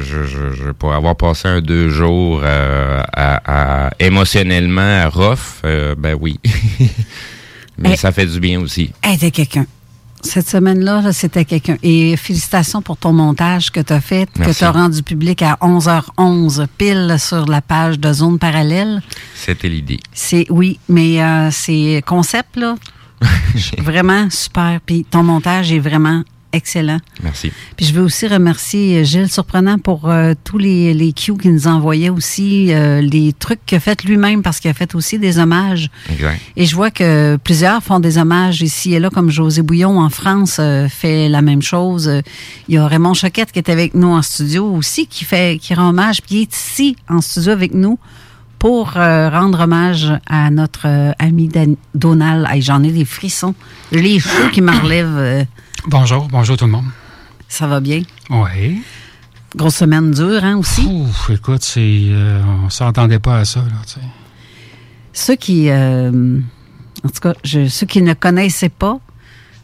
Je, je, je, pour avoir passé un deux jours euh, à, à, émotionnellement rough, euh, ben oui. Mais Eh. ça fait du bien aussi. Hey, t'es quelqu'un. Cette semaine-là, là, c'était quelqu'un. Et félicitations pour ton montage que tu as fait, que tu as rendu public à 11h11, pile sur la page de Zone Parallèle. C'était l'idée. C'est, oui, mais euh, c'est concept, là. vraiment super. Puis ton montage est vraiment excellent. Merci. Puis je veux aussi remercier Gilles Surprenant pour euh, tous les, les cues qu'il nous envoyait aussi, euh, les trucs qu'il a fait lui-même parce qu'il a fait aussi des hommages. Exact. Et je vois que plusieurs font des hommages ici et là, comme José Bouillon en France euh, fait la même chose. Euh, Il y a Raymond Choquette qui est avec nous en studio aussi, qui fait qui rend hommage, puis il est ici en studio avec nous pour euh, rendre hommage à notre euh, ami Dan- Donald. Hey, J'en ai des frissons, les cheveux qui me relèvent. euh, Bonjour, bonjour tout le monde. ça va bien? Oui. Grosse semaine dure, hein, aussi? Ouf, écoute, c'est, on s'entendait pas à ça, là, tu sais. Ceux qui, en tout cas, je- ceux qui ne connaissaient pas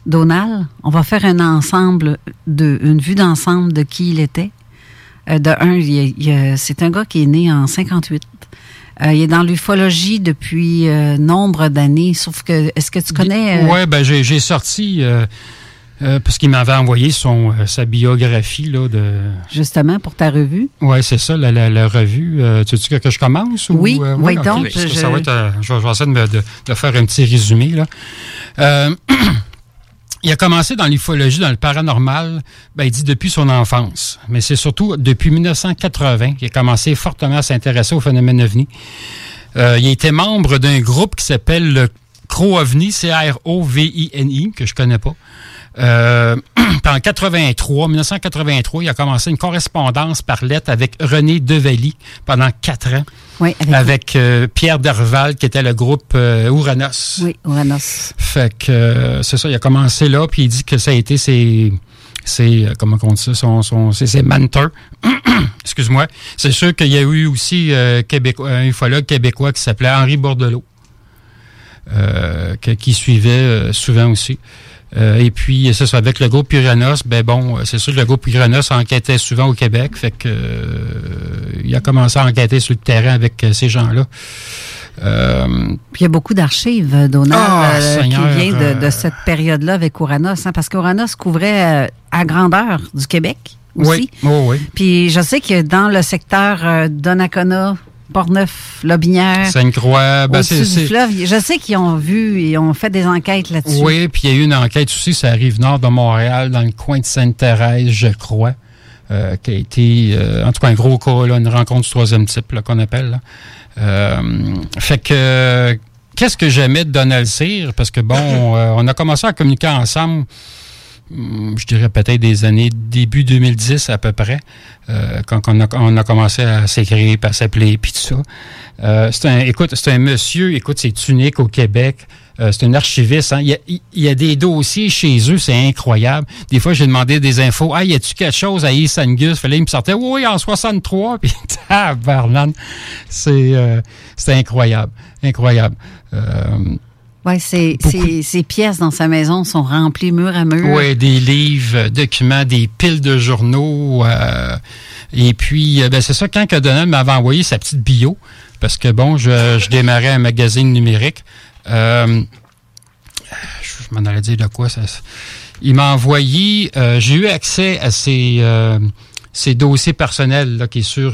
Donald, on va faire un ensemble de, une vue d'ensemble de qui il était. Euh, de un, c'est un gars qui est né en 58. Euh, il est dans l'ufologie depuis euh, nombre d'années. Sauf que, est-ce que tu connais euh, Ouais, ben j'ai, j'ai sorti euh, euh, parce qu'il m'avait envoyé son euh, sa biographie là de. justement pour ta revue? Ouais, c'est ça, la, la, la revue. Euh, tu veux que, que je commence ou Oui, oui, donc, je- ça va être, euh, je, vais, essayer de, me- de- de faire un petit résumé là. Il a commencé dans l'ufologie, dans le paranormal, ben, il dit depuis son enfance. Mais c'est surtout depuis 1980 qu'il a commencé fortement à s'intéresser au phénomène ovni. Euh, il était membre d'un groupe qui s'appelle le CRO-OVNI, C-R-O-V-I-N-I, que je connais pas. Euh, en 83, 1983, il a commencé une correspondance par lettre avec René Devaly pendant quatre ans, Oui, avec, avec euh, Pierre Derval, qui était le groupe euh, Ouranos. oui, Uranus. Fait que euh, c'est ça, il a commencé là, puis il dit que ça a été ses, ses euh, comment on dit ça, son, son, ses, ses mentors. Excuse-moi. C'est sûr qu'il y a eu aussi Québécois, un ufologue québécois qui s'appelait Henri Bordelot, qui suivait souvent aussi. Euh, et puis, c'est ça, avec le groupe Uranus, ben bon, c'est sûr que le groupe Uranus enquêtait souvent au Québec, fait que euh, il a commencé à enquêter sur le terrain avec euh, ces gens-là. Euh, Puis il y a beaucoup d'archives, Donald, Ah, euh, qui vient de, de cette période-là avec Uranus, hein, parce qu'Uranus couvrait euh, à grandeur du Québec aussi. oui, oui, oui. Puis je sais que dans le secteur Donnacona, Portneuf, Lobinière, Sainte-Croix, ben, c'est- je sais qu'ils ont vu et ont fait des enquêtes là-dessus. Oui, puis il y a eu une enquête aussi, ça arrive nord de Montréal, dans le coin de Sainte-Thérèse, je crois, euh, qui a été, euh, en tout cas, un gros cas, là, une rencontre du troisième type, qu'on appelle. là. Euh, fait que, qu'est-ce que j'aimais de Donald Cyr? Parce que, bon, on a commencé à communiquer ensemble, je dirais peut-être des années début 2010 à peu près, euh, quand on a, commencé à s'écrire, à s'appeler, puis tout ça. Euh, c'est un, écoute, c'est un monsieur, écoute, c'est unique au Québec. Euh, c'est un archiviste. hein. Il, y a, des dossiers chez eux, c'est incroyable. Des fois, j'ai demandé des infos. Ah, y a-tu quelque chose à East Angus? Fallait, il me sortait, oui, en 63. Puis, tabarnane. C'est, c'est incroyable. Incroyable. C'est- ces pièces dans sa maison sont remplies mur à mur. Oui, des livres, euh, documents, des piles de journaux. euh, et puis, euh, ben, c'est ça, quand que Donald m'avait envoyé sa petite bio, parce que bon, je, je démarrais un magazine numérique. euh, je, m'en allais dire de quoi ça. Il m'a envoyé, euh, j'ai eu accès à ses, euh, ses dossiers personnels, là, qui est sur...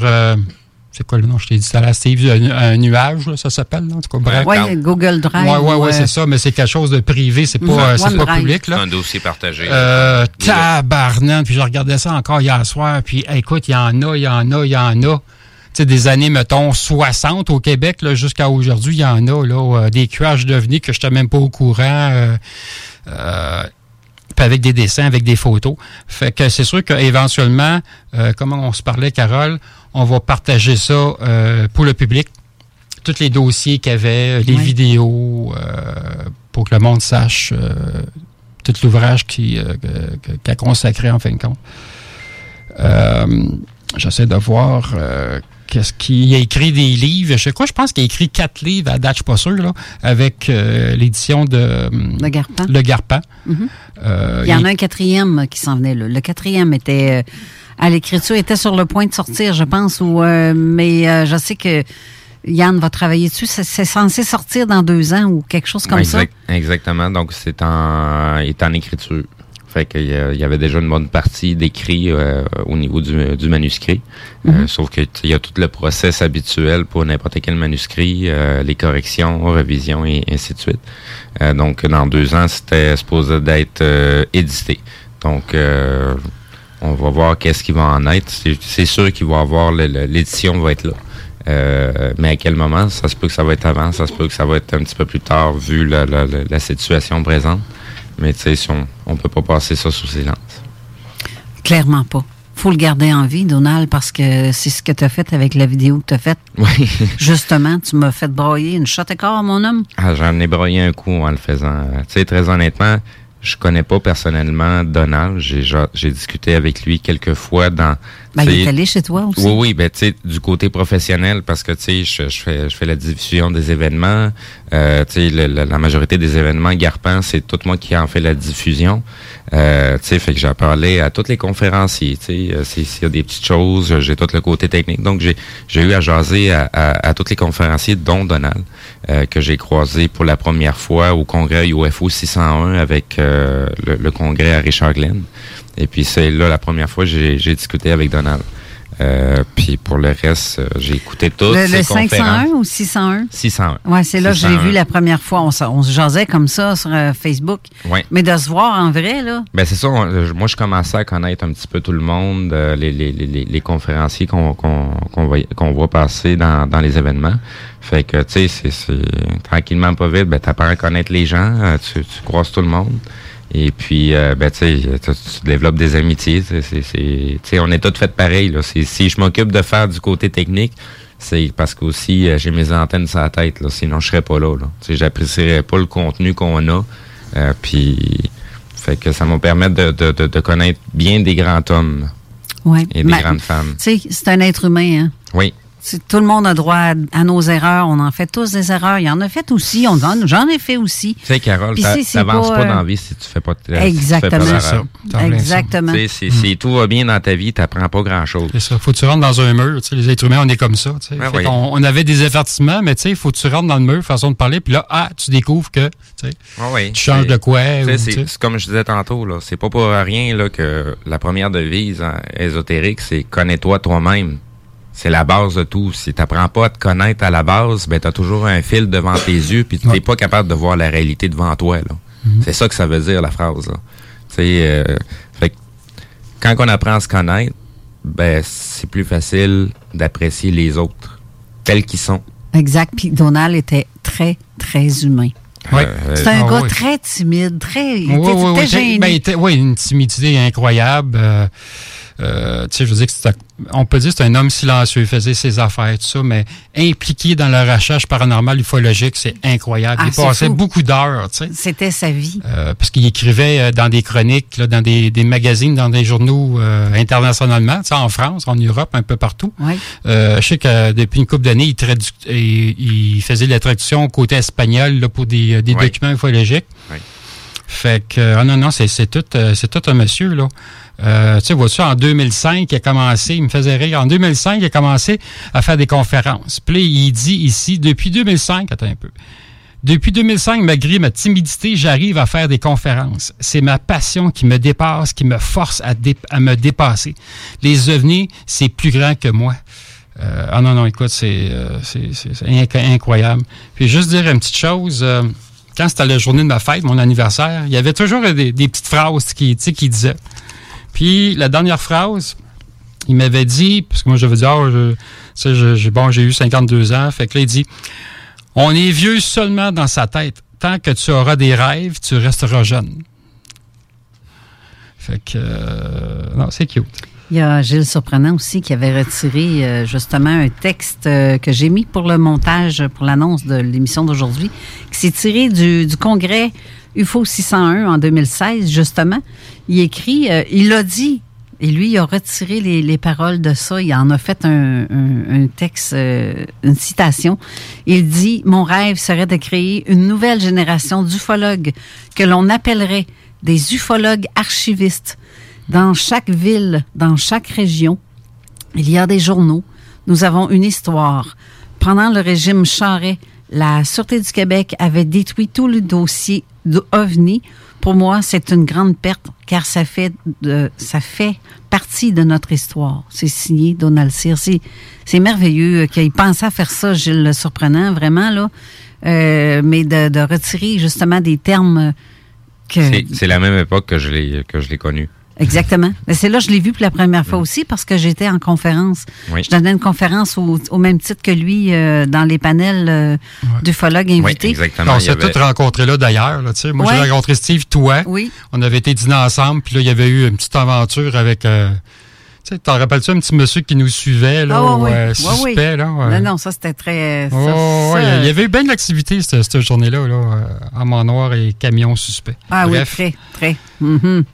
c'est quoi le nom? Je t'ai dit ça là, Steve, un, un nuage, là, ça s'appelle, en tout cas, bref. Oui. Google Drive. Ouais, ouais, ou, ouais, euh, c'est ça, mais c'est quelque chose de privé, c'est pas, euh, c'est pas public, C'est là. un dossier partagé. Euh, tabarnak, puis je regardais ça encore hier soir, puis écoute, il y en a, il y en a, il y en a. Tu sais, des années, mettons, 60 au Québec, là, jusqu'à aujourd'hui, il y en a, là, euh, des QH devenus que je n'étais même pas au courant, euh, euh, puis avec des dessins, avec des photos. Fait que c'est sûr qu'éventuellement, euh, comme on se parlait, Carole, on va partager ça euh, pour le public. Tous les dossiers qu'il y avait, les Oui. vidéos, euh, pour que le monde sache euh, tout l'ouvrage qui, euh, a consacré en fin de compte. Euh, J'essaie de voir euh, qu'est-ce qu'il il a écrit des livres. Je sais quoi, je pense qu'il a écrit quatre livres à date, je suis pas sûr, là, avec euh, l'édition de Le Garpan. Le Garpan. Mhm. Euh, Il y en a un quatrième qui s'en venait là. Le quatrième était euh, à l'écriture, était sur le point de sortir, je pense, ou euh, mais euh, je sais que Yann va travailler dessus. C'est censé sortir dans deux ans ou quelque chose comme Exact- Exactement. Donc, c'est en, est en écriture. Fait qu'il y il y avait déjà une bonne partie d'écrit euh, au niveau du, du manuscrit. Euh, sauf que tu sais, il y a tout le process habituel pour n'importe quel manuscrit, euh, les corrections, révisions et ainsi de suite. Euh, donc, dans deux ans, c'était supposé d'être euh, édité. Donc, euh, on va voir qu'est-ce qui va en être. C'est- sûr qu'il va y avoir l'édition va être là. Euh, mais à quel moment? Ça se peut que ça va être avant, ça se peut que ça va être un petit peu plus tard vu la, la, la- la situation présente. Mais tu sais, si on, on peut pas passer ça sous silence. Clairement pas. faut le garder en vie, Donald, parce que c'est ce que tu as fait avec la vidéo que tu as faite. Oui. Justement, tu m'as fait broyer une shot et quart, mon homme. Ah, j'en ai broyé un coup en le faisant. Tu sais, très honnêtement, je connais pas personnellement Donald. J'ai ja- j'ai discuté avec lui quelques fois dans. Ben, il est allé chez toi aussi. Oui, oui, ben tu sais, du côté professionnel, parce que tu sais, je, je fais je fais la diffusion des événements. Euh, tu sais, la majorité des événements Garpan, c'est tout moi qui en fait la diffusion. Euh, tu sais, fait que j'ai parlé à tous les conférenciers. Tu sais, euh, s'il y a des petites choses, j'ai tout le côté technique. Donc j'ai j'ai eu à jaser à, à, à tous les conférenciers, dont Donald, euh, que j'ai croisé pour la première fois au congrès UFO 601 avec euh, le, le congrès à Richard Glenn. Et puis c'est là la première fois que j'ai j'ai discuté avec Donald. Euh, puis pour le reste, euh, j'ai écouté toutes Le, ces le 501 conférences. ou 601? 601. Ouais, c'est là que je l'ai 601. vu la première fois. On, se- on se jasait comme ça sur euh, Facebook. Ouais. Mais de se voir en vrai, là. Ben c'est ça. on- moi, je commençais à connaître un petit peu tout le monde, euh, les, les, les, les- conférenciers qu'on voit, passer dans, dans les événements. Fait que tu sais, c'est tranquillement pas vite. Ben t'apprends à connaître les gens, tu, tu croises tout le monde. Et puis, euh, ben, tu sais, tu, développes des amitiés. C'est, c'est, c'est- tu sais, on est tous fait pareil. Là. Si je m'occupe de faire du côté technique, c'est parce qu'aussi euh, j'ai mes antennes sur la tête. Là. Sinon, je serais pas là. là. Tu sais, j'apprécierais pas le contenu qu'on a. Euh, puis, fait que ça m'a permis de, de, de, de connaître bien des grands hommes Ouais. et des Ma- grandes femmes. Tu sais, c'est un être humain, hein. Oui. Tout le monde a droit à, à nos erreurs. On en fait tous des erreurs. Il y en a fait aussi. On en- J'en ai fait aussi. Tu sais, Carole, t'avances pas, pas, euh, dans la vie si tu fais pas de Exactement. Si ça. Exactement. Tu sais, si, si tout va bien dans ta vie, t'apprends pas grand-chose. C'est ça. Faut que tu rentres dans un mur. Tu sais, les êtres humains, on est comme ça. tu sais. Ah Fait oui. on, avait des avertissements, mais tu sais, il faut que tu rentres dans le mur, façon de parler, puis là, ah, tu découvres que tu sais, Ah oui, tu changes de quoi. C'est comme je disais tantôt, là, c'est pas pour rien là, que la première devise hein, ésotérique, c'est connais-toi toi-même. C'est la base de tout. Si t'apprends pas à te connaître à la base, ben t'as toujours un fil devant tes yeux, puis t'es Ouais. pas capable de voir la réalité devant toi. là. C'est ça que ça veut dire la phrase. Là. Tu sais, euh, fait que quand on apprend à se connaître, ben c'est plus facile d'apprécier les autres tels qu'ils sont. Exact. Puis Donald était très, très humain. Ouais. Euh, C'est un ah gars oui. très timide, très. Il Oui, était, oui, il était oui, gêné. ben, il était- oui, une timidité incroyable. Euh, euh, tu sais, je veux dire que c'était- on peut dire que c'est un homme silencieux, il faisait ses affaires, tout ça, mais impliqué dans la recherche paranormale ufologique, c'est incroyable. Ah, il c'est passait fou. beaucoup d'heures, tu sais. C'était sa vie. Euh, parce qu'il écrivait euh, dans des chroniques, là, dans des, des magazines, dans des journaux euh, internationalement, tu sais, en France, en Europe, un peu partout. Oui. Euh, je sais que euh, depuis une couple d'années, il, tradu- il, il faisait de la traduction côté espagnol là, pour des, des Oui. documents ufologiques. Oui. Fait que, ah non, non, c'est c'est tout, c'est tout un monsieur, là. Euh, tu sais, vois-tu, en 2005, il a commencé, il me faisait rire, en 2005, il a commencé à faire des conférences. Puis il dit ici, depuis 2005, attends un peu, Depuis 2005, malgré ma timidité, j'arrive à faire des conférences. C'est ma passion qui me dépasse, qui me force à, à me dépasser. Les ovnis, c'est plus grand que moi. Euh, ah non, non, écoute, c'est euh, incroyable. Puis juste dire une petite chose, euh, quand c'était la journée de ma fête, mon anniversaire, il y avait toujours des, petites phrases qui, qui disaient. Puis la dernière phrase, il m'avait dit, parce que moi j'avais dit, oh, je, bon, j'ai eu 52 ans, fait que là, il dit, on est vieux seulement dans sa tête. Tant que tu auras des rêves, tu resteras jeune. Fait que, non, c'est cute. Il y a Gilles Surprenant aussi qui avait retiré euh, justement un texte euh, que j'ai mis pour le montage, pour l'annonce de l'émission d'aujourd'hui, qui s'est tiré du, congrès UFO 601 en 2016, justement. Il écrit, euh, il l'a dit, et lui, il a retiré les, paroles de ça. Il en a fait un, un texte, une citation. Il dit Mon rêve serait de créer une nouvelle génération d'ufologues que l'on appellerait des ufologues archivistes dans chaque ville, dans chaque région, il y a des journaux. Nous avons une histoire. Pendant le régime Charret, la Sûreté du Québec avait détruit tout le dossier d'OVNI. Pour moi, c'est une grande perte car ça fait, ça fait partie de notre histoire. C'est signé Donald Sears. C'est merveilleux qu'il pense à faire ça, Gilles le Surprenant, vraiment, là. Euh, mais de, retirer justement des termes que... C'est la même époque que je l'ai connu. Exactement. Mais c'est là que je l'ai vu pour la première fois aussi parce que j'étais en conférence. Je donnais une conférence au, même titre que lui euh, dans les panels euh, d'ufologues invités. Oui, exactement. On s'est tous rencontrés là d'ailleurs. Moi, j'ai rencontré Steve, toi. Oui. On avait été dîner ensemble, puis là, il y avait eu une petite aventure avec. Euh, tu t'en rappelles-tu un petit monsieur qui nous suivait, là, ah, oui. suspect, là? Non, non, ça, c'était très... Oh, il y avait eu bien de l'activité, cette, journée-là, là, à Mont-Noir et camion suspect. Ah oui, très, très. Mm-hmm.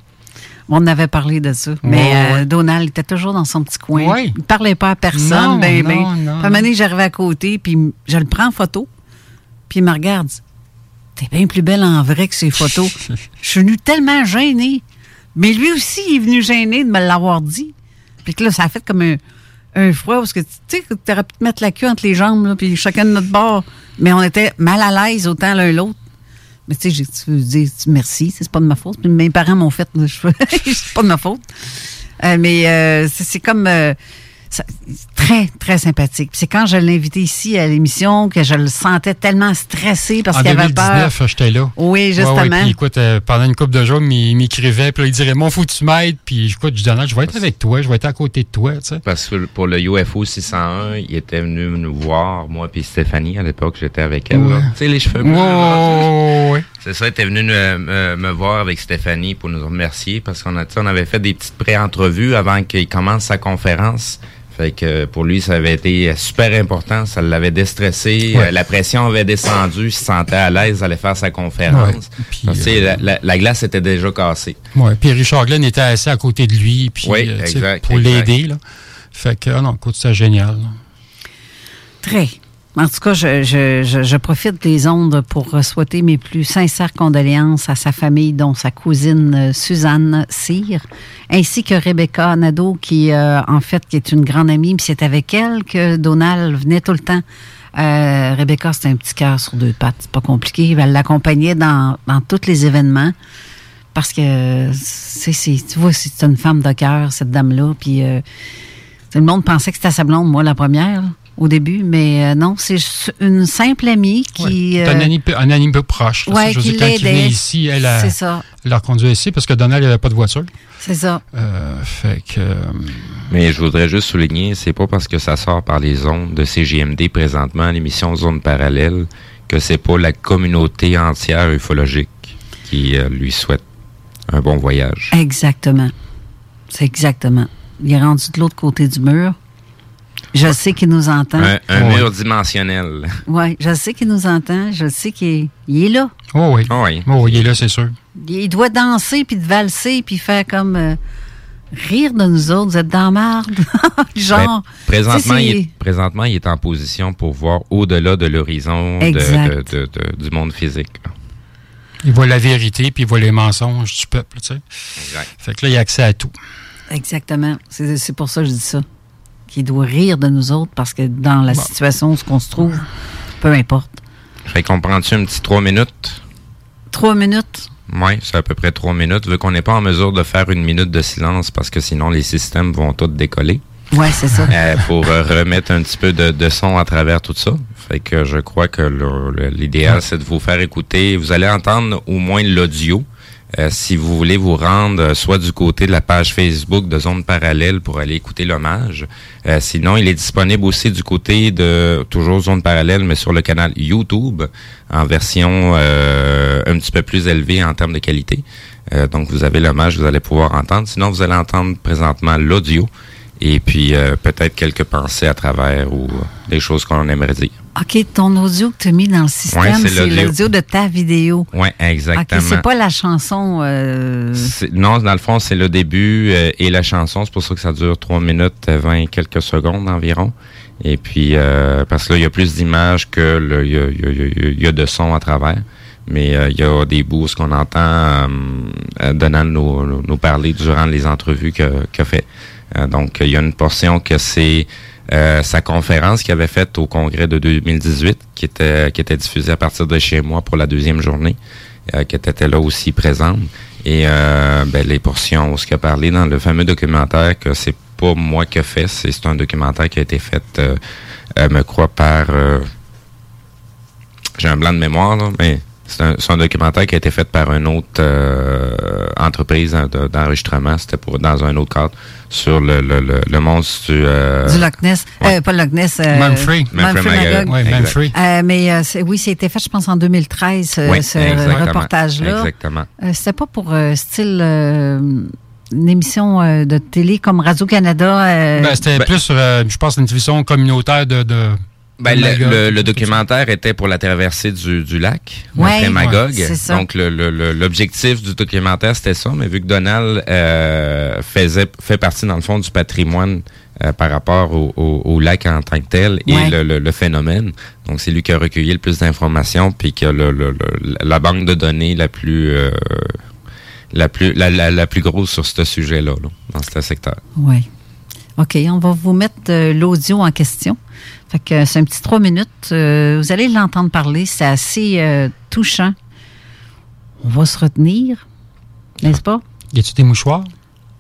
On avait parlé de ça. Mais euh, Donald était toujours dans son petit coin. Ouais. Il parlait pas à personne. Non, ben, ben. non, non, Puis j'arrivais à côté, puis je le prends en photo. Puis il me regarde. T'es bien plus belle en vrai que ces photos. Je suis venu tellement gênée. Mais lui aussi, il est venu gêné de me l'avoir dit. Puis que là, ça a fait comme un, un froid parce que tu sais, tu aurais pu te mettre la queue entre les jambes, là, puis chacun de notre bord. Mais on était mal à l'aise autant l'un l'autre. Mais tu sais, dire merci, c'est pas de ma faute. Mes parents m'ont fait, c'est pas de ma faute. Euh, mais euh, c'est comme euh, très, très sympathique. C'est quand je l'ai invité ici à l'émission que je le sentais tellement stressé parce qu'il avait peur. En 2019, j'étais là. Oui, justement. Ouais, puis écoute, euh, pendant une couple de jours, il m'écrivait, puis là, il dirait, mon que tu m'aides. Puis écoute, je disais, je vais être avec toi, je vais être à côté de toi, tu sais. Parce que pour le UFO 601, il était venu nous voir, moi puis Stéphanie, à l'époque, j'étais avec elle. Tu sais, les cheveux blancs. C'est ça, il était venu me, me, voir avec Stéphanie pour nous remercier parce qu'on on avait fait des petites pré-entrevues avant qu'il commence sa conférence. Fait que pour lui, ça avait été super important. Ça l'avait déstressé. Euh, la pression avait descendu. Il se sentait à l'aise d'aller faire sa conférence. Euh, la, glace était déjà cassée. Ouais. Puis Richard Glenn était assis à côté de lui puis, euh, pour l'aider. Fait que, ah non, écoute, c'est génial. Très. En tout cas, je, profite des ondes pour souhaiter mes plus sincères condoléances à sa famille, dont sa cousine euh, Suzanne Cyr, ainsi que Rebecca Nadeau, qui, euh, en fait, qui est une grande amie. C'est avec elle que Donald venait tout le temps. Euh, Rebecca, c'est un petit cœur sur deux pattes. C'est pas compliqué. Elle l'accompagnait dans, dans tous les événements. Parce que, tu vois, c'est une femme de cœur, cette dame-là. Puis, tout le monde pensait que c'était sa blonde, moi, la première au début, mais euh, non, c'est une simple amie qui. un, ami, un ami peu proche. Oui, qui l'aidait. ici, elle a, ça. l'a conduit ici parce que Donald n'avait pas de voiture. C'est ça. Euh, fait que. Euh, mais je voudrais juste souligner, c'est pas parce que ça sort par les ondes de CGMD présentement, l'émission Zone Parallèle, que c'est pas la communauté entière ufologique qui lui souhaite un bon voyage. Exactement. C'est exactement. Il est rendu de l'autre côté du mur. Je sais qu'il nous entend. Un, mur dimensionnel. Oui, je sais qu'il nous entend. Je sais qu'il est, là. Oh oui. Oh oui. Oh, il est là, c'est sûr. Il doit danser, puis de valser, puis faire comme... Euh, rire de nous autres. Vous êtes dans marde. Genre... Ben, présentement, il est, présentement, il est en position pour voir au-delà de l'horizon du monde physique. Il voit la vérité, puis il voit les mensonges du peuple, tu sais. Exact. Fait que là, il a accès à tout. Exactement. C'est pour ça que je dis ça qui doit rire de nous autres parce que dans la situation où on se trouve, peu importe. Fait qu'on prend-tu un petit trois minutes? Trois minutes? Oui, c'est à peu près trois minutes, vu qu'on n'est pas en mesure de faire une minute de silence parce que sinon les systèmes vont tous décoller. Oui, c'est ça. Euh, pour euh, remettre un petit peu de, de, son à travers tout ça. Fait que je crois que l'idéal, c'est de vous faire écouter. Vous allez entendre au moins l'audio. Euh, si vous voulez vous rendre soit du côté de la page Facebook de Zone Parallèle pour aller écouter l'hommage. sinon, il est disponible aussi du côté de toujours Zone Parallèle, mais sur le canal YouTube en version un petit peu plus élevée en termes de qualité. donc, vous avez l'hommage, vous allez pouvoir entendre. Sinon, vous allez entendre présentement l'audio et puis euh, peut-être quelques pensées à travers ou euh, des choses qu'on aimerait dire. OK, ton audio que tu as mis dans le système, c'est l'audio de ta vidéo. Oui, exactement. OK, c'est pas la chanson. Euh... Non, dans le fond, c'est le début euh, et la chanson. C'est pour ça que ça dure 3 minutes 20 quelques secondes environ. Et puis, parce que là, il y a plus d'images que il y, y, a de sons à travers. Mais il y a des bouts qu'on entend donnant nous, nous, parler durant les entrevues qu'a que fait. Euh, donc, il y a une portion que c'est euh, sa conférence qu'il avait faite au congrès de 2018, qui était qui était diffusée à partir de chez moi pour la deuxième journée, euh, qui était là aussi présente. Et ben, les portions, ce qu'il a parlé dans le fameux documentaire, que c'est pas moi qui ai fait, c'est un documentaire qui a été fait, me crois, par... J'ai un blanc de mémoire, là, mais c'est un, documentaire qui a été fait par une autre euh, entreprise d'enregistrement. C'était pour dans un autre cadre sur le, le, le, monstre du... Euh, du Loch Ness. Euh, pas le Loch Ness. Manfrey. Manfrey Oui, Manfrey. mais oui, c'était fait, je pense, en 2013, ce reportage-là. Exactement. C'était pas pour style une émission de télé comme Radio-Canada. Ben, c'était ben plus, je pense, une division communautaire de, de ben, le, le, documentaire était pour la traversée du, du lac, ouais, Magog. Donc, l'objectif du documentaire, c'était ça. Mais vu que Donald euh, faisait fait partie, dans le fond, du patrimoine euh, par rapport au, au, lac en tant que tel et le, le, phénomène. Donc, c'est lui qui a recueilli le plus d'informations puis qui a le, la banque de données la plus... Euh, la plus la, la, plus grosse sur ce sujet-là, là, dans ce secteur. Oui. OK, on va vous mettre euh, l'audio en question. Fait que c'est un petit trois minutes. Euh, vous allez l'entendre parler. C'est assez euh, touchant. On va se retenir, n'est-ce pas? Y a-tu des mouchoirs?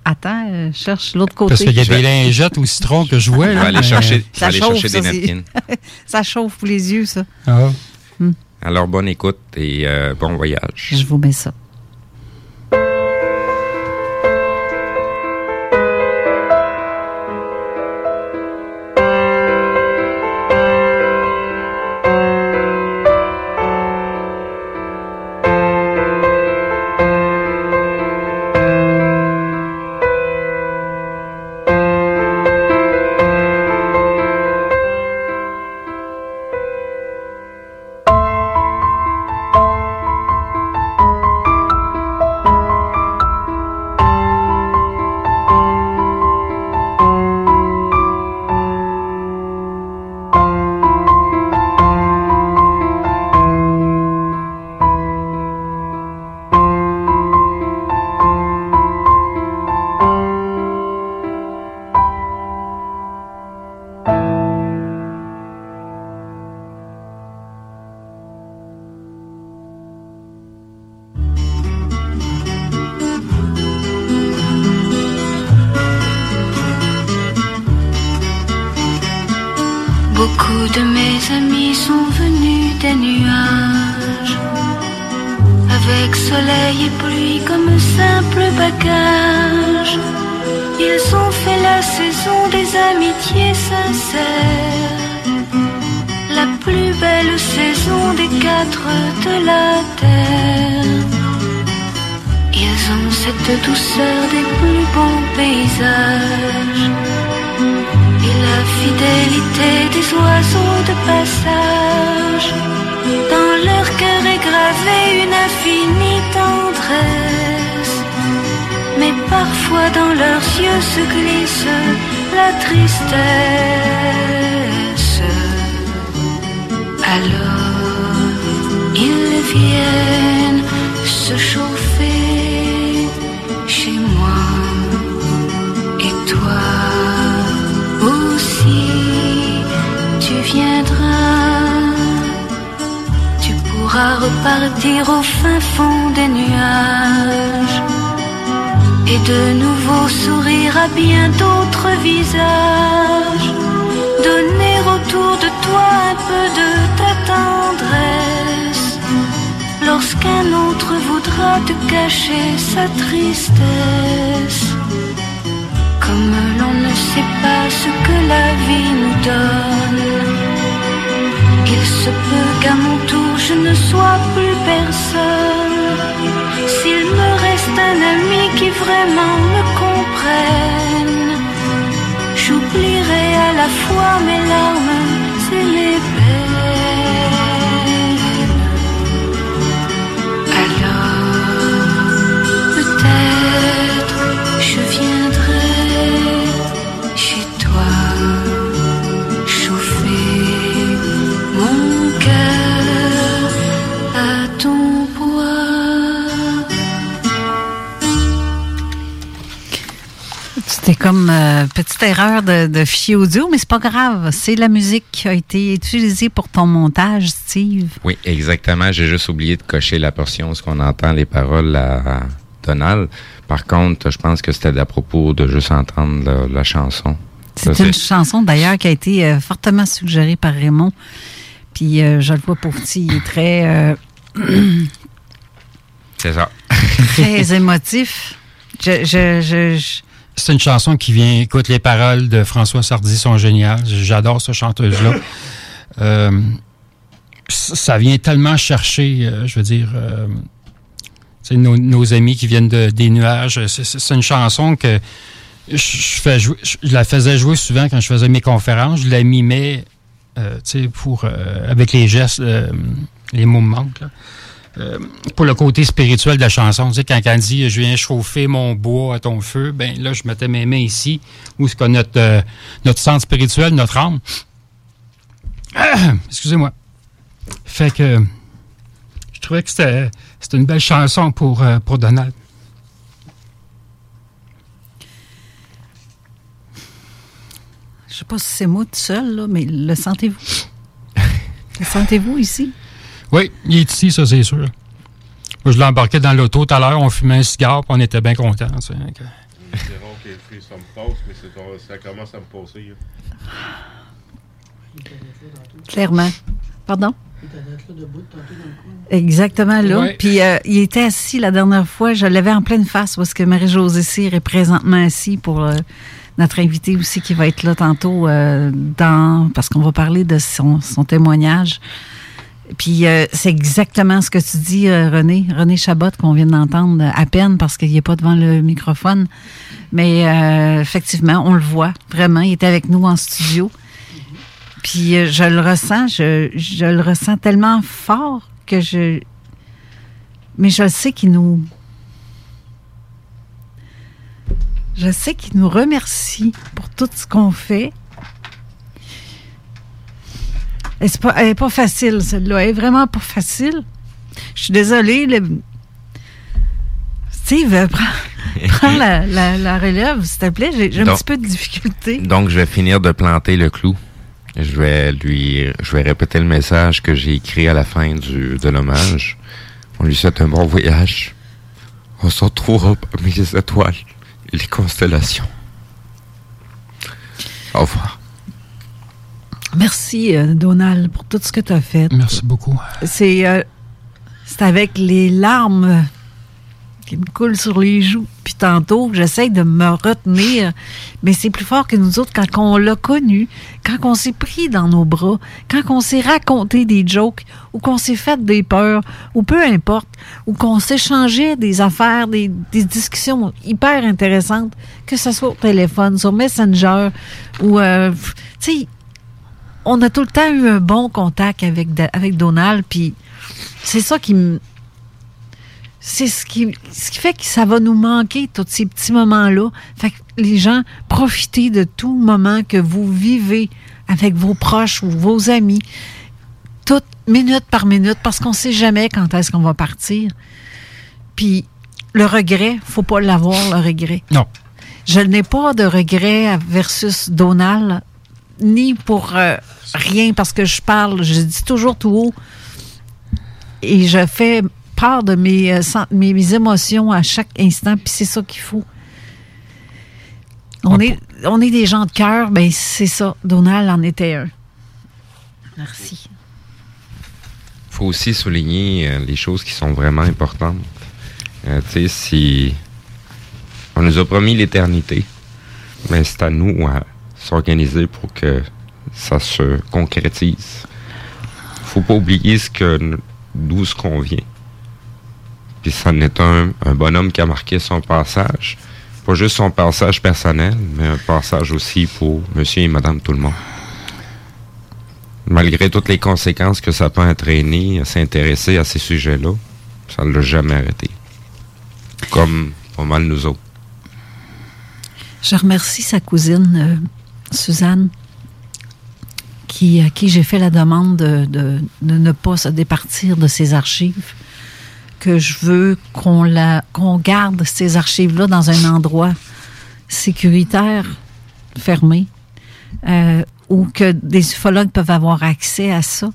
Attends, cherche l'autre côté. Parce qu'il y a des lingettes au citron que je vois. On va aller chercher, ça chauffe, chercher des napkins. ça chauffe pour les yeux, ça. Ah. Hmm. Alors, bonne écoute et bon voyage. Je vous mets ça. nouvelle saison des quatre de la terre. Ils ont cette douceur des plus beaux paysages et la fidélité des oiseaux de passage. Dans leur cœur est gravée une infinie tendresse, mais parfois dans leurs yeux se glisse la tristesse. Alors, ils viennent se chauffer chez moi. Et toi aussi, tu viendras. Tu pourras repartir au fin fond des nuages. Et de nouveau sourire à bien d'autres visages. Donner autour de un peu de ta tendresse lorsqu'un autre voudra te cacher sa tristesse. Comme l'on ne sait pas ce que la vie nous donne il se peut qu'à mon tour je ne sois plus personne. S'il me reste un ami qui vraiment me comprenne, j'oublierai à la fois mes larmes C'était comme euh, petite erreur de, de fichier audio, mais c'est pas grave. C'est la musique qui a été utilisée pour ton montage, Steve. Oui, exactement. J'ai juste oublié de cocher la portion où qu'on entend les paroles à Donald. Par contre, je pense que c'était à propos de juste entendre la, la chanson. C'est une chanson d'ailleurs qui a été euh, fortement suggérée par Raymond. Puis euh, je le vois pour petit, il est très, euh, C'est ça. très émotif. Je, je, je, je- C'est une chanson qui vient. Écoute, les paroles de François Sardy sont géniales. J'adore cette chanteuse-là. Euh, ça vient tellement chercher, euh, je veux dire, euh, nos, amis qui viennent de, des nuages. C'est- une chanson que je, fais jouer- je la faisais jouer souvent quand je faisais mes conférences. Je la mimais, pour avec les gestes, les mots me manquent. Euh, pour le côté spirituel de la chanson. Tu sais, quand elle dit je viens chauffer mon bois à ton feu, ben là, je mettais mes mains ici, où que notre, euh, notre centre spirituel, notre âme. Ah, excusez-moi. Fait que je trouvais que c'était c'était une belle chanson pour, euh, pour Donald. je sais pas si c'est moi tout seul, là, mais le sentez-vous? le sentez-vous ici? Oui, il est ici, ça c'est sûr. Moi, je l'ai embarqué dans l'auto tout à l'heure, on fumait un cigare, puis on était bien contents. que- C'est rare que les ça me passe, mais ça commence à me passer. là. Clairement. Pardon? Exactement là. Ouais. Puis euh, il était assis la dernière fois, je l'avais en pleine face parce que Marie-Josée Cyr est présentement assis pour euh, notre invité aussi qui va être là tantôt euh, dans parce qu'on va parler de son, son témoignage. Puis euh, c'est exactement ce que tu dis, euh, René, René Chabot, qu'on vient d'entendre à peine parce qu'il n'est pas devant le microphone. Mais euh, effectivement, on le voit vraiment. Il était avec nous en studio. Puis euh, je le ressens, je, je le ressens tellement fort que je. Mais je sais qu'il nous. Je sais qu'il nous remercie pour tout ce qu'on fait. Elle n'est pas facile, celle-là. Elle est vraiment pas facile. Je suis désolée. le- Steve, euh, prends, prends la, la- la relève, s'il te plaît. J'ai j'ai un petit peu de difficulté. Donc, je vais finir de planter le clou. Je vais lui, je vais répéter le message que j'ai écrit à la fin du, de l'hommage. On lui souhaite un bon voyage. On se retrouvera parmi les étoiles et les constellations. Au revoir. Merci, euh, Donald, pour tout ce que tu as fait. Merci beaucoup. C'est euh, c'est avec les larmes qui me coulent sur les joues. Puis tantôt, j'essaie de me retenir, mais c'est plus fort que nous autres quand on l'a connu, quand on s'est pris dans nos bras, quand on s'est raconté des jokes, ou qu'on s'est fait des peurs, ou peu importe, ou qu'on s'échangeait des affaires, des, des discussions hyper intéressantes, que ce soit au téléphone, sur Messenger, ou, euh, tu sais, on a tout le temps eu un bon contact avec, avec Donald, puis c'est ça qui me. C'est ce qui, ce qui fait que ça va nous manquer, tous ces petits moments-là. Fait que les gens, profitez de tout moment que vous vivez avec vos proches ou vos amis, toute minute par minute, parce qu'on ne sait jamais quand est-ce qu'on va partir. Puis le regret, faut pas l'avoir, le regret. Non. Je n'ai pas de regret versus Donald, ni pour euh, rien, parce que je parle, je dis toujours tout haut. et je fais part de mes, euh, mes, mes émotions à chaque instant, puis c'est ça qu'il faut. On, Ah, est, on est des gens de cœur, ben c'est ça. Donald en était un. Merci. faut aussi souligner euh, les choses qui sont vraiment importantes. Euh, tu sais, si on nous a promis l'éternité, mais c'est à nous à s'organiser pour que ça se concrétise. Faut pas oublier ce que d'où ce qu'on vient. Puis ça n'est un, un bonhomme qui a marqué son passage. Pas juste son passage personnel, mais un passage aussi pour monsieur et madame tout le monde malgré toutes les conséquences que ça peut entraîner à s'intéresser à ces sujets-là, ça ne l'a jamais arrêté. Comme pas mal nous autres. Je remercie sa cousine, euh, Suzanne, qui, à qui j'ai fait la demande de, de- de ne pas se départir de ses archives, que je veux qu'on qu'on garde ces archives-là dans un endroit sécuritaire, fermé, euh, où que des ufologues peuvent avoir accès à ça.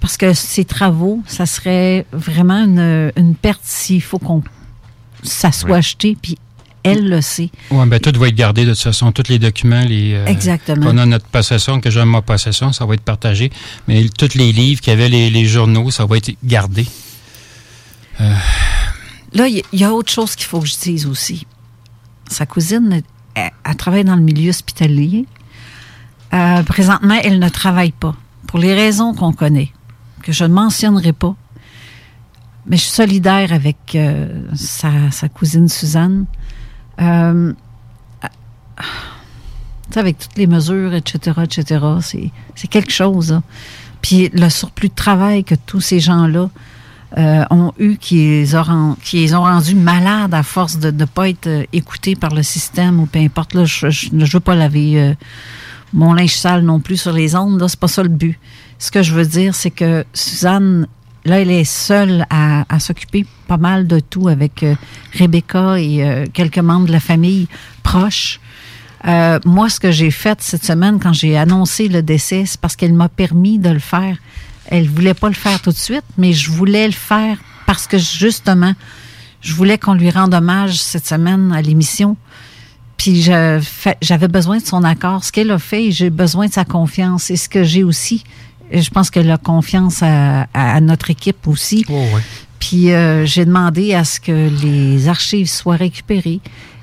Parce que ces travaux, ça serait vraiment une, une perte s'il faut qu'on ça soit Oui. acheté, puis elle le sait. Oui, ben tout va être gardé de toute façon. Tous les documents, les, euh, Exactement. qu'on a notre possession, que j'ai ma possession, ça va être partagé. Mais tous les livres qu'il y avait, les, les journaux, ça va être gardé. Là, il y, a autre chose qu'il faut que je dise aussi. Sa cousine, elle, elle travaille dans le milieu hospitalier. Euh, présentement, elle ne travaille pas. Pour les raisons qu'on connaît, que je ne mentionnerai pas. Mais je suis solidaire avec euh, sa, sa cousine Suzanne. Euh, avec toutes les mesures, etc., etc., c'est, c'est quelque chose. là. Puis le surplus de travail que tous ces gens-là euh, ont eu qui les ont rendus malades à force de ne pas être euh, écoutés par le système ou peu importe. Là, je ne veux pas laver euh, mon linge sale non plus sur les ondes. Là, c'est pas ça le but. Ce que je veux dire, c'est que Suzanne, là, elle est seule à, s'occuper pas mal de tout avec euh, Rebecca et euh, quelques membres de la famille proches. Euh, moi, ce que j'ai fait cette semaine quand j'ai annoncé le décès, c'est parce qu'elle m'a permis de le faire. Elle voulait pas le faire tout de suite, mais je voulais le faire parce que justement, je voulais qu'on lui rende hommage cette semaine à l'émission. Puis j'avais besoin de son accord. Ce qu'elle a fait, j'ai besoin de sa confiance. Et ce que j'ai aussi, je pense qu'elle a confiance à, à- à notre équipe aussi. Oh, ouais. Puis euh, j'ai demandé à ce que les archives soient récupérées.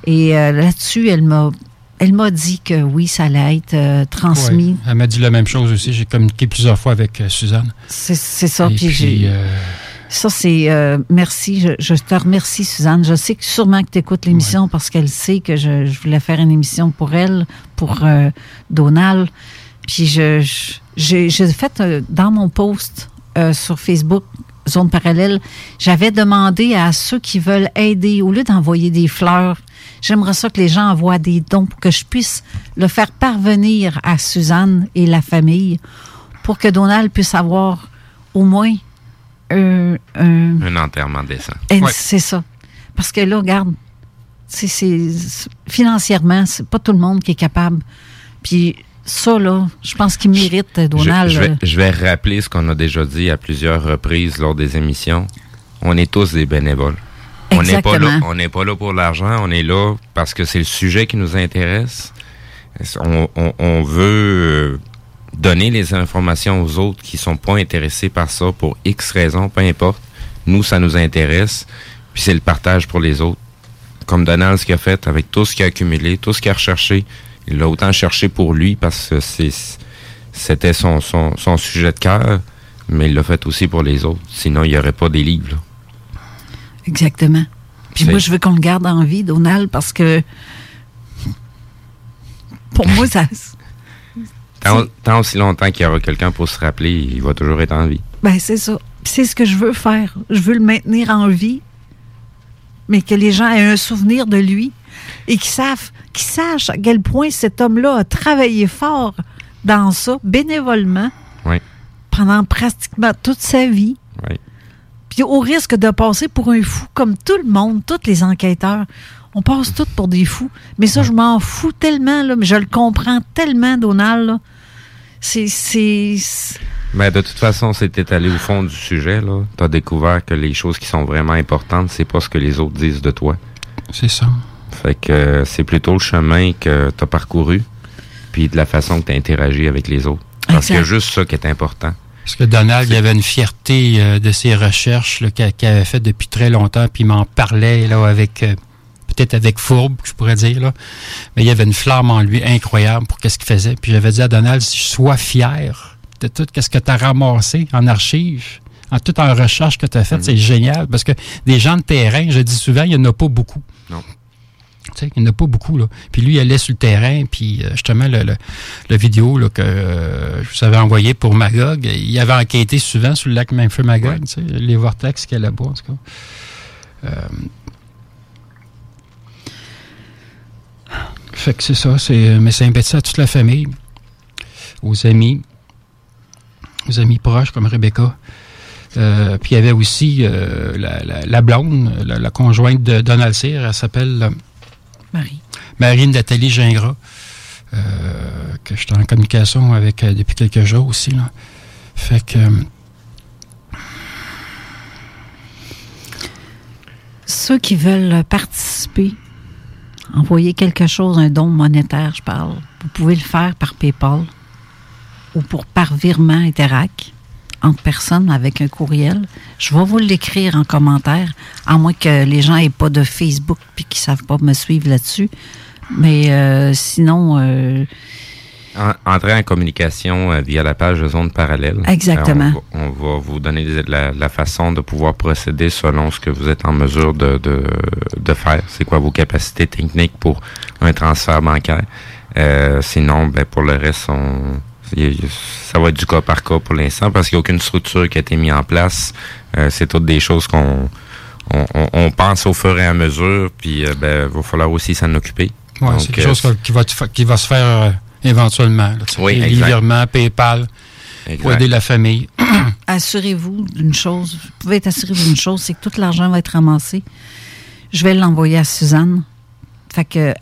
Et euh, là-dessus, elle m'a elle m'a dit que oui, ça allait être euh, transmis. Ouais. Elle m'a dit la même chose aussi. J'ai communiqué plusieurs fois avec euh, Suzanne. C'est c'est ça. Et Puis, euh, ça, c'est euh, merci. Je, je te remercie, Suzanne. Je sais que sûrement que tu écoutes l'émission parce qu'elle sait que je, je voulais faire une émission pour elle, pour euh, Donald. Puis je, je- j'ai j'ai fait euh, dans mon post euh, sur Facebook, Zone Parallèle, j'avais demandé à ceux qui veulent aider, au lieu d'envoyer des fleurs, j'aimerais ça que les gens envoient des dons pour que je puisse le faire parvenir à Suzanne et la famille pour que Donald puisse avoir au moins un, un- Un enterrement décent. Ouais. C'est ça. Parce que là, regarde, c'est, c'est- c'est- financièrement, c'est pas tout le monde qui est capable. Puis ça, là, je pense qu'il mérite, Donald. je vais, euh, je vais rappeler ce qu'on a déjà dit à plusieurs reprises lors des émissions. On est tous des bénévoles. On n'est pas là, Exactement. on n'est pas là pour l'argent, on est là parce que c'est le sujet qui nous intéresse. On, on- on veut euh, donner les informations aux autres qui sont pas intéressés par ça pour X raisons, peu importe. Nous, ça nous intéresse, puis c'est le partage pour les autres. Comme Donald, ce qu'il a fait avec tout ce qu'il a accumulé, tout ce qu'il a recherché, il l'a autant cherché pour lui parce que c'est c'était son, son, son sujet de cœur, mais il l'a fait aussi pour les autres. Sinon, il n'y aurait pas des livres. là. Exactement. Puis moi, je veux qu'on le garde en vie, Donald, parce que pour moi, ça. Tant, tant aussi longtemps qu'il y aura quelqu'un pour se rappeler, il va toujours être en vie. Ben, c'est ça. C'est ce que je veux faire. Je veux le maintenir en vie, mais que les gens aient un souvenir de lui et qu'ils savent, qu'ils sachent à quel point cet homme-là a travaillé fort dans ça, bénévolement, Oui. pendant pratiquement toute sa vie. Oui. Puis au risque de passer pour un fou, comme tout le monde, tous les enquêteurs. On passe tous pour des fous. Mais ça, je m'en fous tellement, là, mais je le comprends tellement, Donald. C'est. Mais de toute façon, c'était allé au fond du sujet. là. Tu as découvert que les choses qui sont vraiment importantes, c'est pas ce que les autres disent de toi. C'est ça. Fait que euh, c'est plutôt le chemin que tu as parcouru, puis de la façon que tu as interagi avec les autres. Parce que juste ça qui est important. Parce que Donald, il avait une fierté euh, de ses recherches qu'il avait fait depuis très longtemps, puis il m'en parlait là, avec euh, peut-être avec fourbe, je pourrais dire. Là. Mais il y avait une flamme en lui incroyable pour qu'est-ce qu'il faisait. Puis j'avais dit à Donald, sois fier de tout ce que tu as ramassé en archives, en toute en recherche que tu as faite, c'est génial. Parce que des gens de terrain, je dis souvent, il n'y en a pas beaucoup. Non. Tu sais, il n'y en a pas beaucoup. Là. Puis lui, il allait sur le terrain, puis euh, justement, le, le, le vidéo là, que euh, je vous avais envoyé pour Magog, il avait enquêté souvent sur le lac Memphis-Magog, tu sais, les vortex qu'il y a là-bas, en tout cas. Euh, fait que c'est ça, c'est, mais c'est sympathie à toute la famille, aux amis, aux amis proches comme Rebecca. Euh, puis il y avait aussi la, la, la blonde, la, la conjointe de Donald Cyr, elle s'appelle Marie. Marie Nathalie Gingras, euh, que je suis en communication avec euh, depuis quelques jours aussi. Là. Fait que. euh, Ceux qui veulent participer, envoyer quelque chose, un don monétaire, je parle, vous pouvez le faire par PayPal ou pour par virement Interac entre personnes avec un courriel. Je vais vous l'écrire en commentaire, à moins que les gens aient pas de Facebook puis qu'ils savent pas me suivre là-dessus. Mais euh, sinon, euh, En- entrer en communication euh, via la page de zone parallèle. Exactement. On, va, on va vous donner la, la façon de pouvoir procéder selon ce que vous êtes en mesure de, de, de faire. C'est quoi vos capacités techniques pour un transfert bancaire? Euh, sinon, ben, pour le reste, on, ça va être du cas par cas pour l'instant parce qu'il n'y a aucune structure qui a été mise en place. Euh, c'est toutes des choses qu'on on, on- on pense au fur et à mesure, puis euh, ben, va falloir aussi s'en occuper. c'est quelque euh, chose qui va, qui va se faire euh, éventuellement. Là. Oui, virements, PayPal, exact. pour aider la famille. assurez-vous d'une chose. Vous pouvez être assuré d'une chose, c'est que tout l'argent va être ramassé. Je vais l'envoyer à Suzanne. Fait que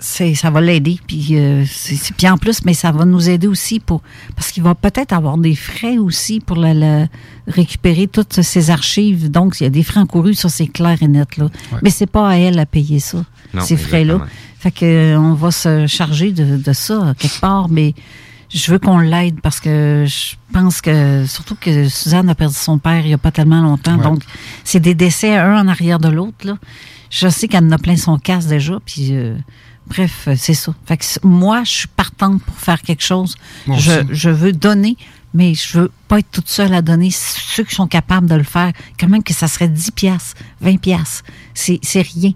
ça va l'aider. Puis, euh, c'est, c'est- puis en plus, mais ça va nous aider aussi pour. Parce qu'il va peut-être avoir des frais aussi pour la, la- récupérer toutes ces archives. Donc, il y a des frais encourus, ça, c'est clair et net. Là. Ouais. Mais c'est pas à elle à payer ça, Non, ces frais-là. Fait que euh, on va se charger de, de ça quelque part, mais je veux qu'on l'aide parce que je pense que surtout que Suzanne a perdu son père il y a pas tellement longtemps, Ouais. donc c'est des décès un en arrière de l'autre là. Je sais qu'elle en a plein son casse déjà, puis euh, bref euh, c'est ça. Fait que c- moi je suis partante pour faire quelque chose. Je, veux donner. Mais je veux pas être toute seule à donner. Ceux qui sont capables de le faire, quand même que ça serait 10 piastres, 20 piastres. C'est, c'est rien.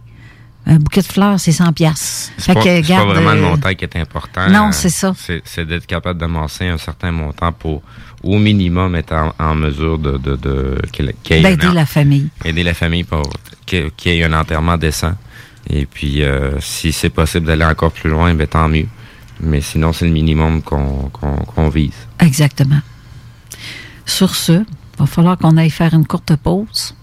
Un bouquet de fleurs, c'est 100 piastres. C'est pas, c'est pas vraiment le montant qui est important. Non, Euh, c'est ça. C'est, c'est d'être capable d'amasser un certain montant pour, au minimum, être en, en mesure de, de, de qu'il- qu'il y ait D'aider un- la famille. aider la famille pour qu'il y ait un enterrement décent. Et puis, euh, si c'est possible d'aller encore plus loin, ben, tant mieux. Mais sinon, c'est le minimum qu'on, vise. Exactement. Sur ce, il va falloir qu'on aille faire une courte pause.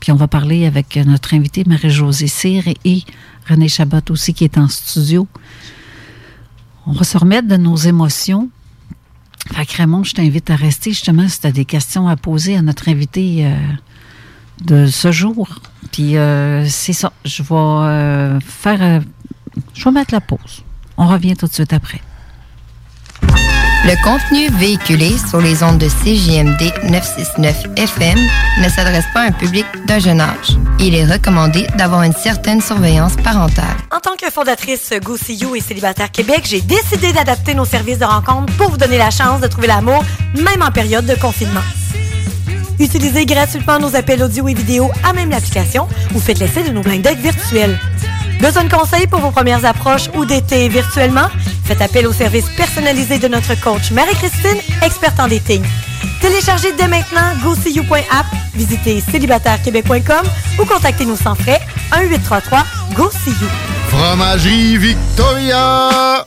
Puis on va parler avec notre invité Marie-Josée Cyr et, et René Chabot aussi qui est en studio. On va se remettre de nos émotions. Fait que Raymond, je t'invite à rester justement si tu as des questions à poser à notre invité euh, de ce jour. Puis euh, c'est ça. Je vais euh, faire. euh, je vais mettre la pause. On revient tout de suite après. Le contenu véhiculé sur les ondes de CJMD 969 FM ne s'adresse pas à un public d'un jeune âge. Il est recommandé d'avoir une certaine surveillance parentale. En tant que fondatrice Go See You et Célibataire Québec, j'ai décidé d'adapter nos services de rencontre pour vous donner la chance de trouver l'amour, même en période de confinement. Utilisez gratuitement nos appels audio et vidéo à même l'application ou faites l'essai de nos blind dates virtuels. Besoin de conseils pour vos premières approches ou d'été virtuellement? Faites appel au service personnalisé de notre coach Marie-Christine, experte en dating. Téléchargez dès maintenant GoSeeYou.app, visitez célibatairequebec.com ou contactez-nous sans frais 1-833-GO-SEE-YOU. Fromagerie Victoria!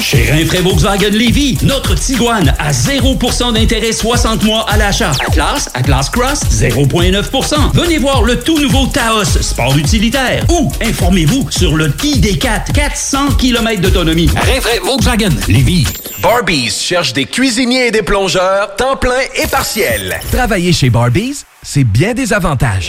Chez Rinfraie Volkswagen Lévy, notre Tiguan à 0% d'intérêt 60 mois à l'achat. Atlas, Atlas Cross, 0,9%. Venez voir le tout nouveau Taos, sport utilitaire. Ou informez-vous sur le ID4, 400 km d'autonomie. Rinfraie Volkswagen Lévy. Barbies cherche des cuisiniers et des plongeurs, temps plein et partiel. Travailler chez Barbies, c'est bien des avantages.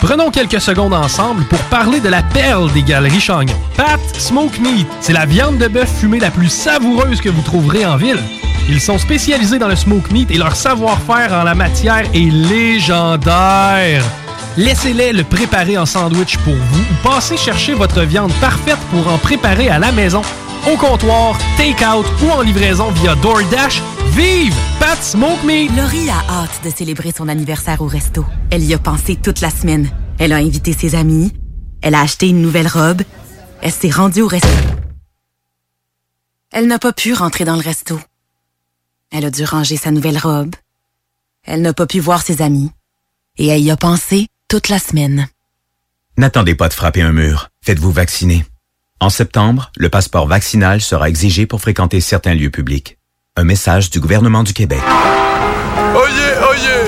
Prenons quelques secondes ensemble pour parler de la perle des galeries Chagnon. Pat Smoke Meat, c'est la viande de bœuf fumée la plus savoureuse que vous trouverez en ville. Ils sont spécialisés dans le smoke meat et leur savoir-faire en la matière est légendaire. Laissez-les le préparer en sandwich pour vous ou passez chercher votre viande parfaite pour en préparer à la maison, au comptoir, take-out ou en livraison via DoorDash. Vive Pat Smoke Meat! Laurie a hâte de célébrer son anniversaire au resto. Elle y a pensé toute la semaine. Elle a invité ses amis. Elle a acheté une nouvelle robe. Elle s'est rendue au resto. Elle n'a pas pu rentrer dans le resto. Elle a dû ranger sa nouvelle robe. Elle n'a pas pu voir ses amis. Et elle y a pensé toute la semaine. N'attendez pas de frapper un mur. Faites-vous vacciner. En septembre, le passeport vaccinal sera exigé pour fréquenter certains lieux publics. Un message du gouvernement du Québec. Oyez, oyez!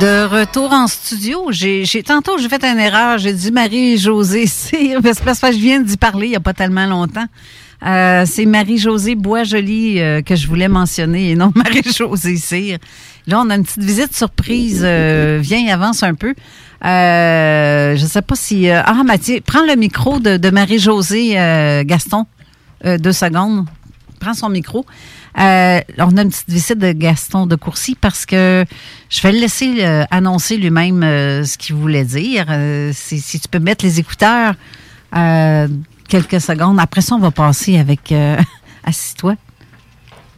De retour en studio, j'ai tantôt j'ai fait une erreur. J'ai dit Marie-Josée Cyr, parce que je viens d'y parler il n'y a pas tellement longtemps. Euh, c'est Marie-Josée Boisjoli euh, que je voulais mentionner et non Marie-Josée Cyr. Là, on a une petite visite surprise. Euh, viens, avance un peu. Euh, je sais pas si... ah, Mathieu, prends le micro de, de Marie-Josée Gaston. Deux secondes. Prends son micro. Euh, on a une petite visite de Gaston de Courcy parce que je vais le laisser euh, annoncer lui-même euh, ce qu'il voulait dire. Si, si tu peux mettre les écouteurs quelques secondes. Après ça, on va passer avec... Assis-toi.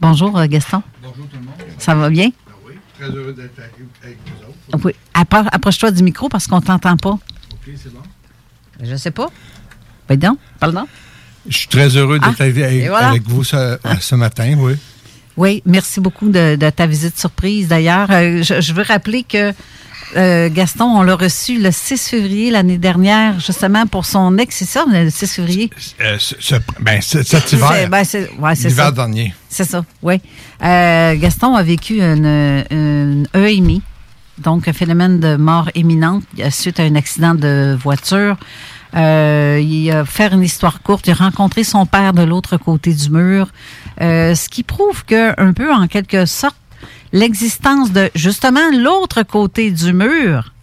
Bonjour, Gaston. Bonjour tout le monde. Ça va bien? Oui, très heureux d'être avec vous autres. Oui. Approche-toi du micro parce qu'on t'entend pas. OK, c'est bon. Je sais pas. Ben donc, parle donc. Je suis très heureux d'être Ah, avec, et voilà. avec vous ce, ce matin, oui. Oui, merci beaucoup de, de ta visite surprise. D'ailleurs, Euh, je, je veux rappeler que euh, Gaston, on l'a reçu le 6 février l'année dernière, justement pour son ex, c'est ça, le 6 février? Euh, ce- ce- ben, ce- cet hiver. C'est- ben, ouais, L'hiver ça. dernier. C'est ça, oui. Euh, Gaston a vécu une, une EMI, donc un phénomène de mort imminente euh, suite à un accident de voiture. Euh, il a faire une histoire courte, il a rencontré son père de l'autre côté du mur, euh, ce qui prouve que un peu en quelque sorte l'existence de justement l'autre côté du mur,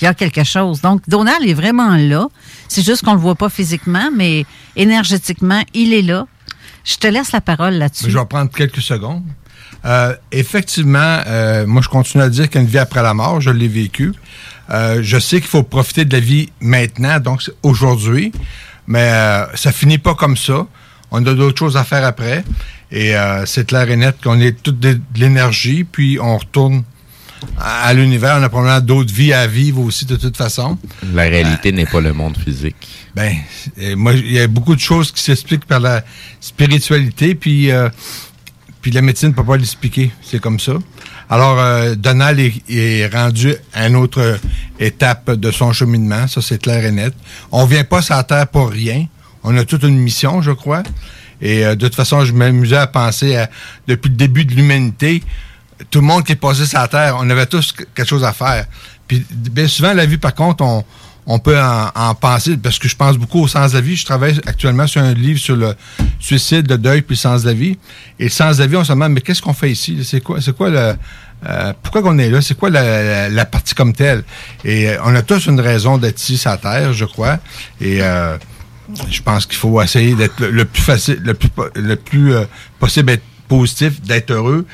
il y a quelque chose. Donc Donald est vraiment là. C'est juste qu'on le voit pas physiquement, mais énergétiquement, il est là. Je te laisse la parole là-dessus. Je vais prendre quelques secondes. Euh, effectivement, euh, moi, je continue à dire qu'il y a une vie après la mort. Je l'ai vécu. Euh, je sais qu'il faut profiter de la vie maintenant, donc c'est aujourd'hui. Mais euh, ça finit pas comme ça. On a d'autres choses à faire après. Et euh, c'est clair et net qu'on est toute de, de l'énergie, puis on retourne à, à l'univers. On a probablement d'autres vies à vivre aussi, de toute façon. La réalité n'est pas le monde physique. Ben, euh, moi, il y a beaucoup de choses qui s'expliquent par la spiritualité, puis, euh, puis la médecine ne peut pas l'expliquer. C'est comme ça. Alors, euh, Donald est, rendu à une autre étape de son cheminement, ça c'est clair et net. On vient pas sur Terre pour rien. On a toute une mission, je crois. Et euh, de toute façon, je m'amusais à penser à, depuis le début de l'humanité, tout le monde qui est passé sur la Terre, on avait tous quelque chose à faire. Puis bien souvent, la vie, par contre, on, on peut en, en penser, parce que je pense beaucoup au sens de la vie. Je travaille actuellement sur un livre sur le suicide, le deuil, puis le sens. Et le sens on se demande, mais qu'est-ce qu'on fait ici? C'est quoi, c'est quoi le... euh, pourquoi qu'on est là? C'est quoi la, la- partie comme telle? Et euh, on a tous une raison d'être ici sur la Terre, je crois. Et euh, je pense qu'il faut essayer d'être le, plus facile, le plus, le plus possible d'être positif, d'être heureux,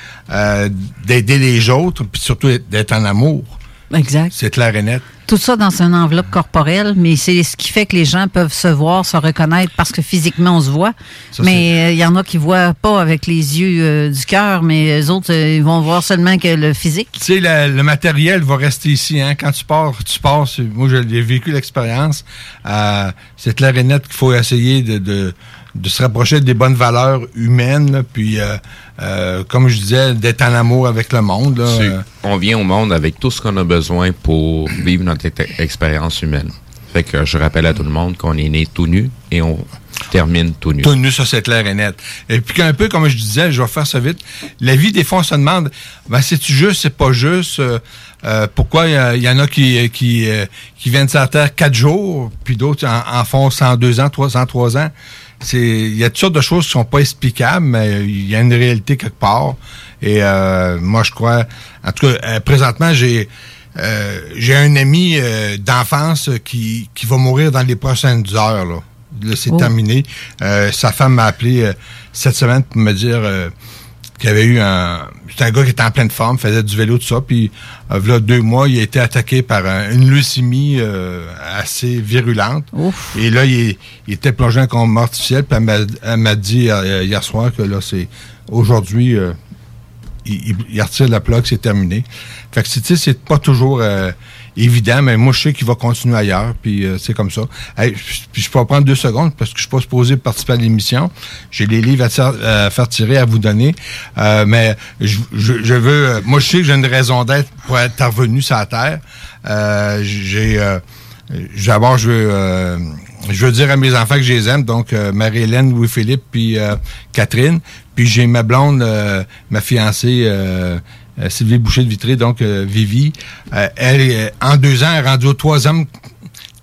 d'aider les autres, puis surtout d'être en amour. Exact. C'est clair et net. Tout ça dans une enveloppe corporelle, mais c'est ce qui fait que les gens peuvent se voir, se reconnaître parce que physiquement on se voit. Ça, mais euh, il y en a qui voient pas avec les yeux euh, du cœur, mais les autres euh, ils vont voir seulement que le physique. Tu sais, le, le matériel va rester ici. Hein? Quand tu pars, tu pars. Moi, j'ai vécu l'expérience. C'est clair et net qu'il faut essayer de, de, de se rapprocher des bonnes valeurs humaines. là, puis, euh, euh, comme je disais, d'être en amour avec le monde. là. Euh, on vient au monde avec tout ce qu'on a besoin pour vivre notre ex- expérience humaine. Fait que je rappelle à tout le monde qu'on est né tout nu et on termine tout nu. Tout nu, ça c'est clair et net. Et puis un peu comme je disais, je vais faire ça vite. La vie, des fois, on se demande, ben c'est-tu juste, c'est pas juste. euh, euh, pourquoi il y, a- il y en a qui qui euh, qui viennent sur la terre quatre jours, puis d'autres en, en font 102 ans, 303 ans? C'est il y a toutes sortes de choses qui sont pas explicables, mais il y a une réalité quelque part. Et euh, moi, je crois, en tout cas, euh, présentement, j'ai euh, j'ai un ami euh, d'enfance qui, qui va mourir dans les prochaines heures. Là, Là, c'est Oh. terminé. Euh, sa femme m'a appelé cette semaine pour me dire y avait eu un... C'est un gars qui était en pleine forme, faisait du vélo, tout ça. Puis, euh, voilà deux mois, il a été attaqué par un- une leucémie euh, assez virulente. Et là, il, il était plongé en coma artificiel. Puis, elle m'a- dit euh, hier soir que là, c'est... Aujourd'hui... euh, il, il- retire la plaque, c'est terminé. Fait que, tu sais, c'est pas toujours euh, évident, mais moi, je sais qu'il va continuer ailleurs, puis euh, c'est comme ça. Hey, puis je peux prendre deux secondes, parce que je suis pas supposé participer à l'émission. J'ai des livres à, à faire tirer, à vous donner, Euh, mais je, je- je veux... euh, moi, je sais que j'ai une raison d'être pour être revenu sur la Terre. Euh, j'ai... euh, D'abord, je veux, euh, je veux dire à mes enfants que je les aime, donc euh, Marie-Hélène, Louis-Philippe, puis euh, Catherine. Puis j'ai ma blonde, euh, ma fiancée, euh, euh, Sylvie Boucher de Vitré, donc euh, Vivi. Euh, elle, est, en deux ans, elle est rendue au troisième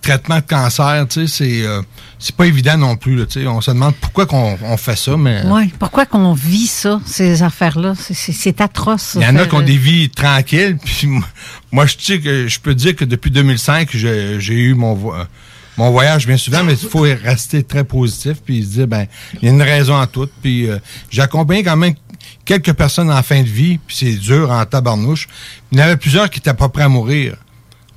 traitement de cancer. Tu sais, c'est euh, c'est pas évident non plus. Là, tu sais. on se demande pourquoi qu'on on fait ça, mais Oui. Pourquoi qu'on vit ça, ces affaires-là? C'est- atroce. il y en a qui ont euh, des vies tranquilles. Puis moi- je sais que je peux dire que depuis 2005, j'ai eu mon vo- euh, mon voyage bien souvent, mais il faut rester très positif puis se dire ben il y a une raison à tout. Puis euh, j'ai accompagné quand même quelques personnes en fin de vie, puis c'est dur en tabarnouche. Il y en avait plusieurs qui étaient pas prêts à mourir.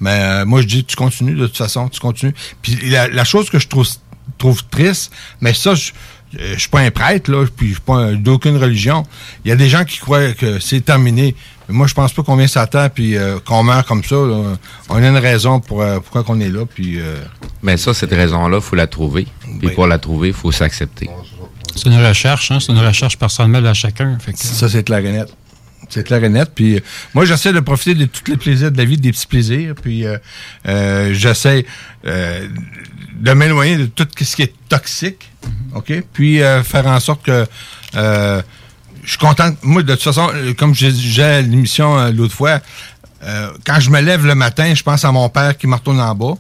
Mais euh, moi, je dis, tu continues, de toute façon, tu continues. Puis la, la chose que je trouve, trouve triste, mais ça, je, euh, je suis pas un prêtre, là, puis je suis pas un- d'aucune religion. Il y a des gens qui croient que c'est terminé. Mais moi, je pense pas qu'on vient terre puis euh, qu'on meurt comme ça. là. On a une raison pour euh, pourquoi qu'on est là, puis... euh, Mais ça, cette raison-là, il faut la trouver. Puis pour la trouver, il faut s'accepter. C'est une recherche, hein? C'est une recherche personnelle à chacun. Ça, c'est clair et net. C'est clair et net. Puis euh, moi, j'essaie de profiter de tous les plaisirs de la vie, des petits plaisirs. Puis euh, euh, j'essaie de m'éloigner de tout ce qui est toxique. OK? Puis faire en sorte que je suis content. Moi, de toute façon, comme je disais à l'émission l'autre fois, quand je me lève le matin, je pense à mon père qui me retourne en bas.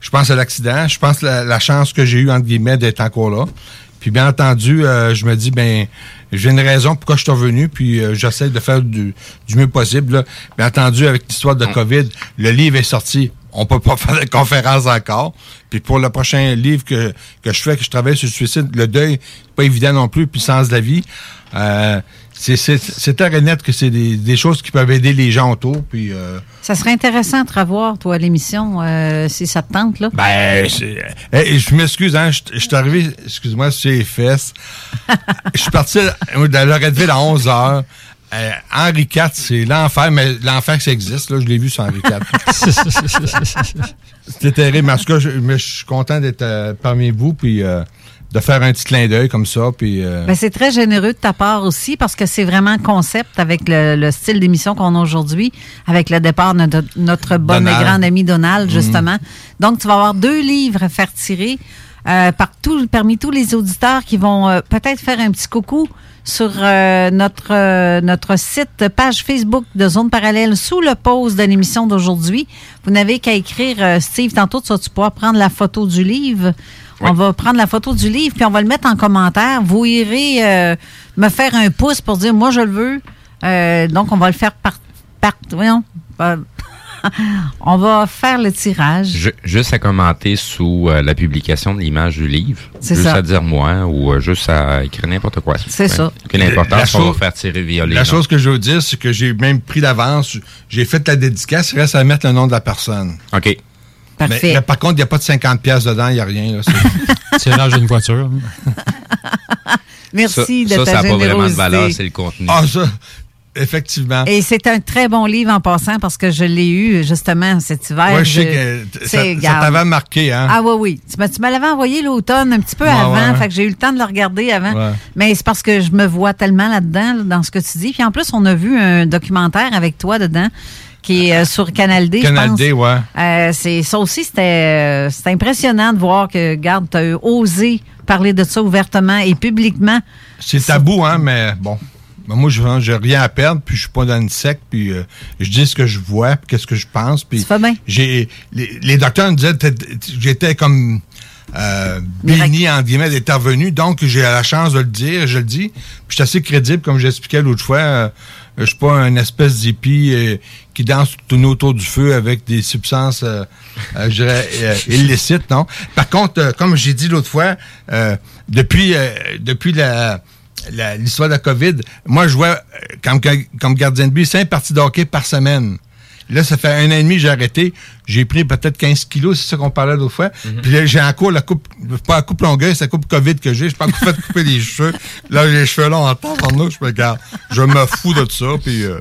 Je pense à l'accident. Je pense à la, la chance que j'ai eue, entre guillemets, d'être encore là. Puis bien entendu, euh, je me dis, ben, j'ai une raison pourquoi je suis revenu, puis euh, j'essaie de faire du, du mieux possible. là. Bien entendu, avec l'histoire de COVID, le livre est sorti. On peut pas faire de conférence encore. Puis pour le prochain livre que, que je fais, que je travaille sur le suicide, le deuil, c'est pas évident non plus, puis sens de la vie. Euh, c'est clair et net que c'est des, des choses qui peuvent aider les gens autour. Puis euh, Ça serait intéressant de revoir, toi, à l'émission, euh, si ça te tente, là. Ben, hey, je m'excuse, hein, je suis arrivé, excuse-moi, sur les fesses. Je suis parti de Loretteville à 11 heures. Euh, Henri IV, c'est l'enfer, mais l'enfer que ça existe, là, je l'ai vu sur Henri IV. C'était terrible, mais en tout cas, je, mais je suis content d'être euh, parmi vous, puis de faire un petit clin d'œil comme ça, puis... euh, Ben, c'est très généreux de ta part aussi parce que c'est vraiment concept avec le, le style d'émission qu'on a aujourd'hui, avec le départ de notre, notre bon Donald. et grand ami Donald, Mhm. justement. Donc, tu vas avoir deux livres à faire tirer euh, par tout- parmi tous les auditeurs qui vont euh, peut-être faire un petit coucou sur euh, notre, euh, notre site, page Facebook de Zone Parallèle sous le post de l'émission d'aujourd'hui. Vous n'avez qu'à écrire, euh, Steve, tantôt, tu vas pouvoir prendre la photo du livre. On va prendre la photo du livre, puis on va le mettre en commentaire. Vous irez euh, me faire un pouce pour dire, moi, je le veux. Euh, donc, on va le faire par... par voyons, euh, on va faire le tirage. Ju- juste à commenter sous euh, la publication de l'image du livre. C'est juste ça. à dire moi ou euh, juste à écrire n'importe quoi. C'est ça. Aucune importance, La on va chose- faire tirer via les La chose que je veux dire, c'est que j'ai même pris d'avance. J'ai fait la dédicace. Il reste à mettre le nom de la personne. OK. Parfait. Mais, par contre, il n'y a pas de 50 pièces dedans. Il n'y a rien. Là, Tirage d'une voiture. Merci ça, de ça, ta ça n'a pas vraiment de valeur, c'est le contenu. Ah, ça, effectivement. Et c'est un très bon livre en passant parce que je l'ai eu justement cet hiver. Ouais, je sais que c'est- ça, ça t'avait marqué, hein? Ah oui, oui. Tu, m'as- tu me l'avais envoyé l'automne, un petit peu Ouais, avant, ouais. fait que j'ai eu le temps de le regarder avant. Ouais. Mais c'est parce que je me vois tellement là-dedans, là, dans ce que tu dis. Puis en plus, on a vu un documentaire avec toi dedans qui est euh, sur Canal D, je Canal pense. D, ouais. Euh, c'est ça aussi, c'était euh, c'était impressionnant de voir que, garde, tu as osé parler de ça ouvertement et publiquement. C'est tabou, hein, mais bon. Ben, moi, je n'ai rien à perdre, puis je suis pas dans une secte, puis euh, je dis ce que je vois, puis qu'est-ce que je pense. Puis j'ai les, les docteurs me disaient que j'étais comme euh, béni, en guillemets, d'être revenu, donc j'ai la chance de le dire, je le dis. Puis je suis assez crédible, comme j'expliquais l'autre fois. euh, je suis pas une espèce d'hippie euh, qui danse tout autour du feu avec des substances, euh, euh, je dirais, illicites, non? Par contre, comme j'ai dit l'autre fois, euh, depuis, euh, depuis la la- l'histoire de la COVID, moi, je jouais comme, comme gardien de but cinq parties de hockey par semaine. Là, ça fait un an et demi que j'ai arrêté. J'ai pris peut-être 15 kilos, c'est ça qu'on parlait l'autre fois. Puis là, j'ai encore la coupe, pas la coupe longueur, c'est la coupe COVID que j'ai. Je suis pas encore fait couper les cheveux. Là, j'ai les cheveux longs en temps, je me garde. Je me fous de ça, puis... euh,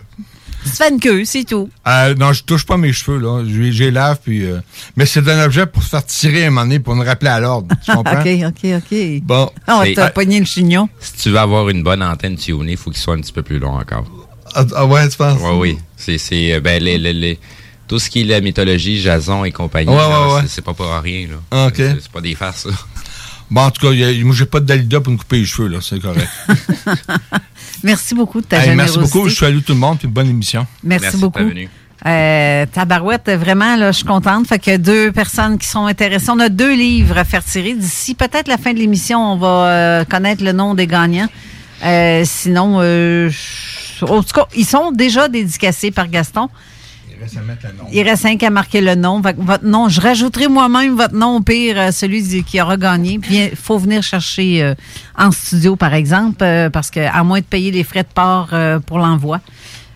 Tu te fais une queue, c'est tout. euh, non, je touche pas mes cheveux, là. Je je les lave, puis... euh, mais c'est un objet pour se faire tirer un moment donné, pour me rappeler à l'ordre. Tu comprends? OK, OK, OK. Bon. Ah, on t'a pogné le chignon. Si tu veux avoir une bonne antenne tunée, il faut qu'il soit un petit peu plus long encore. Ah, ah ouais, tu penses? Oui, oui. C'est, c'est, euh, ben, les, les- les- tout ce qui est la mythologie, Jason et compagnie, Ouais, ouais, ouais. C'est, pas pour rien. Là. Ah, OK. C'est, pas des farces. ça. Bon, en tout cas, a- moi, j'ai pas de Dalida pour me couper les cheveux, là. C'est correct. Merci beaucoup de ta Hey, générosité. merci beaucoup. Je salue tout le monde, puis bonne émission. Merci, beaucoup. Euh, tabarouette, vraiment, là, je suis contente. Fait que deux personnes qui sont intéressées. On a deux livres à faire tirer. D'ici peut-être la fin de l'émission, on va euh, connaître le nom des gagnants. Euh, sinon, euh, je- en tout cas, ils sont déjà dédicacés par Gaston. Il reste à mettre le nom. Il reste cinq à marquer le nom. Votre nom, je rajouterai moi-même votre nom au pire, euh, celui qui aura gagné. Puis il faut venir chercher euh, en studio, par exemple, euh, parce que à moins de payer les frais de port euh, pour l'envoi.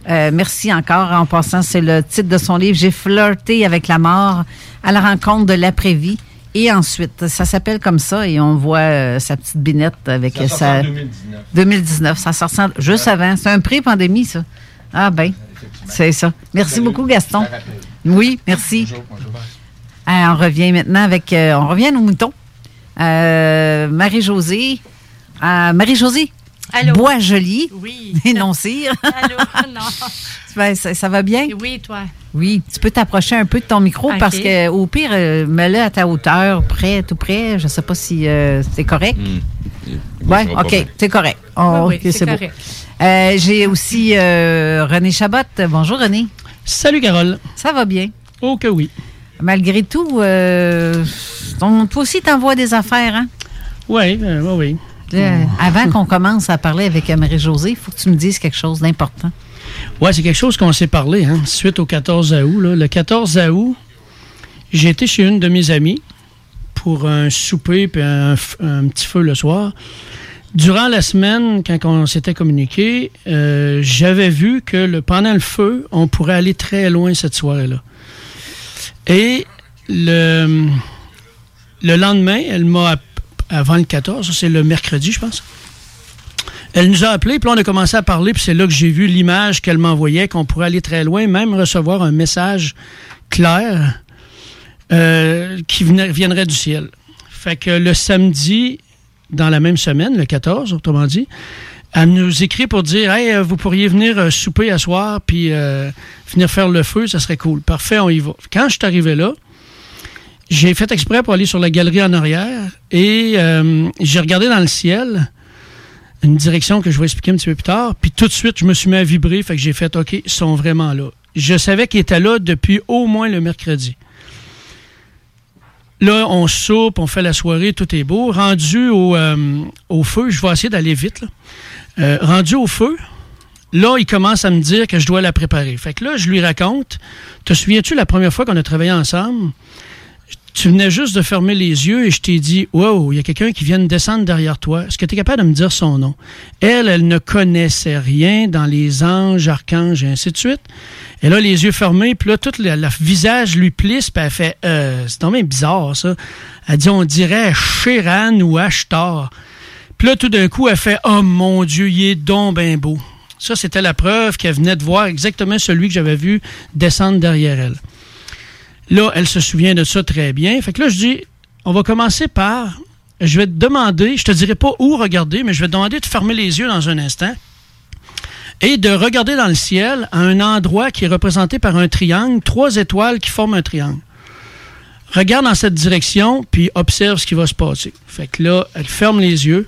Merci encore. En passant, c'est le titre de son livre. J'ai flirté avec la mort à la rencontre de l'après-vie. Et ensuite, ça s'appelle comme ça et on voit euh, sa petite binette avec Ça sa... en 2019. 2019. Ça sort juste avant. C'est un pré-pandémie, ça. Ah ben, c'est ça. Merci beaucoup, Gaston. Oui, merci. Ah, on revient maintenant avec... euh, on revient aux moutons. Euh, Marie-Josée. Euh, Marie-Josée, Allô? Bois joli. Oui. Et non cire. Allô? Non. Ben, ça, ça va bien? Oui, toi. Oui. Tu peux t'approcher un peu de ton micro parce que au pire, euh, mets-le à ta hauteur, près, tout près. Je sais pas si euh, c'est correct. Ouais, va pas OK, c'est correct. Oh, Oui, OK, oui, c'est c'est beau. correct. Euh, J'ai aussi euh, René Chabot. Bonjour, René. Salut, Carole. Ça va bien? Oh que oui. Malgré tout, euh, ton- toi aussi, t'envoies des affaires, hein? Oui, oui, oui. Là, Avant qu'on commence à parler avec Marie-Josée, il faut que tu me dises quelque chose d'important. Ouais, c'est quelque chose qu'on s'est parlé, hein, suite au 14 août. Le 14 août, j'ai été chez une de mes amies pour un souper puis un, petit feu le soir. Durant la semaine, quand on s'était communiqué, euh, j'avais vu que le, pendant le feu, on pourrait aller très loin cette soirée-là. Et le, le lendemain, elle m'a, app- avant le 14, c'est le mercredi, je pense, elle nous a appelés, puis on a commencé à parler, puis c'est là que j'ai vu l'image qu'elle m'envoyait, qu'on pourrait aller très loin, même recevoir un message clair euh, qui viendrait du ciel. Fait que le samedi, dans la même semaine, le 14, autrement dit, elle nous écrit pour dire Hey, euh, vous pourriez venir euh, souper à soir, puis venir faire le feu, ça serait cool. Parfait, on y va. Quand je suis arrivé là, j'ai fait exprès pour aller sur la galerie en arrière et euh, j'ai regardé dans le ciel une direction que je vais expliquer un petit peu plus tard. Puis tout de suite, je me suis mis à vibrer. Fait que j'ai fait OK, ils sont vraiment là. Je savais qu'ils étaient là depuis au moins le mercredi. Là, on soupe, on fait la soirée, tout est beau. Rendu au, euh, feu, je vais essayer d'aller vite. là. Euh, rendu au feu, là, il commence à me dire que je dois la préparer. Fait que là, je lui raconte. Te souviens-tu la première fois qu'on a travaillé ensemble? Tu venais juste de fermer les yeux et je t'ai dit Wow, il y a quelqu'un qui vient de descendre derrière toi. Est-ce que tu es capable de me dire son nom? Elle, elle ne connaissait rien dans les anges, archanges et ainsi de suite. Elle a les yeux fermés, puis là, tout le, visage lui plisse, puis elle fait euh, C'est tombé bizarre, ça. Elle dit On dirait Chiran ou Ashtar. Puis là, tout d'un coup, elle fait Oh mon Dieu, il est donc ben beau. Ça, c'était la preuve qu'elle venait de voir exactement celui que j'avais vu descendre derrière elle. Là, elle se souvient de ça très bien. Fait que là, je dis, on va commencer par, je vais te demander, je te dirai pas où regarder, mais je vais te demander de fermer les yeux dans un instant et de regarder dans le ciel à un endroit qui est représenté par un triangle, trois étoiles qui forment un triangle. Regarde dans cette direction, puis observe ce qui va se passer. Fait que là, elle ferme les yeux.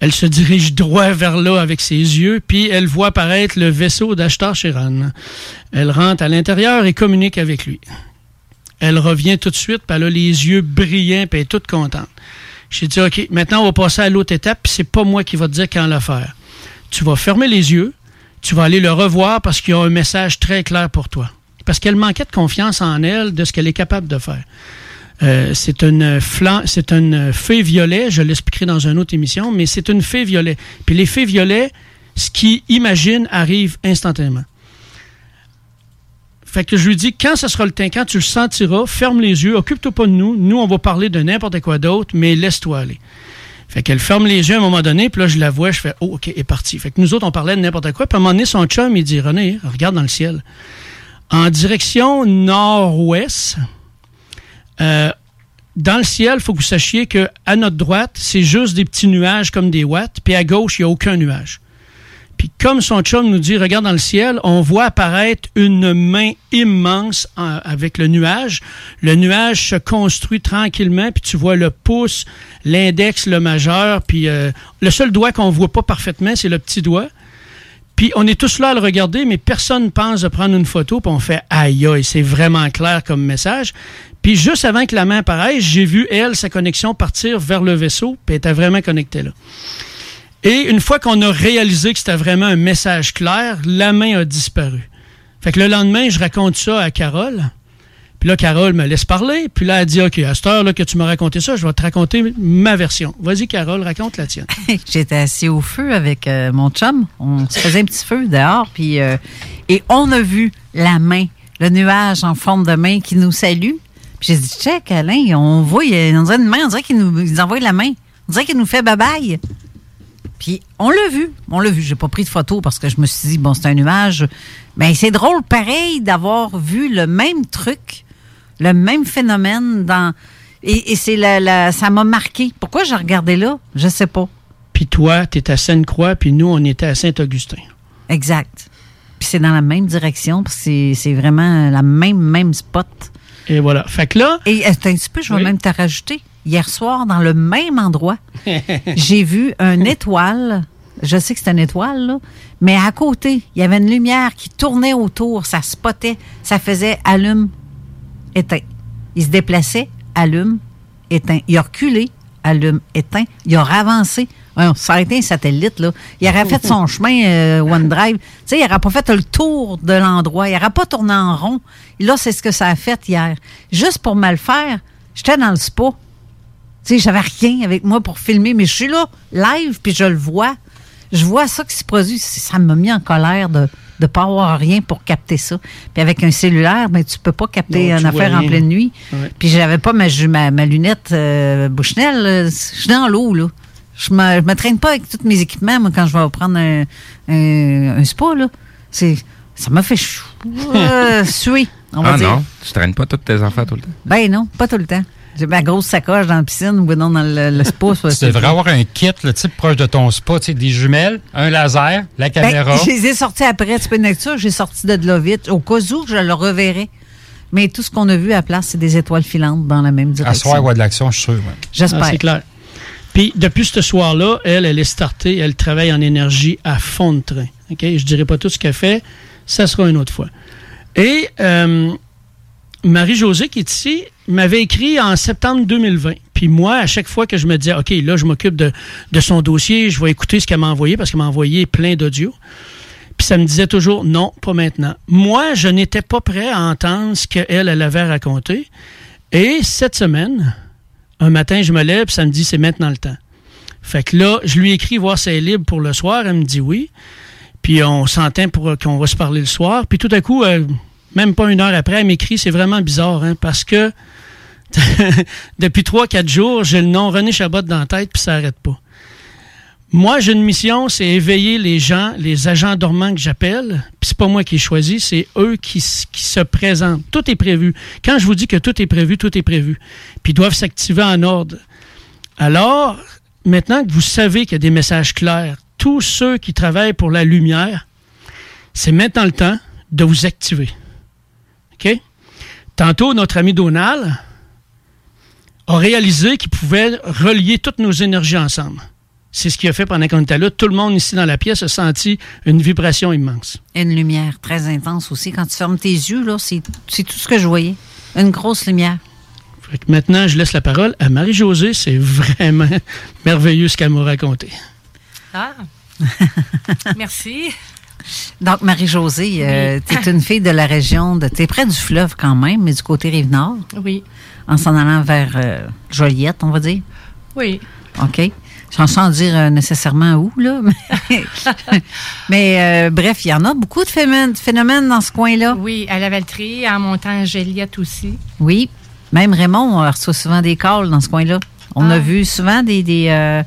Elle se dirige droit vers là avec ses yeux, puis elle voit apparaître le vaisseau d'Ashtar Shiran. Elle rentre à l'intérieur et communique avec lui. Elle revient tout de suite, puis elle a les yeux brillants, puis elle est toute contente. J'ai dit, OK, maintenant on va passer à l'autre étape, puis c'est pas moi qui va te dire quand le faire. Tu vas fermer les yeux, tu vas aller le revoir parce qu'il y a un message très clair pour toi. Parce qu'elle manquait de confiance en elle, de ce qu'elle est capable de faire. Euh, c'est une c'est une fée violet, je l'expliquerai dans une autre émission, mais c'est une fée violet. Puis les fées violets, ce qu'ils imaginent arrive instantanément. Fait que je lui dis, quand ce sera le temps, quand tu le sentiras, ferme les yeux, occupe-toi pas de nous. Nous, on va parler de n'importe quoi d'autre, mais laisse-toi aller. Fait qu'elle ferme les yeux à un moment donné, puis là, je la vois, je fais, oh, OK, elle est partie. Fait que nous autres, on parlait de n'importe quoi. Puis à un moment donné, son chum, il dit, René, regarde dans le ciel. En direction nord-ouest, euh, dans le ciel, il faut que vous sachiez que à notre droite, c'est juste des petits nuages comme des watts, puis à gauche, il n'y a aucun nuage. Puis comme son chum nous dit, regarde dans le ciel, on voit apparaître une main immense en- avec le nuage. Le nuage se construit tranquillement, puis tu vois le pouce, l'index, le majeur, puis euh, le seul doigt qu'on voit pas parfaitement, c'est le petit doigt. Puis on est tous là à le regarder, mais personne pense de prendre une photo, puis on fait aïe aïe, c'est vraiment clair comme message. Puis juste avant que la main apparaisse, j'ai vu elle, sa connexion partir vers le vaisseau, puis elle était vraiment connectée là. Et une fois qu'on a réalisé que c'était vraiment un message clair, la main a disparu. Fait que le lendemain, je raconte ça à Carole. Puis là, Carole me laisse parler. Puis là, elle dit, OK, à cette heure-là que tu m'as raconté ça, je vais te raconter ma version. Vas-y, Carole, raconte la tienne. J'étais assis au feu avec euh, mon chum. On se faisait un petit feu dehors, euh, et on a vu la main, le nuage en forme de main qui nous salue. Puis j'ai dit, check, Alain, on voit, on dirait une main, on dirait qu'il nous envoie la main. On dirait qu'il nous fait bye-bye. Puis on l'a vu, on l'a vu. J'ai pas pris de photo parce que je me suis dit, bon, c'est un nuage. Mais c'est drôle, pareil, d'avoir vu le même truc, le même phénomène dans. Et, et c'est la, la- ça m'a marqué. Pourquoi j'ai regardé là? Je sais pas. puis toi, tu es à Sainte-Croix, puis nous, on était à Saint-Augustin. Exact. Puis c'est dans la même direction, que c'est- vraiment la même, même spot. Et voilà. Fait que là. Et attends un petit peu, je vais Oui. même te rajouter. Hier soir, dans le même endroit, j'ai vu une étoile. Je sais que c'est une étoile, là, mais à côté, il y avait une lumière qui tournait autour. Ça spottait. Ça faisait allume, éteint. Il se déplaçait, allume, éteint. Il a reculé, allume, éteint. Il a avancé. Ça aurait été un satellite, là. Il aurait fait son chemin euh, OneDrive. Tu sais, il n'aurait pas fait le tour de l'endroit. Il n'aurait pas tourné en rond. Et là, c'est ce que ça a fait hier. Juste pour me le faire, j'étais dans le spa. Tu sais, j'avais rien avec moi pour filmer, mais je suis là, live, puis je le vois. Je vois ça qui se produit. Ça m'a mis en colère de ne pas avoir rien pour capter ça. Puis avec un cellulaire, ben, tu peux pas capter Non, une affaire en pleine nuit. Ouais. Puis j'avais pas ma, ma, ma lunette euh, Bushnell. Je suis dans l'eau, là. Je me, je me traîne pas avec tous mes équipements, moi, quand je vais prendre un, un, un spa, là. C'est, ça m'a fait chou, euh, suer, on va ah dire. non, tu traînes pas tous tes enfants tout le temps? Ben non, pas tout le temps. J'ai ma grosse sacoche dans la piscine ou non dans le, le spa. soit Tu c'est devrais avoir un kit, le type proche de ton spa, tu sais, des jumelles, un laser, la Ben, caméra. je les ai sortis après, tu peux de lecture, j'ai sorti de là vite, au cas où je le reverrai. Mais tout ce qu'on a vu à place, c'est des étoiles filantes dans la même à direction. soir, il y a de l'action, je suis sûr. ouais. J'espère. Ah, c'est clair. Puis depuis ce soir-là, elle, elle est startée, elle travaille en énergie à fond de train. OK? Je dirai pas tout ce qu'elle fait, ça sera une autre fois. Et euh, Marie-Josée, qui est ici, m'avait écrit en septembre 2020. Puis moi, à chaque fois que je me disais, OK, là, je m'occupe de, son dossier, je vais écouter ce qu'elle m'a envoyé, parce qu'elle m'a envoyé plein d'audio. Puis ça me disait toujours, non, pas maintenant. Moi, je n'étais pas prêt à entendre ce qu'elle, elle avait raconté. Et cette semaine, un matin, je me lève, puis ça me dit, c'est maintenant le temps. Fait que là, je lui écris voir si elle est libre pour le soir. Elle me dit oui. Puis on s'entend pour qu'on va se parler le soir. Puis tout à coup, euh, même pas une heure après, elle m'écrit, c'est vraiment bizarre, hein, parce que depuis trois, quatre jours, j'ai le nom René Chabot dans la tête, puis ça n'arrête pas. Moi, j'ai une mission, c'est éveiller les gens, les agents dormants que j'appelle. Puis c'est pas moi qui ai choisi, c'est eux qui, qui se présentent. Tout est prévu. Quand je vous dis que tout est prévu, tout est prévu. Puis ils doivent s'activer en ordre. Alors, maintenant que vous savez qu'il y a des messages clairs, tous ceux qui travaillent pour la lumière, c'est maintenant le temps de vous activer. OK? Tantôt, notre ami Donald a réalisé qu'il pouvait relier toutes nos énergies ensemble. C'est ce qu'il a fait pendant qu'on était là. Tout le monde ici dans la pièce a senti une vibration immense. Une lumière très intense aussi. Quand tu fermes tes yeux, là, c'est c'est tout ce que je voyais. Une grosse lumière. Fait que maintenant, je laisse la parole à Marie-Josée. C'est vraiment merveilleux ce qu'elle m'a raconté. Ah. Merci. Donc, Marie-Josée, euh, tu es une fille de la région, de, tu es près du fleuve quand même, mais du côté Rive-Nord. Oui. En s'en allant vers euh, Joliette, on va dire. Oui. OK. Sans, sans dire euh, nécessairement où, là. Mais, mais, euh, bref, il y en a beaucoup de phénomènes, phénomènes dans ce coin-là. Oui, à la Valtrie, en montant à Joliette aussi. Oui. Même Raymond on reçoit souvent des calls dans ce coin-là. On Ah. a vu souvent des. des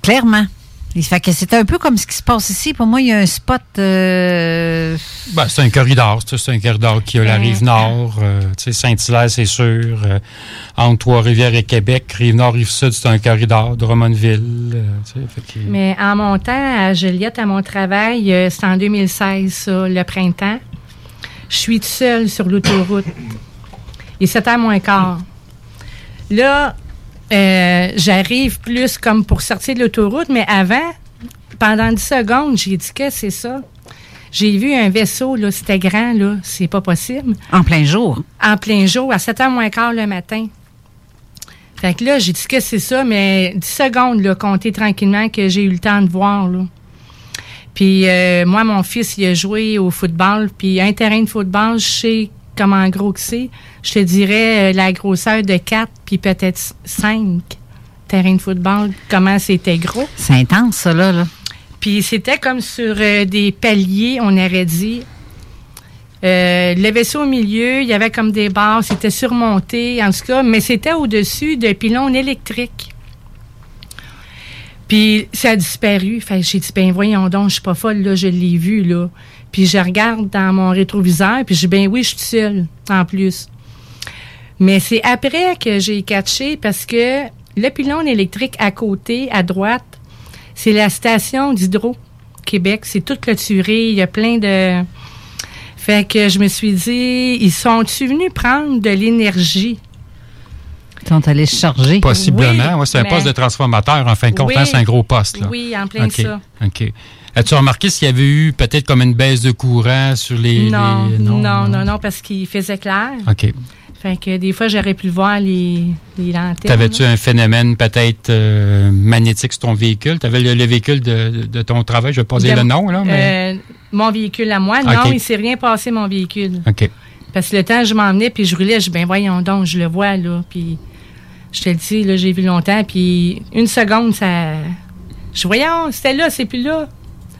clairement. Il fait que c'est un peu comme ce qui se passe ici. Pour moi, il y a un spot. euh, Ben, c'est un corridor. C'est un corridor qui a la rive nord. euh, tu sais, Saint-Hilaire, c'est sûr. euh, entre Trois-Rivières et Québec. Rive nord, rive sud, c'est un corridor. Drummondville. euh, tu sais, fait que- Mais en montant à Joliette, à mon travail, euh, c'est en 2016, ça, le printemps. Je suis toute seule sur l'autoroute. Il est 7 h moins quart. Là, euh, j'arrive plus comme pour sortir de l'autoroute, mais avant, pendant 10 secondes, j'ai dit que c'est ça? J'ai vu un vaisseau, là, c'était grand, là, c'est pas possible. En plein jour. En plein jour, à 7 h moins quart le matin. Fait que là, j'ai dit que c'est ça, mais 10 secondes, là, compter tranquillement que j'ai eu le temps de voir, là. Puis euh, moi, mon fils, il a joué au football, puis un terrain de football, je sais comment gros que c'est. Je te dirais euh, la grosseur de 4, puis peut-être 5 terrains de football, comment c'était gros. C'est intense, ça, là. là. Puis c'était comme sur euh, des paliers, on aurait dit. Euh, le vaisseau au milieu, il y avait comme des barres, c'était surmonté, en tout cas, mais c'était au-dessus de pylônes électriques. Puis ça a disparu. Fait que j'ai dit, ben voyons donc, je suis pas folle, là, je l'ai vu, là. Puis je regarde dans mon rétroviseur, puis je dis, ben oui, je suis seule, en plus. Mais c'est après que j'ai catché parce que le pylône électrique à côté, à droite, c'est la station d'Hydro Québec. C'est tout clôturé. Il y a plein de. Fait que je me suis dit, ils sont-tu venus prendre de l'énergie? Ils sont allés se charger. Possiblement. Oui, Ouais, c'est un poste de transformateur, en fin de compte. Oui. hein, c'est un gros poste. Là. Oui, en plein OK. ça. OK. As-tu remarqué s'il y avait eu peut-être comme une baisse de courant sur les. non, les- non, non, non, parce qu'il faisait clair. OK. Fait que des fois, j'aurais pu voir les, les lanternes. T'avais-tu un phénomène peut-être euh, magnétique sur ton véhicule? T'avais le, le véhicule de, de ton travail, je vais pas dire De- le nom, là, mais. Euh, mon véhicule à moi, non, il s'est rien passé, mon véhicule. OK. Parce que le temps, je m'emmenais, puis je roulais, je dis, ben voyons donc, je le vois, là. Puis je te le dis, là, j'ai vu longtemps, puis une seconde, ça. Je voyons, c'était là, c'est plus là.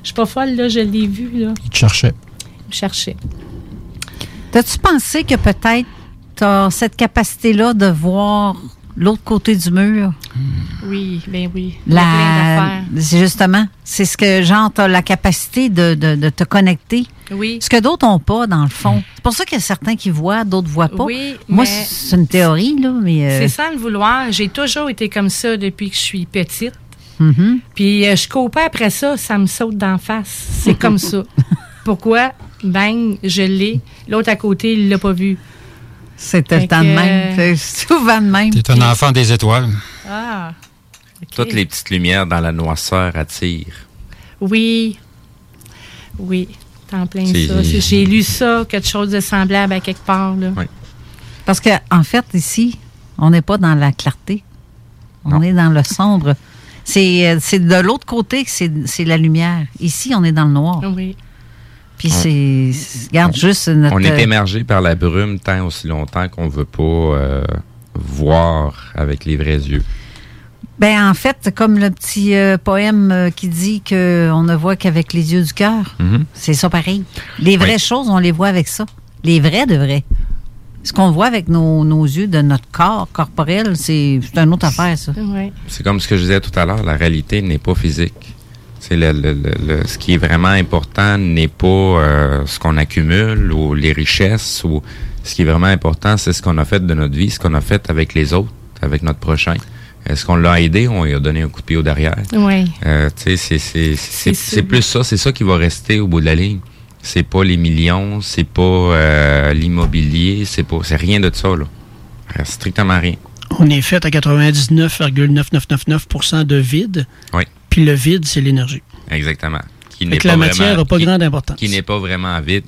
Je suis pas folle, là, je l'ai vu, là. Il te cherchait. Je cherchais. T'as-tu pensé que peut-être t'as cette capacité-là de voir l'autre côté du mur? Oui, ben oui. La, justement, c'est ce que, genre, t'as la capacité de, de- de te connecter. Oui. Ce que d'autres n'ont pas, dans le fond. C'est pour ça qu'il y a certains qui voient, d'autres voient pas. Oui, Moi, c'est une théorie, là, mais... euh, C'est sans le vouloir. J'ai toujours été comme ça depuis que je suis petite. mhm. Puis euh, je cours pas après ça, ça me saute d'en face. C'est comme ça. Pourquoi? Bang, je l'ai. L'autre à côté, il l'a pas vu. Fait le temps de même. euh, C'est souvent de même. T'es un enfant des étoiles. Ah. Toutes les petites lumières dans la noirceur attirent. Oui. Oui. T'es en plein ça. C'est- J'ai lu ça, quelque chose de semblable à quelque part. Là. Parce que en fait, ici, on n'est pas dans la clarté. On est dans le sombre. C'est euh, c'est de l'autre côté que c'est c'est la lumière. Ici, on est dans le noir. Oui. Puis c'est... Regarde juste notre... On est euh, émergé par la brume tant aussi longtemps qu'on veut pas euh, voir avec les vrais yeux. Ben, en fait, comme le petit euh, poème euh, qui dit qu'on ne voit qu'avec les yeux du cœur, Mhm. c'est ça pareil. Les vraies Oui. choses, on les voit avec ça. Les vrais de vrais. Ce qu'on voit avec nos, nos yeux de notre corps corporel, c'est c'est une autre affaire, ça. Oui. C'est comme ce que je disais tout à l'heure, la réalité n'est pas physique. Le, le- le- le- ce qui est vraiment important n'est pas euh, ce qu'on accumule ou les richesses ou ce qui est vraiment important, c'est ce qu'on a fait de notre vie, ce qu'on a fait avec les autres, avec notre prochain. Est-ce qu'on l'a aidé? Ou on lui a donné un coup de pied au derrière? Oui. Euh, tu sais, c'est- plus ça, c'est ça qui va rester au bout de la ligne. C'est pas les millions, c'est pas euh, l'immobilier, c'est pas, c'est rien de ça là. Strictement rien. On est fait à 99,9999% de vide. Oui. Puis le vide, c'est l'énergie. Exactement. Qui n'est que la pas matière vraiment- n'a pas qui- grande importance. Qui n'est pas vraiment vide,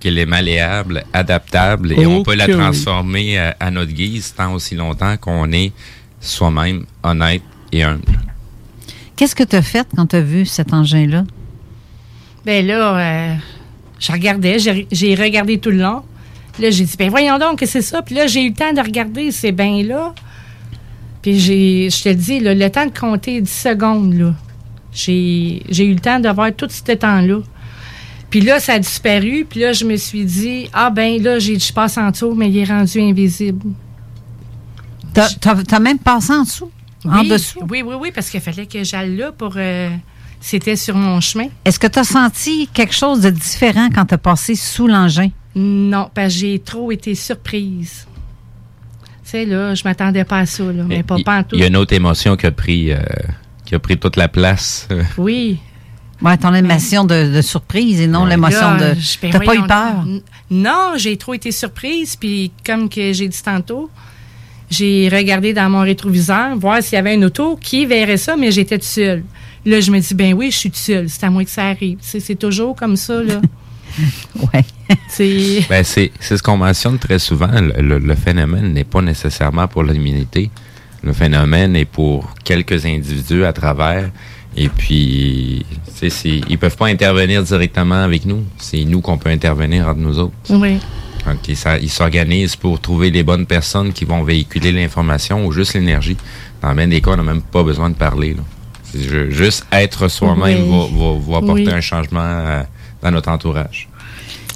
qu'elle est malléable, adaptable et on peut la oui. transformer à, à notre guise tant aussi longtemps qu'on est soi-même honnête et humble. Qu'est-ce que tu as fait quand tu as vu cet engin-là? Ben là, euh, je regardais, j'ai regardé tout le long. Là, j'ai dit, ben voyons donc que c'est ça. Puis là, j'ai eu le temps de regarder, c'est bien là. Puis j'ai, je te le dis, là, le temps de compter 10 secondes, là. J'ai j'ai eu le temps de voir tout ce temps-là. Puis là, ça a disparu. Puis là, je me suis dit, ah ben là, j'ai, je passe en dessous, mais il est rendu invisible. T'as as, même passé en dessous? En Oui, dessous? Oui, oui, oui, parce qu'il fallait que j'aille là pour. euh, c'était sur mon chemin. Est-ce que tu as senti quelque chose de différent quand tu as passé sous l'engin? Non, parce que j'ai trop été surprise. Tu sais, là, je m'attendais pas à ça, là, mais pas en tout. il y a une autre émotion qui a pris, euh, qui a pris toute la place. Oui. Ouais, ton émotion de, de surprise et non l'émotion de. ben T'as pas eu peur? Non, j'ai trop été surprise. Puis, comme que j'ai dit tantôt, j'ai regardé dans mon rétroviseur, voir s'il y avait une auto qui verrait ça, mais j'étais seule. Là, je me dis, ben oui, je suis seule. C'est à moi que ça arrive. C'est toujours comme ça, là. ouais. C'est. Ben, c'est c'est ce qu'on mentionne très souvent. Le, le- le phénomène n'est pas nécessairement pour l'humanité. Le phénomène est pour quelques individus à travers. Et puis, c'est- ils peuvent pas intervenir directement avec nous. C'est nous qu'on peut intervenir entre nous autres. Oui. Donc, ils s'organisent pour trouver les bonnes personnes qui vont véhiculer l'information ou juste l'énergie. Dans bien des cas, on n'a même pas besoin de parler. là. Juste être soi-même Oui. va, va- va apporter Oui. un changement euh, dans notre entourage.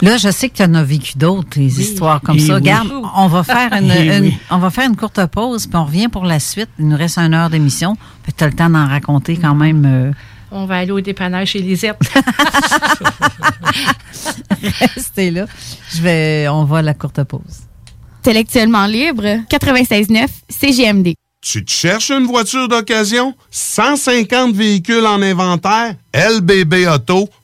Là, je sais que tu en as vécu d'autres, des histoires comme Eh ça. oui. Regarde, on va faire une, Eh une- oui. on va faire une courte pause, puis on revient pour la suite. Il nous reste une heure d'émission. Tu as le temps d'en raconter quand même. euh, On va aller au dépanneur chez Lisette. Restez là. Je vais, on va à la courte pause. Intellectuellement libre, 96.9 CGMD. Tu te cherches une voiture d'occasion? 150 véhicules en inventaire? LBB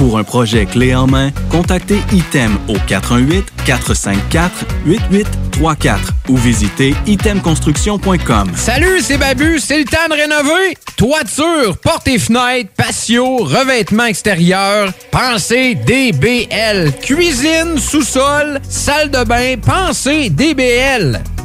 Pour un projet clé en main, contactez ITEM au 418-454-8834 ou visitez itemconstruction.com. Salut, c'est Babu, c'est le temps de rénover. Toiture, portes et fenêtres, patio, revêtement extérieur, pensez DBL. Cuisine, sous-sol, salle de bain, pensez DBL.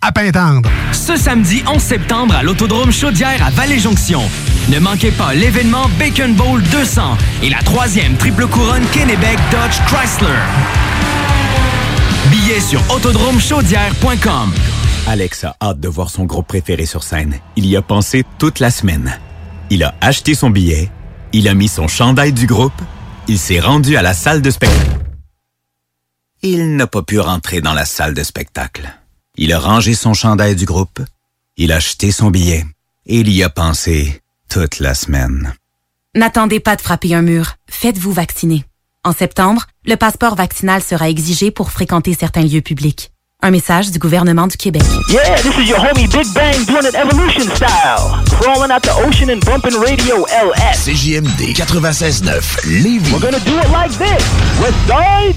à Pintendre. Ce samedi 11 septembre à l'Autodrome Chaudière à Vallée-Jonction. Ne manquez pas l'événement Bacon Bowl 200 et la troisième triple couronne Kennebec Dodge Chrysler. Billets sur autodromechaudière.com. Alex a hâte de voir son groupe préféré sur scène. Il y a pensé toute la semaine. Il a acheté son billet, il a mis son chandail du groupe, il s'est rendu à la salle de spectacle. Il n'a pas pu rentrer dans la salle de spectacle. Il a rangé son chandail du groupe, il a acheté son billet et il y a pensé toute la semaine. N'attendez pas de frapper un mur. Faites-vous vacciner. En septembre, le passeport vaccinal sera exigé pour fréquenter certains lieux publics. Un message du gouvernement du Québec. Yeah, this is your homie Big Bang doing it evolution style. Crawling out the ocean and bumping radio LS. CJMD 96.9 Lévis. We're gonna do it like this. Side.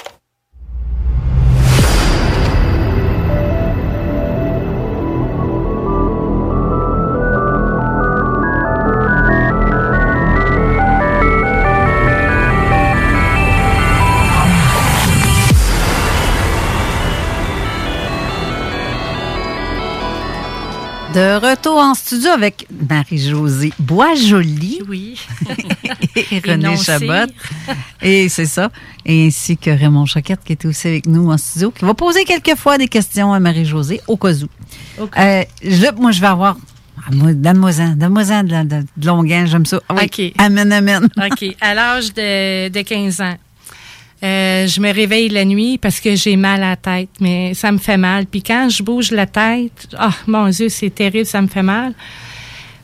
De retour en studio avec Marie-Josée Boisjoli. Oui. et René. Chabot. Et c'est ça. Et ainsi que Raymond Choquette qui est aussi avec nous en studio, qui va poser quelques fois des questions à Marie-Josée au cas où. Euh, là, moi, je vais avoir. Ah, moi, Donne-moi-en, donne-moi-en de, de, de j'aime ça. Ah oui. OK. Amen, amen. OK. À l'âge de, de 15 ans, euh, je me réveille la nuit parce que j'ai mal à la tête, mais ça me fait mal. Puis quand je bouge la tête, ah, mon Dieu, c'est terrible, ça me fait mal.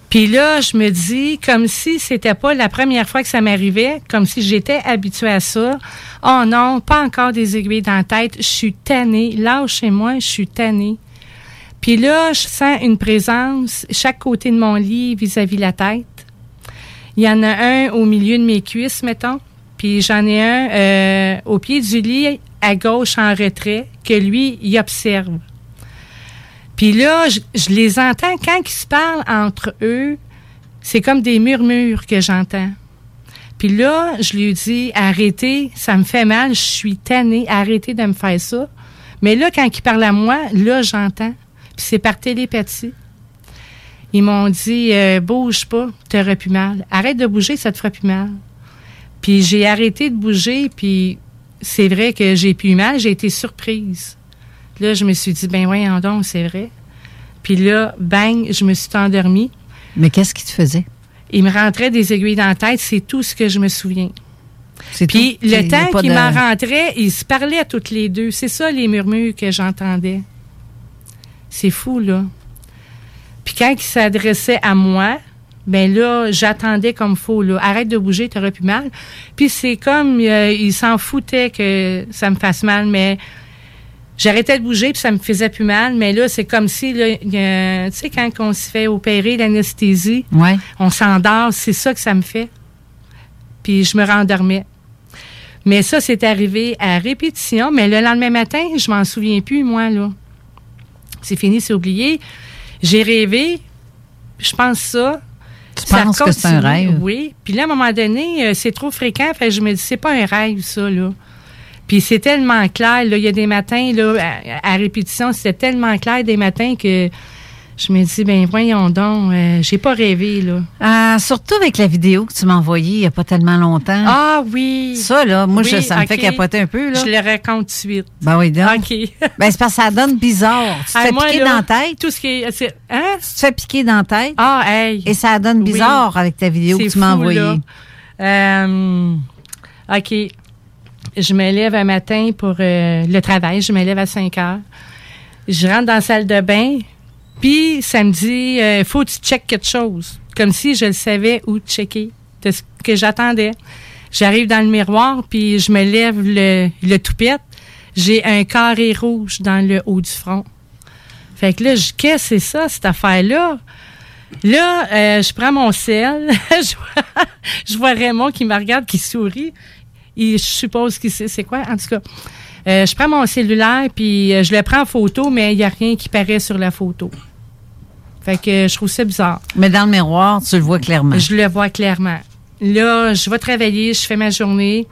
Puis là, je me dis, comme si c'était pas la première fois que ça m'arrivait, comme si j'étais habituée à ça. Oh non, pas encore des aiguilles dans la tête. Je suis tannée. Lâchez-moi, je suis tannée. Puis là, je sens une présence chaque côté de mon lit vis-à-vis la tête. Il y en a un au milieu de mes cuisses, mettons. Puis j'en ai un euh, au pied du lit, à gauche en retrait, que lui, il observe. Puis là, je, les entends quand ils se parlent entre eux. C'est comme des murmures que j'entends. Puis là, je lui dis arrêtez, ça me fait mal, je suis tannée, arrêtez de me faire ça. Mais là, quand il parle à moi, là, j'entends. Puis c'est par télépathie. Ils m'ont dit euh, bouge pas, t'auras plus mal. Arrête de bouger, ça te fera plus mal. Puis j'ai arrêté de bouger, puis c'est vrai que j'ai plus mal, j'ai été surprise. Là, je me suis dit ben voyons donc, c'est vrai. Puis là, bang, je me suis endormie. Mais qu'est-ce qui te faisait? Il me rentrait des aiguilles dans la tête, c'est tout ce que je me souviens. C'est Puis tout? le Il temps qu'il de- m'en rentrait, ils se parlaient toutes les deux. C'est ça les murmures que j'entendais. C'est fou, là. Puis quand il s'adressait à moi, ben là, j'attendais comme faux, là. Arrête de bouger, t'aurais plus mal. Puis c'est comme, euh, il s'en foutait que ça me fasse mal, mais j'arrêtais de bouger, puis ça me faisait plus mal. Mais là, c'est comme si, là, tu sais, quand on se fait opérer l'anesthésie, Ouais. on s'endort, c'est ça que ça me fait. Puis je me rendormais. Mais ça, c'est arrivé à répétition. Mais le lendemain matin, je m'en souviens plus, moi, là. C'est fini, c'est oublié. J'ai rêvé, je pense ça. Tu penses que c'est un rêve? Oui. Puis là, à un moment donné, euh, c'est trop fréquent. Fait je me dis, c'est pas un rêve, ça, là. Puis c'est tellement clair. Là, il y a des matins, là, à, à répétition, c'était tellement clair des matins que je me dis, ben voyons donc, euh, j'ai pas rêvé, là. Ah, surtout avec la vidéo que tu m'as envoyée il n'y a pas tellement longtemps. Ah oui. Ça, là, moi, Oui, je- ça me fait capoter un peu. Là. Je le raconte tout de suite. Ben oui, donc. OK. Ben, c'est parce que ça donne bizarre. Tu te fais moi, piquer là, dans la tête. Tout ce qui est. c'est- Hein? Tu te fais piquer dans la tête. Ah, hey. Et ça donne Oui. bizarre avec ta vidéo que tu m'as envoyée. Euh, OK. Je me lève un matin pour euh, le travail. Je me lève à 5 heures. Je rentre dans la salle de bain. Puis, ça me dit, euh, faut que tu checkes quelque chose. Comme si je le savais où checker de ce que j'attendais. J'arrive dans le miroir, puis je me lève le, le toupette. J'ai un carré rouge dans le haut du front. Fait que là, je- qu'est-ce que c'est ça, cette affaire-là? Là, euh, je prends mon sel. je, vois, Raymond qui me regarde, qui sourit. Il, je suppose qu'il sait c'est quoi. En tout cas, euh, je prends mon cellulaire, puis euh, je le prends en photo, mais il n'y a rien qui paraît sur la photo. Fait que je trouve ça bizarre. Mais dans le miroir, tu le vois clairement. Je le vois clairement. Là, je vais travailler, je fais ma journée.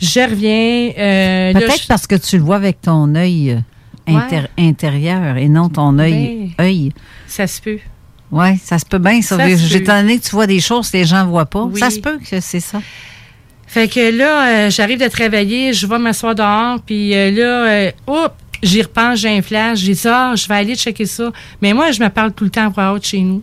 Je reviens. euh, Peut-être je- parce que tu le vois avec ton œil euh, intérieur et non ton œil. Ben, œil. Ça se peut. Oui, ça se peut bien. Ça, Ça étant donné que tu vois des choses que les gens ne voient pas. Oui. Ça se peut que c'est ça. Fait que là, euh, j'arrive de travailler, je vais m'asseoir dehors, puis euh, là, hop, j'y repense, j'ai un flash, j'ai dit, ah, je vais aller checker ça. Mais moi, je me parle tout le temps voix haute chez nous.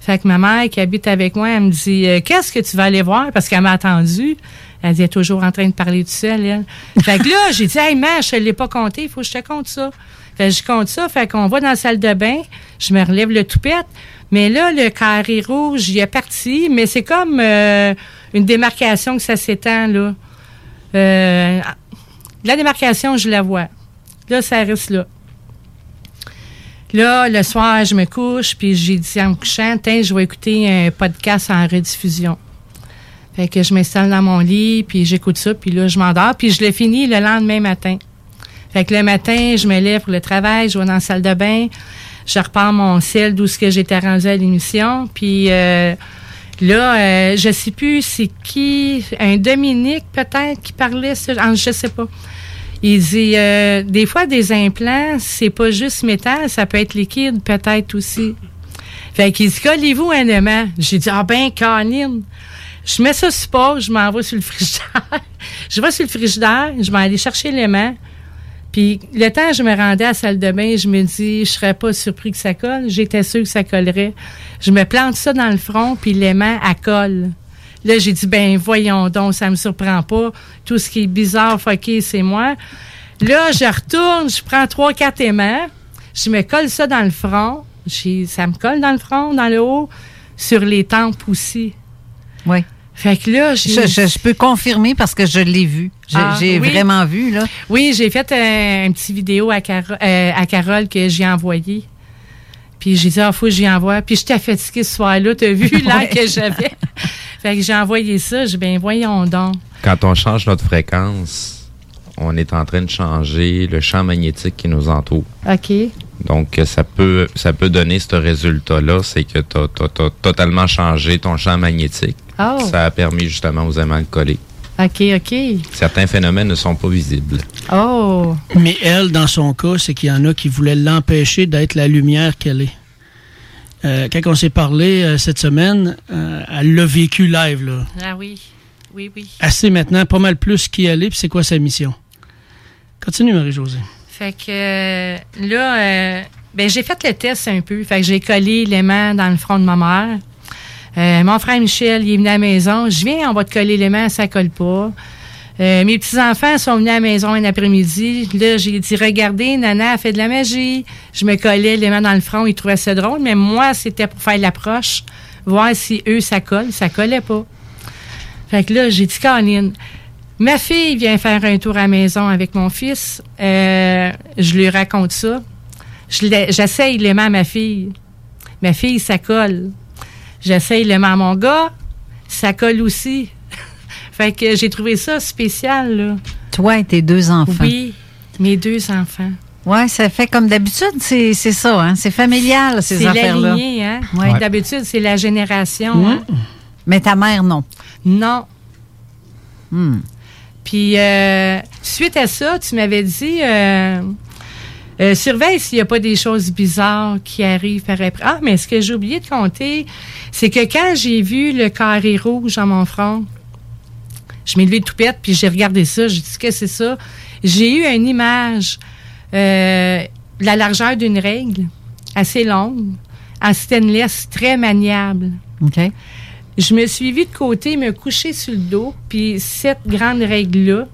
Fait que ma mère qui habite avec moi, elle me dit, euh, qu'est-ce que tu vas aller voir? Parce qu'elle m'a attendu. Elle est toujours en train de parler tout seul, elle. Fait que là, j'ai dit, hey, man, je ne l'ai pas compté, il faut que je te compte ça. Fait que je compte ça, fait qu'on va dans la salle de bain, je me relève le toupette, mais là, le carré rouge, il est parti, mais c'est comme euh, une démarcation que ça s'étend, là. Euh, la démarcation, je la vois. Là, ça reste là. Là, le soir, je me couche, puis j'ai dit en me couchant, Tiens, je vais écouter un podcast en rediffusion. Fait que je m'installe dans mon lit, puis j'écoute ça, puis là, je m'endors, puis je le finis le lendemain matin. Fait que le matin, je me lève pour le travail, je vais dans la salle de bain, je repars mon ciel d'où ce que j'étais rendu à l'émission, puis euh, là, euh, je sais plus c'est qui, un Dominique peut-être qui parlait, sur, ah, je sais pas. Il dit, euh, des fois, des implants, c'est pas juste métal, ça peut être liquide peut-être aussi. Fait qu'il dit, collez-vous un aimant. J'ai dit, ah ben, canine. Je mets ça sur pause, je m'en vais sur le frigidaire. je vais sur le frigidaire, je vais aller chercher l'aimant. Puis le temps je me rendais à la salle de bain, je me dis, je serais pas surpris que ça colle. J'étais sûre que ça collerait. Je me plante ça dans le front, puis l'aimant, elle colle. Là, j'ai dit, ben voyons donc, ça me surprend pas. Tout ce qui est bizarre, fucké, c'est moi. Là, je retourne, je prends trois, quatre aimants, je me colle ça dans le front. Ça me colle dans le front, dans le haut, sur les tempes aussi. Oui. Fait que là. Je, je- je peux confirmer parce que je l'ai vu. J'ai Ah, j'ai oui. vraiment vu, là. Oui, j'ai fait un, un petit vidéo à, Caro- euh, à Carole que j'ai envoyé. Puis j'ai dit, ah, faut que j'y envoie. Puis j'étais fatiguée ce soir-là. T'as vu l'air Ouais. que j'avais? fait que j'ai envoyé ça. J'ai dit, ben voyons donc. Quand on change notre fréquence, on est en train de changer le champ magnétique qui nous entoure. OK. Donc, ça peut, ça peut donner ce résultat-là, c'est que tu as, totalement changé ton champ magnétique. Oh. Ça a permis justement aux aimants de coller. OK, OK. Certains phénomènes ne sont pas visibles. Oh. Mais elle, dans son cas, c'est qu'il y en a qui voulaient l'empêcher d'être la lumière qu'elle est. Euh, quand on s'est parlé euh, cette semaine, euh, elle l'a vécu live. Là. Ah oui. Oui, oui. Sait maintenant pas mal plus qui elle est puis c'est quoi sa mission? Continue, Marie-Josée. Fait que là, ben j'ai fait le test un peu. Fait que j'ai collé l'aimant dans le front de ma mère. Mon frère Michel, il est venu à la maison. Je viens, on va te coller l'aimant, ça colle pas. Euh, mes petits-enfants sont venus à la maison un après-midi. Là, j'ai dit, regardez, Nana a fait de la magie. Je me collais l'aimant dans le front. Ils trouvaient ça drôle, mais moi, c'était pour faire l'approche, voir si eux, ça colle. Ça collait pas. Fait que là, j'ai dit, Caroline, ma fille vient faire un tour à la maison avec mon fils. Euh, je lui raconte ça. J'essaye l'aimant à ma fille. Ma fille, ça colle. J'essaye l'aimant à mon gars. Ça colle aussi. Fait que j'ai trouvé ça spécial, là. Toi et tes deux enfants. Oui, mes deux enfants. Ouais, ça fait comme d'habitude, c'est c'est ça, hein? C'est familial, ces C'est affaires-là. lignée, hein? Ouais. D'habitude, c'est la génération. Mhm. hein. Mais ta mère, non. Non. Hmm. Puis, euh, suite à ça, tu m'avais dit, euh, euh, surveille s'il n'y a pas des choses bizarres qui arrivent par après. Ah, mais ce que j'ai oublié de compter, c'est que quand j'ai vu le carré rouge dans mon front, je m'ai levé de toupette, puis j'ai regardé ça, j'ai dit, qu'est-ce que c'est ça? J'ai eu une image, euh, de la largeur d'une règle, assez longue, en stainless, très maniable. OK. Je me suis vue de côté, me coucher sur le dos, puis cette grande règle-là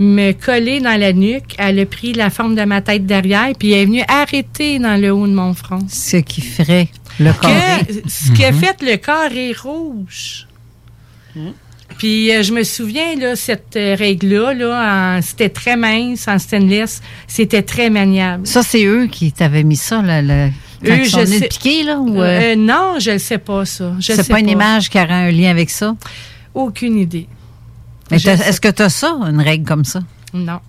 me coller dans la nuque. Elle a pris la forme de ma tête derrière, puis elle est venue arrêter dans le haut de mon front. Ce qui ferait le carré. Que- ce qui a Mhm. fait le carré rouge. Puis euh, je me souviens, là, cette euh, règle-là, là, c'était très mince, en stainless, c'était très maniable. Ça, c'est eux qui t'avaient mis ça, là, le, quand Eux, ils sont je sais- piquer, là? Ou, Euh, non, je ne sais pas ça. Je c'est sais pas une image qui aurait un lien avec ça? Aucune idée. Mais est-ce que tu as ça, une règle comme ça? Non.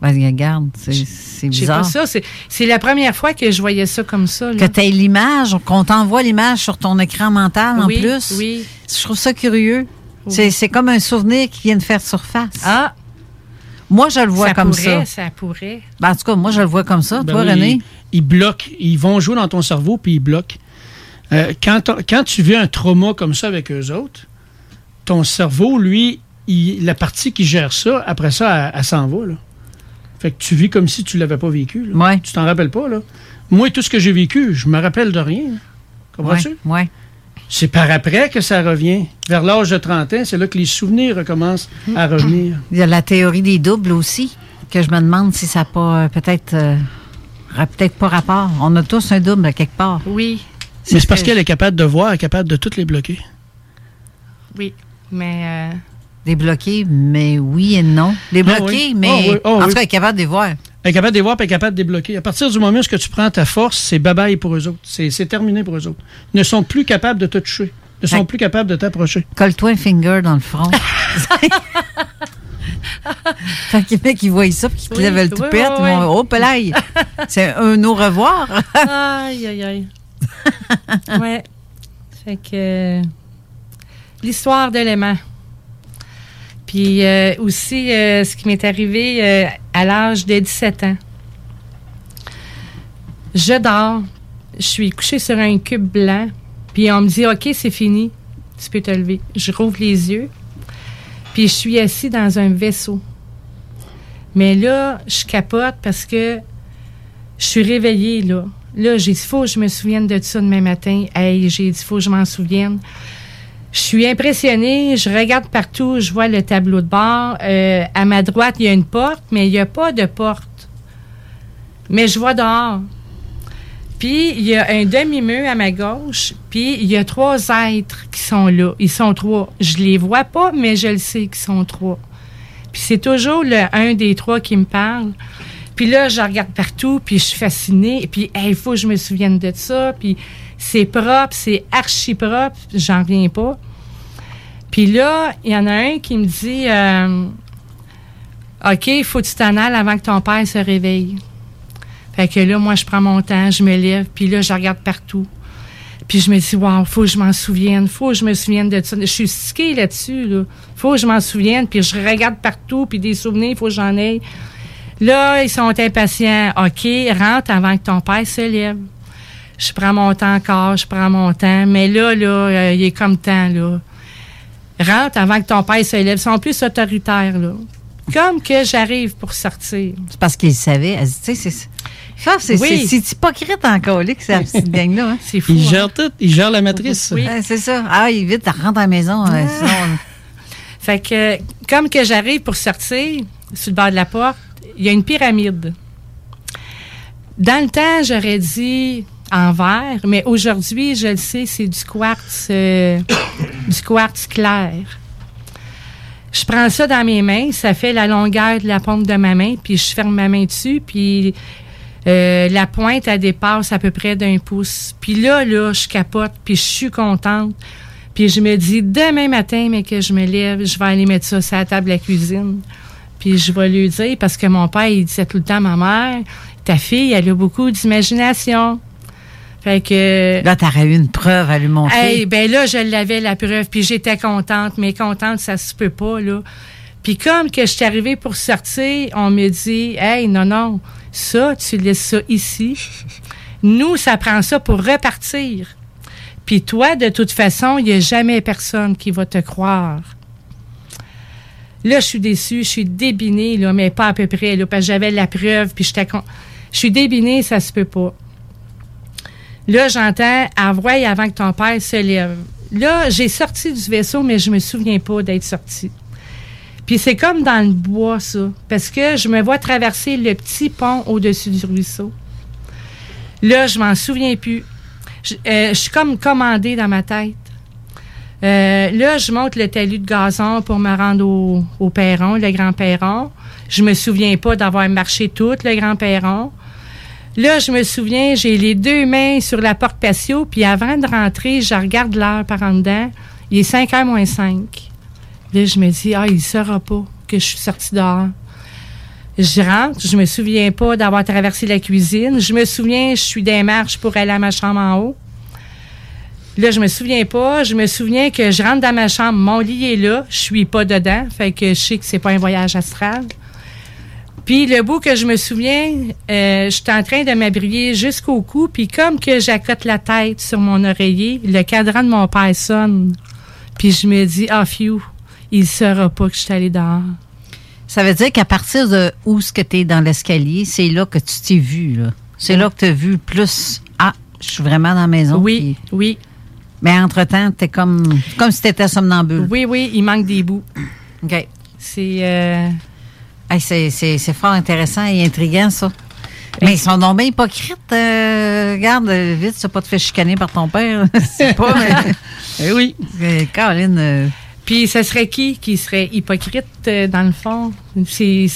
Ben, regarde, c'est c'est J'ai pas bizarre. ça. C'est- la première fois que je voyais ça comme ça. là. Que tu aies l'image, qu'on t'envoie l'image sur ton écran mental en plus? oui. Je trouve ça curieux. Oui. C'est- C'est comme un souvenir qui vient de faire surface. Ah! Moi, je le vois ça comme pourrait, ça. ça. pourrait. Ben, en tout cas, moi, je le vois comme ça. Ben Toi, oui, René? Ils, ils bloquent. Ils vont jouer dans ton cerveau, puis ils bloquent. Euh, quand, quand tu vis un trauma comme ça avec eux autres, ton cerveau, lui, il- la partie qui gère ça, après ça, elle, elle s'en va. Là. Fait que tu vis comme si tu l'avais pas vécu. Là. Tu t'en rappelles pas. Là. Moi, tout ce que j'ai vécu, je me rappelle de rien. là. Comprends-tu? Ouais. C'est par après que ça revient. Vers l'âge de 30 ans, c'est là que les souvenirs recommencent à revenir. Il y a la théorie des doubles aussi, que je me demande si ça n'a pas euh, peut-être euh, peut-être pas rapport. On a tous un double à quelque part. Oui. Mais c'est parce qu'elle est capable de voir, elle est capable de toutes les bloquer. Oui. Mais. euh, Débloquer, mais oui et non. Débloquer, Ah oui. mais Ah oui, ah en oui. tout cas, elle est capable de les voir. Elle est capable de les voir, puis elle est capable de débloquer. À partir du moment où tu prends ta force, c'est bye-bye pour eux autres. C'est c'est terminé pour eux autres. Ils ne sont plus capables de te toucher. Ils ne sont plus capables de t'approcher. Colle-toi un finger dans le front. fait que les mecs, ils voient ça, puis qu'ils Oui, lèvent le oui, toupette, oui, ils vont, oh, pelaille! C'est un au revoir. aïe, aïe, aïe. ouais. Fait que. euh, L'histoire de l'aimant. Puis euh, aussi, euh, ce qui m'est arrivé euh, à l'âge de 17 ans. Je dors. je suis couchée sur un cube blanc, puis on me dit, OK, c'est fini, tu peux te lever. Je rouvre les yeux, puis je suis assis dans un vaisseau. Mais là, je capote parce que je suis réveillée, là. Là, j'ai dit, faut que je me souvienne de ça demain matin. Hey, j'ai dit, faut que je m'en souvienne. Je suis impressionnée, je regarde partout, je vois le tableau de bord. Euh, à ma droite, il y a une porte, mais il n'y a pas de porte. Mais je vois dehors. Puis, il y a un demi-mur à ma gauche, puis il y a trois êtres qui sont là. Ils sont trois. Je les vois pas, mais je le sais qu'ils sont trois. Puis c'est toujours le un des trois qui me parle. Puis là, je regarde partout, puis je suis fascinée. Puis, il faut que je me souvienne de ça. Puis c'est propre, c'est archi propre. J'en reviens pas. Puis là, il y en a un qui me dit euh, OK, il faut que tu t'en ailles avant que ton père se réveille. Fait que là, moi, je prends mon temps, je me lève, puis là, je regarde partout. Puis je me dis, wow, faut que je m'en souvienne, faut que je me souvienne de ça. Je suis stickée là-dessus, là. Faut que je m'en souvienne, puis je regarde partout, puis des souvenirs, faut que j'en aie. Là, ils sont impatients. OK, rentre avant que ton père se lève. Je prends mon temps encore, je prends mon temps. Mais là, là, euh, il est comme temps, là. Rentre avant que ton père se lève. Ils sont plus autoritaires, là. Comme que j'arrive pour sortir. C'est parce qu'il savait. Elle dit, Tu sais, c'est. Ça, c'est Oui. c'est- c'est hypocrite encore, là, que cette petite gang-là. Hein? C'est fou. Il gère tout, il gère la matrice. Ouais, c'est ça. Ah, il vite, rentre à la maison. euh, sinon, Fait que, comme que j'arrive pour sortir, sur le bord de la porte, il y a une pyramide. Dans le temps, j'aurais dit en verre, mais aujourd'hui, je le sais, c'est du quartz, euh, du quartz clair. Je prends ça dans mes mains, ça fait la longueur de la pompe de ma main, puis je ferme ma main dessus, puis euh, la pointe, elle dépasse à peu près d'un pouce. Puis là, là, je capote, puis je suis contente. Puis je me dis, demain matin, mais que je me lève, je vais aller mettre ça sur la table de la cuisine. Puis je vais lui dire, parce que mon père, il disait tout le temps ma mère, ta fille, elle a beaucoup d'imagination. Fait que... Là, t'aurais eu une preuve à lui montrer. Hey, ben là, je l'avais la preuve, puis j'étais contente, mais contente, ça se peut pas, là. Puis comme que je suis arrivée pour sortir, on me dit, hey, non, non, ça, tu laisses ça ici. Nous, ça prend ça pour repartir. Puis toi, de toute façon, il n'y a jamais personne qui va te croire. Là, je suis déçue, je suis débinée, là, mais pas à peu près, là, parce que j'avais la preuve, puis j'étais con... Je suis débinée, ça se peut pas. Là, j'entends Envoie avant que ton père se lève. Là, j'ai sorti du vaisseau, mais je me souviens pas d'être sorti. Puis c'est comme dans le bois, ça. Parce que je me vois traverser le petit pont au-dessus du ruisseau. Là, je m'en souviens plus. Je, euh, suis comme commandée dans ma tête. Euh, là, je monte le talus de gazon pour me rendre au, au perron, le grand perron. Je me souviens pas d'avoir marché tout le grand perron. Là, je me souviens, j'ai les deux mains sur la porte patio, puis avant de rentrer, je regarde l'heure par en dedans. Il est 5 h moins 5. Là, je me dis, ah, il ne saura pas que je suis sortie dehors. Je rentre, je me souviens pas d'avoir traversé la cuisine. Je me souviens, je suis des marches pour aller à ma chambre en haut. Là, je me souviens pas. Je me souviens que je rentre dans ma chambre, mon lit est là, je suis pas dedans, fait que je sais que c'est pas un voyage astral. Puis le bout que je me souviens, euh, je suis en train de m'abrier jusqu'au cou, puis comme que j'accote la tête sur mon oreiller, le cadran de mon père sonne. Puis je me dis, ah, phew, il saura pas que je suis allée dehors. Ça veut dire qu'à partir de où ce que tu es dans l'escalier, c'est là que tu t'es vu. là. C'est là que tu as vu plus. Ah, je suis vraiment dans la maison. Oui, oui. Mais entre-temps, tu es comme, comme si tu étais somnambule. Oui, oui, il manque des bouts. OK. C'est. euh, Hey, c'est, c'est- c'est fort intéressant et intriguant, ça. Mais ils sont donc bien hypocrites. euh, regarde, vite, tu pas te fait chicaner par ton père. c'est pas, mais. Eh oui. Caroline. euh, Puis ce serait qui qui serait hypocrite euh, dans le fond? C'est.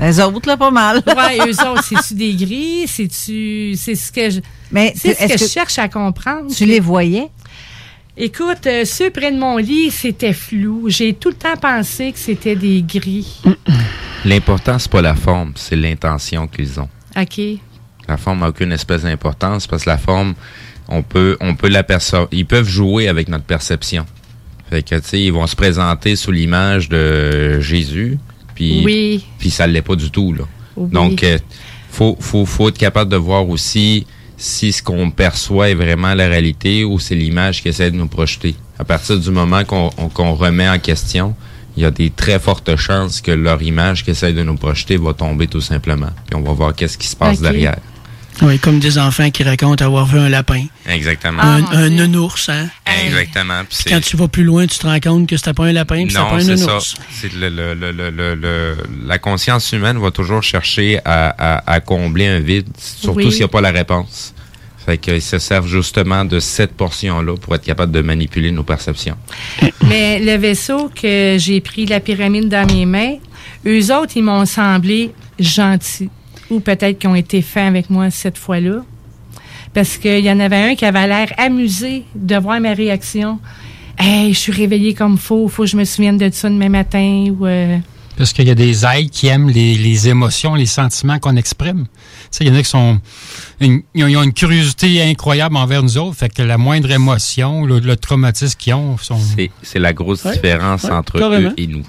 Les autres, là, pas mal. Ouais, eux autres, c'est-tu des gris? C'est-tu. C'est ce que je. Mais c'est ce est-ce que, je que cherche à comprendre. Tu les voyais? Écoute, ceux près de mon lit, c'était flou. J'ai tout le temps pensé que c'était des gris. L'important, c'est pas la forme, c'est l'intention qu'ils ont. OK. La forme n'a aucune espèce d'importance parce que la forme, on peut, on peut l'apercevoir. Ils peuvent jouer avec notre perception. Fait que, tu sais, ils vont se présenter sous l'image de Jésus, puis, Oui. puis ça l'est pas du tout, là. Oui. Donc, euh, faut, faut, faut être capable de voir aussi si ce qu'on perçoit est vraiment la réalité ou c'est l'image qui essaie de nous projeter. À partir du moment qu'on on- qu'on remet en question, il y a des très fortes chances que leur image qui essaie de nous projeter va tomber tout simplement. Puis on va voir qu'est-ce qui se passe derrière. Oui, comme des enfants qui racontent avoir vu un lapin. Exactement. un un nounours, hein? Exactement. Puis Puis c'est- quand tu vas plus loin, tu te rends compte que c'était pas un lapin, puis c'était Non, pas un c'est ça. nounours. C'est le, le- le- le- le- le- la conscience humaine va toujours chercher à, à- à combler un vide, surtout Oui. s'il n'y a pas la réponse. Fait qu'ils se servent justement de cette portion-là pour être capable de manipuler nos perceptions. Mais le vaisseau que j'ai pris la pyramide dans mes mains, eux autres, ils m'ont semblé gentils. Ou peut-être qu'ils ont été fins avec moi cette fois-là. Parce qu'il y en avait un qui avait l'air amusé de voir ma réaction. Hey, je suis réveillée comme faux, faut que je me souvienne de ça demain matin. Ou, euh, Parce qu'il y a des êtres qui aiment les, les émotions, les sentiments qu'on exprime. Tu sais, il y en a qui sont. une- ils, ont, une curiosité incroyable envers nous autres. Fait que la moindre émotion, le, le traumatisme qu'ils ont, sont. C'est, c'est la grosse Ouais, différence ouais, entre carrément. eux et nous.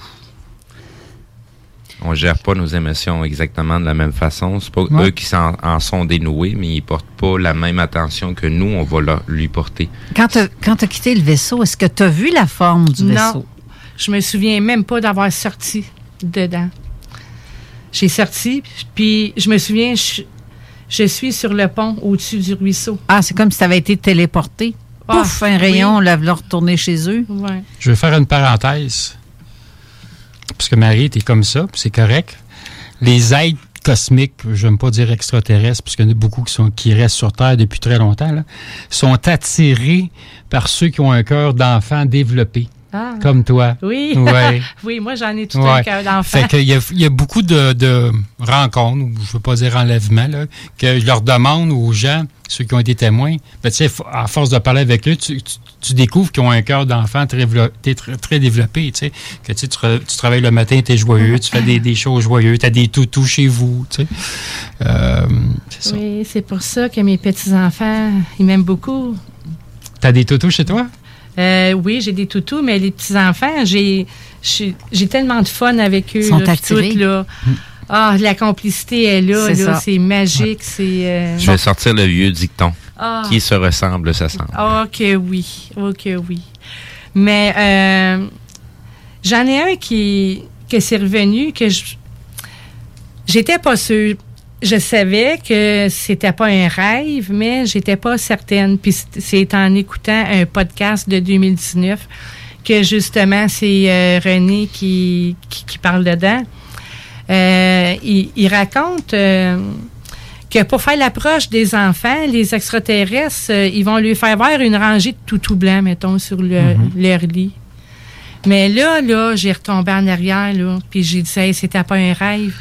On gère pas nos émotions exactement de la même façon. C'est pas Ouais. eux qui s'en, en sont dénoués, mais ils portent pas la même attention que nous, on va leur- lui porter. Quand tu as quitté le vaisseau, est-ce que tu as vu la forme du non, vaisseau? je me souviens même pas d'avoir sorti dedans. J'ai sorti, puis je me souviens, je, je suis sur le pont au-dessus du ruisseau. Ah, c'est comme si tu avais été téléporté. Ah, Pouf, un rayon, oui. on l'a retourné chez eux. Ouais. Je vais faire une parenthèse. Parce que Marie, t'es comme ça, puis c'est correct. Les êtres cosmiques, je n'aime pas dire extraterrestres, parce qu'il y en a beaucoup qui, sont, qui restent sur Terre depuis très longtemps, là, sont attirés par ceux qui ont un cœur d'enfant développé. Ah. Comme toi. Oui. Ouais. oui, moi, j'en ai tout un cœur d'enfant. Fait qu'il y a, il y a beaucoup de, de rencontres, ou je veux pas dire enlèvements, là, que je leur demande aux gens, ceux qui ont été témoins, ben, tu sais, à force de parler avec eux, tu, tu- tu découvres qu'ils ont un cœur d'enfant très, développé, tu sais, que tu, travailles le matin, tu es joyeux, tu fais des, des choses joyeuses, tu as des toutous chez vous, tu sais. Euh, ça. Oui, c'est pour ça que mes petits-enfants, ils m'aiment beaucoup. Tu as des toutous chez toi? Euh, oui, j'ai des toutous, mais les petits-enfants, j'ai j'ai j'ai tellement de fun avec eux. Ils sont là, tout. Ah, la complicité est là, C'est là, ça. c'est magique, c'est... euh, Je vais sortir le vieux dicton. Ah. Qui se ressemble, ça semble. Oh que oui, oh que oui. Mais euh, j'en ai un qui que c'est revenu que je j'étais pas sûre. Je savais que c'était pas un rêve, mais j'étais pas certaine. Puis c'est- en écoutant un podcast de 2019 que justement c'est euh, René qui, qui, qui parle dedans. Euh, il, il raconte euh, que pour faire l'approche des enfants, les extraterrestres, ils vont lui faire voir une rangée de toutous blancs, mettons, sur le- leur lit. Mais là, là, j'ai retombé en arrière, là, puis j'ai dit, hey, c'était pas un rêve.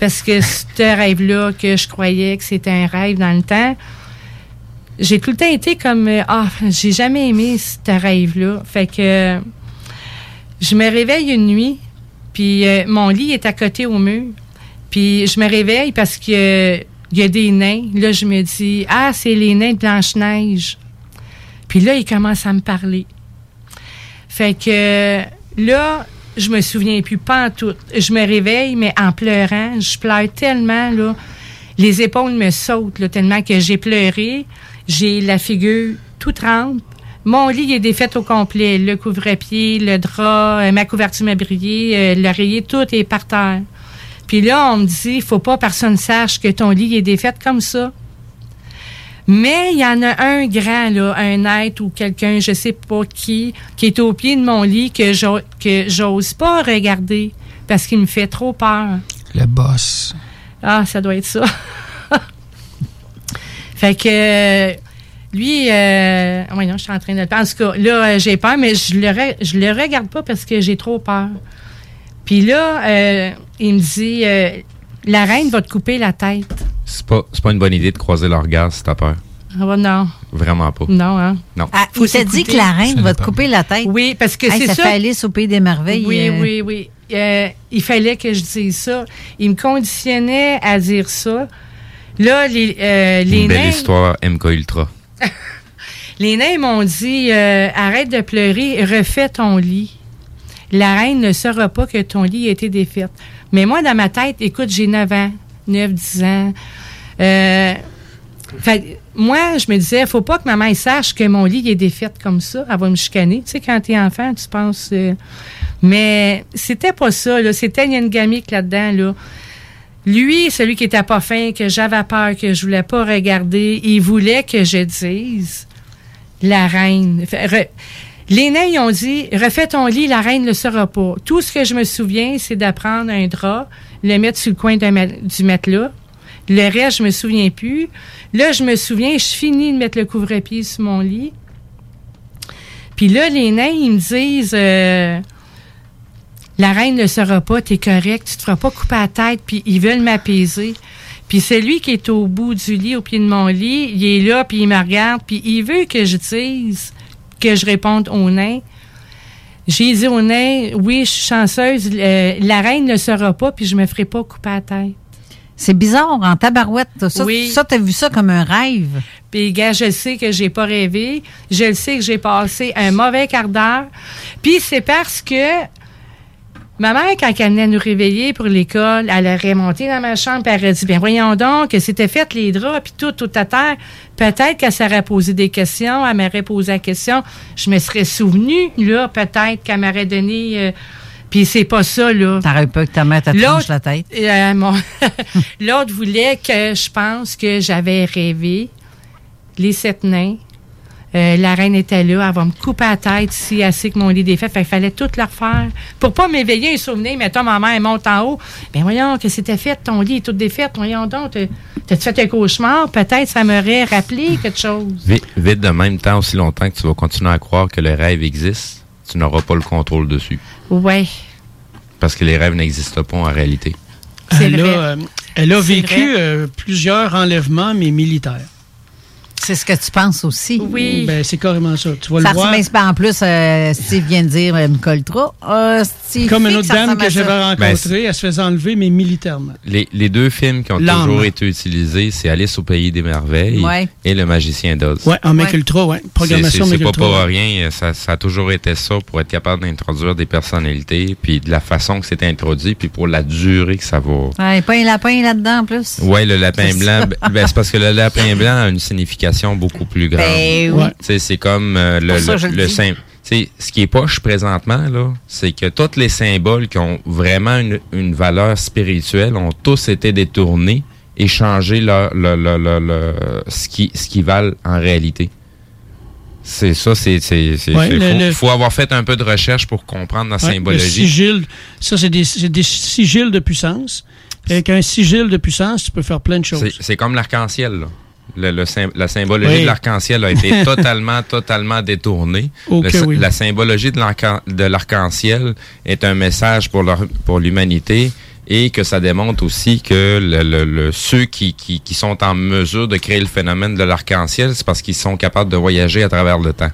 Parce que ce rêve-là, que je croyais que c'était un rêve dans le temps, j'ai tout le temps été comme, euh, ah, j'ai jamais aimé ce rêve-là. Fait que je me réveille une nuit, puis euh, mon lit est à côté au mur. Puis je me réveille parce que il y a des nains. Là, je me dis, ah, c'est les nains de Blanche-Neige. Puis là, ils commencent à me parler. Fait que là, je me souviens plus pas en tout. Je me réveille, mais en pleurant. Je pleure tellement, là. Les épaules me sautent, là, tellement que j'ai pleuré. J'ai la figure tout trempe. Mon lit est défait au complet. Le couvre-pied, le drap, euh, ma couverture m'a brillé, euh, l'oreiller, tout est par terre. Puis là, on me dit, faut pas personne sache que ton lit est défait comme ça. Mais il y en a un grand, là, un être ou quelqu'un, je sais pas qui, qui est au pied de mon lit que j'o- que j'ose pas regarder parce qu'il me fait trop peur. Le boss. Ah, ça doit être ça. fait que lui, euh, oui, non, je suis en train de le En tout cas, là, euh, j'ai peur, mais je le, re- je le regarde pas parce que j'ai trop peur. Puis là, euh, il me dit, euh, la reine va te couper la tête. C'est pas, c'est pas une bonne idée de croiser leur regard si t'as peur. Ah, bah, non. Vraiment pas. Non, hein? Non. Ah, Faut il t'a dit que la reine va te couper la tête. Oui, parce que Hey, c'est ça. ça. fait Alice au Pays des Merveilles. Oui, euh, oui, oui. Euh, il fallait que je dise ça. Il me conditionnait à dire ça. Là, les, euh, les Une belle nains, histoire MK Ultra. les nains m'ont dit euh, arrête de pleurer, refais ton lit. La reine ne saura pas que ton lit a été défait. Mais moi, dans ma tête, écoute, j'ai 9 ans, 9, 10 ans. Euh, moi, je me disais, faut pas que maman elle sache que mon lit il est défait comme ça. Elle va me chicaner. Tu sais, quand t'es enfant, tu penses. euh, mais c'était pas ça. C'était il une gamique là-dedans, là. Lui, celui qui était pas fin, que j'avais peur, que je voulais pas regarder, il voulait que je dise la reine. Les nains, ils ont dit, refais ton lit, la reine ne le saura pas. Tout ce que je me souviens, c'est d'apprendre un drap, le mettre sur le coin du matelas. Le reste, je me souviens plus. Là, je me souviens, je finis de mettre le couvre-pied sur mon lit. Puis là, les nains, ils me disent, euh, la reine ne saura pas, t'es correct, tu te feras pas couper la tête, puis ils veulent m'apaiser. Puis celui qui est au bout du lit, au pied de mon lit, il est là, puis il me regarde, puis il veut que je dise, que je réponde au nain. J'ai dit au nain, oui, je suis chanceuse, euh, la reine ne saura pas, puis je me ferai pas couper la tête. C'est bizarre, en tabarouette. Ça, Oui. ça t'as vu ça comme un rêve. Puis, gars, je le sais que j'ai pas rêvé. Je le sais que j'ai passé un mauvais quart d'heure. Puis, c'est parce que ma mère, quand elle venait nous réveiller pour l'école, elle aurait monté dans ma chambre et elle aurait dit, bien, voyons donc, que c'était fait les draps, puis tout, tout à terre. Peut-être qu'elle s'aurait posé des questions, elle m'aurait posé la question. Je me serais souvenu, là, peut-être qu'elle m'aurait donné... euh, puis c'est pas ça, là. T'aurais pas que ta mère te tranche L'autre- la tête? euh, mon- L'autre voulait que je pense que j'avais rêvé les sept nains. Euh, la reine était là, elle va me couper la tête si elle sait que mon lit est défait. Fait qu'il fallait tout le refaire. Pour pas m'éveiller un souvenir, mettons, ma mère elle monte en haut. Ben voyons, que c'était fait, ton lit est tout défait. Voyons donc, t'as- t'as-tu fait un cauchemar? Peut-être ça m'aurait rappelé quelque chose. Vite, vite de même temps aussi longtemps que tu vas continuer à croire que le rêve existe, tu n'auras pas le contrôle dessus. Ouais. Parce que les rêves n'existent pas en réalité. Elle, a, euh, elle a C'est vécu euh, plusieurs enlèvements, mais militaires. C'est ce que tu penses aussi. Oui. Ben, c'est carrément ça. Tu vas Ça le voir. ressemble pas en plus, euh, Steve vient de dire, euh, Trop. Euh, Steve Comme une autre ça dame que ça. j'avais Ben, rencontrée, elle se faisait enlever, mais militairement. Les, les deux films qui ont toujours été utilisés, c'est Alice au pays des merveilles Ouais. et Le magicien d'Oz. Ouais, en Mec Ultra, ouais. C'est- Programmation C'est pas Ultra. pour rien, ça, ça a toujours été ça pour être capable d'introduire des personnalités, puis de la façon que c'est introduit, puis pour la durée que ça va. Ouais, pas un lapin là-dedans en plus. Ouais, le lapin blanc, ça. ben, ben, c'est parce que le lapin blanc a une signification beaucoup plus grande. Ben oui. Ouais. C'est comme euh, le, ça, le, le le ce qui est poche présentement, là, c'est que tous les symboles qui ont vraiment une, une valeur spirituelle ont tous été détournés et changé leur, leur- leur- leur- leur- ce qui, ce qui valent en réalité. C'est ça, c'est, c'est, c'est- Ouais, le- faut, le- faut avoir fait un peu de recherche pour comprendre la Ouais, Le symbologie. sigil, ça, c'est des, c'est des sigils de puissance. Avec un sigil de puissance, tu peux faire plein de choses. C'est, c'est comme l'arc-en-ciel, là. Le, le sym- la symbologie Oui. de l'arc-en-ciel a été totalement, totalement détournée. Ok, Le sy- oui. La symbologie de l'arc- de l'arc-en-ciel est un message pour, leur- pour l'humanité et que ça démontre aussi que le, le- le- ceux qui, qui, qui sont en mesure de créer le phénomène de l'arc-en-ciel, c'est parce qu'ils sont capables de voyager à travers le temps.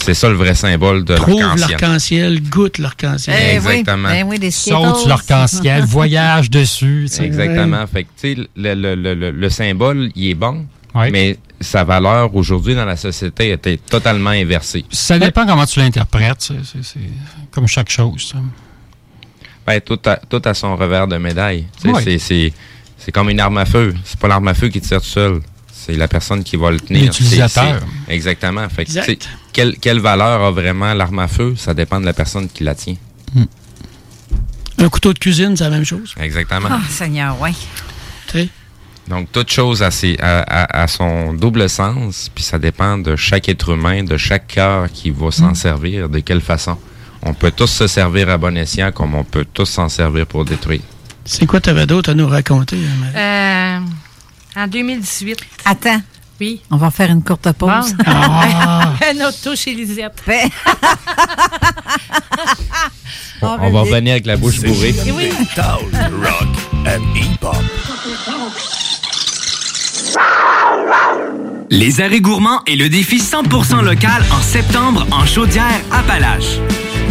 C'est ça le vrai symbole de Trouve l'arc-en-ciel. l'arc-en-ciel, goûte l'arc-en-ciel. Eh Exactement. Oui, ben oui, des Saute l'arc-en-ciel, voyage dessus. tu sais. Exactement. Fait que, tu sais, le, le, le, le- le symbole, il est bon, Ouais. mais sa valeur aujourd'hui dans la société était totalement inversée. Ça dépend comment tu l'interprètes. c'est- C'est c'est comme chaque chose. ça. Ben, tout, a, tout a son revers de médaille. Ouais. c'est comme une arme à feu. C'est pas l'arme à feu qui tire tout seul. C'est la personne qui va le tenir. L'utilisateur. Exactement. Fait que, Exact. tu sais, quelle, quelle valeur a vraiment l'arme à feu? Ça dépend de la personne qui la tient. Un couteau de cuisine, c'est la même chose. Exactement. Ah, Seigneur, oui. Donc, toute chose a, ses- a- a- a son double sens, puis ça dépend de chaque être humain, de chaque cœur qui va s'en servir, de quelle façon. On peut tous se servir à bon escient, comme on peut tous s'en servir pour détruire. C'est quoi tu avais d'autre à nous raconter? Marie? Euh, en 2018. Attends, Oui. on va faire une courte pause. Bon. Ah! Un autre touche, Elisette. Ben, On, on va revenir avec la bouche bourrée. Oui. Metal, rock and hip-hop. Les arrêts gourmands et le défi 100% local en septembre en Chaudière-Appalaches.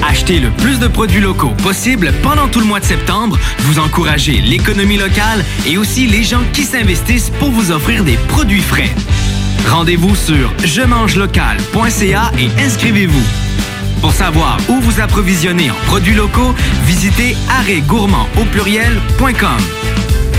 Achetez le plus de produits locaux possible pendant tout le mois de septembre. Vous encouragez l'économie locale et aussi les gens qui s'investissent pour vous offrir des produits frais. Rendez-vous sur je mange local.ca et inscrivez-vous. Pour savoir où vous approvisionner en produits locaux, visitez arrêtgourmand au pluriel.com.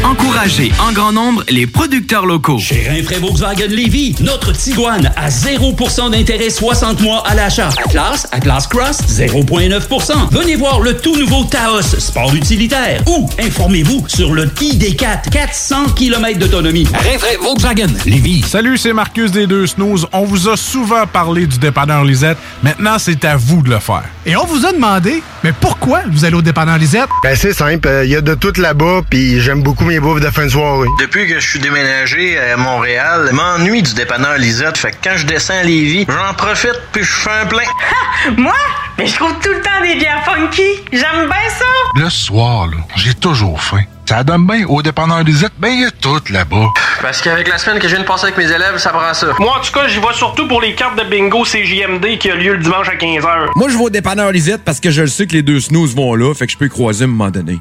Encouragez en grand nombre les producteurs locaux. Chez Rinfraie Volkswagen Lévy, notre Tiguan à 0% d'intérêt 60 mois à l'achat. Atlas, Atlas Cross, 0,9%. Venez voir le tout nouveau Taos, sport utilitaire. Ou informez-vous sur le ID4, 400 km d'autonomie. Rinfraie Volkswagen Lévy. Salut, c'est Marcus des Deux Snooze. On vous a souvent parlé du dépanneur Lisette. Maintenant, c'est à vous de le faire. Et on vous a demandé, mais pourquoi vous allez au dépanneur Lisette? Ben c'est simple, il y a de tout là-bas, puis j'aime beaucoup mes bouffes de fin de soirée. Depuis que je suis déménagé à Montréal, je m'ennuie du dépanneur Lisette. Fait que quand je descends à Lévis, j'en profite puis je fais un plein. Moi? Mais je trouve tout le temps des bières funky. J'aime bien ça. Le soir, là, j'ai toujours faim. Ça donne bien au dépanneur Lisette, ben il y a tout là-bas. Parce qu'avec la semaine que je viens de passer avec mes élèves, ça prend ça. Moi, en tout cas, j'y vais surtout pour les cartes de bingo CJMD qui a lieu le dimanche à 15h. Moi, je vais au dépanneur Lisette parce que je le sais que les deux snooze vont là, fait que je peux y croiser à un moment donné.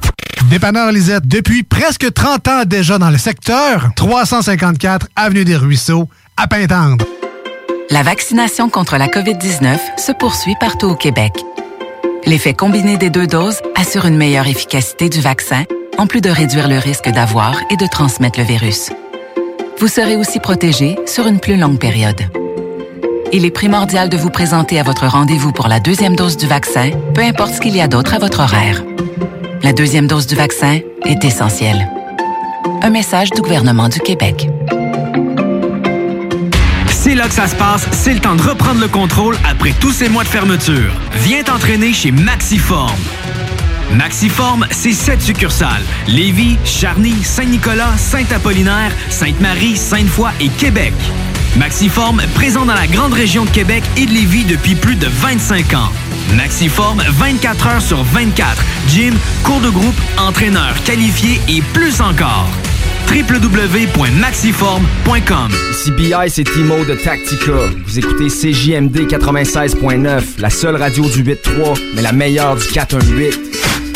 Dépanneur Lisette, depuis presque 30 ans déjà dans le secteur, 354 Avenue des Ruisseaux, à Pintendre. La vaccination contre la COVID-19 se poursuit partout au Québec. L'effet combiné des deux doses assure une meilleure efficacité du vaccin, en plus de réduire le risque d'avoir et de transmettre le virus. Vous serez aussi protégé sur une plus longue période. Il est primordial de vous présenter à votre rendez-vous pour la deuxième dose du vaccin, peu importe ce qu'il y a d'autre à votre horaire. La deuxième dose du vaccin est essentielle. Un message du gouvernement du Québec. C'est là que ça se passe, c'est le temps de reprendre le contrôle après tous ces mois de fermeture. Viens t'entraîner chez Maxiform. Maxiform, c'est sept succursales. Lévis, Charny, Saint-Nicolas, Saint-Apollinaire, Sainte-Marie, Sainte-Foy et Québec. Maxiform, présent dans la grande région de Québec et de Lévis depuis plus de 25 ans. Maxiform, 24 heures sur 24. Gym, cours de groupe, entraîneur qualifié et plus encore. www.maxiform.com Ici BI, c'est Timo de Tactica. Vous écoutez CJMD 96.9, la seule radio du 8.3, mais la meilleure du 418.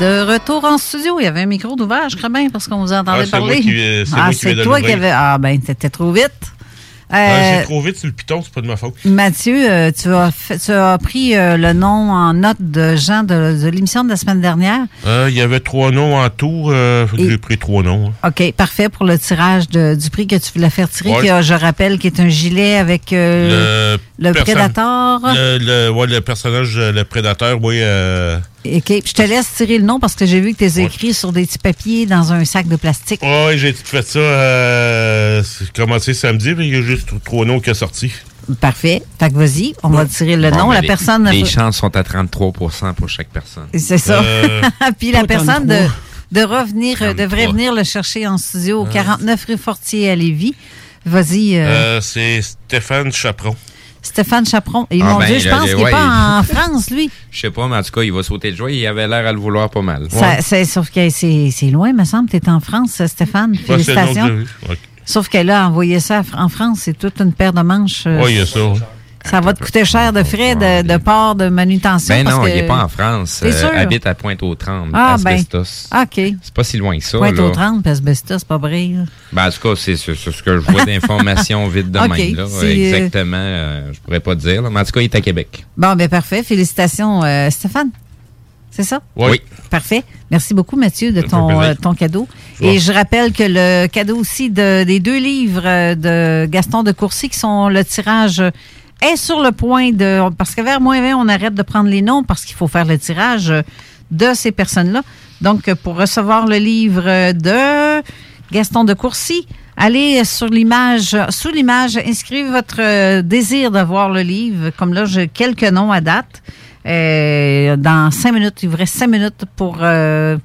De retour en studio, il y avait un micro d'ouvert, je crois bien, parce qu'on vous entendait Ah, c'est parler. qui- euh, c'est ah, c'est toi qui avais. Ah, ben, t'étais trop vite. Ah, Euh, J'ai trop vite sur le piton, c'est pas de ma faute. Mathieu, euh, tu, as fait- tu as pris euh, le nom en note de Jean de, de l'émission de la semaine dernière. Euh, Il y avait trois noms en tout. euh, J'ai pris trois noms. hein. OK, parfait pour le tirage de- du prix que tu voulais faire tirer, Ouais. qui je rappelle, qui est un gilet avec euh, le, prédateur. Le, le- ouais, le personnage, euh, le prédateur, oui. euh, OK, je te laisse tirer le nom parce que j'ai vu que tu es écrit sur des petits papiers dans un sac de plastique. Ouais, j'ai fait ça. Euh, c'est commencé samedi, mais il y a juste trois noms qui sont sortis. Parfait. Fait que vas-y, on va tirer le Bon, nom. ben, La les- personne. Les chances sont à 33% pour chaque personne. C'est ça. Euh, Puis la personne de, 33. de revenir, devrait venir le chercher en studio au 49 rue Fortier à Lévis. Vas-y, euh, Euh, c'est Stéphane Chaperon. Stéphane Chaperon. Et Ah, mon ben, Dieu, je pense qu'il n'est ouais, pas en France, lui. Je sais pas, mais en tout cas, il va sauter de joie. Il avait l'air à le vouloir pas mal. Ça- sauf que c'est loin, me semble. Tu es en France, Stéphane. Félicitations. ouais. Sauf qu'elle a envoyé ça en France. C'est toute une paire de manches. euh, Ouais, il y a ça. Ça va te coûter cher de frais de, de port de manutention. Ben parce non, que- il n'est pas en France. Sûr? Euh, habite à Pointe-aux-Trembles, Ah, ben. Asbestos. OK. C'est pas si loin que ça. Pointe là. aux 30, puis asbestos, c'est pas vrai. là. Ben, en tout cas, c'est ce que je vois d'informations vite de Ok, même. Là. euh, Exactement, euh, je pourrais pas te dire. là. Mais en tout cas, il est à Québec. Bon, ben parfait. Félicitations, euh, Stéphane. C'est ça? Oui. Parfait. Merci beaucoup, Mathieu, de ton, euh, cadeau. Et je rappelle que le cadeau aussi de- des deux livres de Gaston de Courcy, qui sont le tirage, euh, est sur le point de... Parce que vers moins 20, on arrête de prendre les noms parce qu'il faut faire le tirage de ces personnes-là. Donc, pour recevoir le livre de Gaston de Courcy, allez sur l'image, sous l'image, inscrivez votre euh, désir d'avoir le livre. Comme là, j'ai quelques noms à date. Euh, dans cinq minutes, il vous reste cinq minutes pour euh,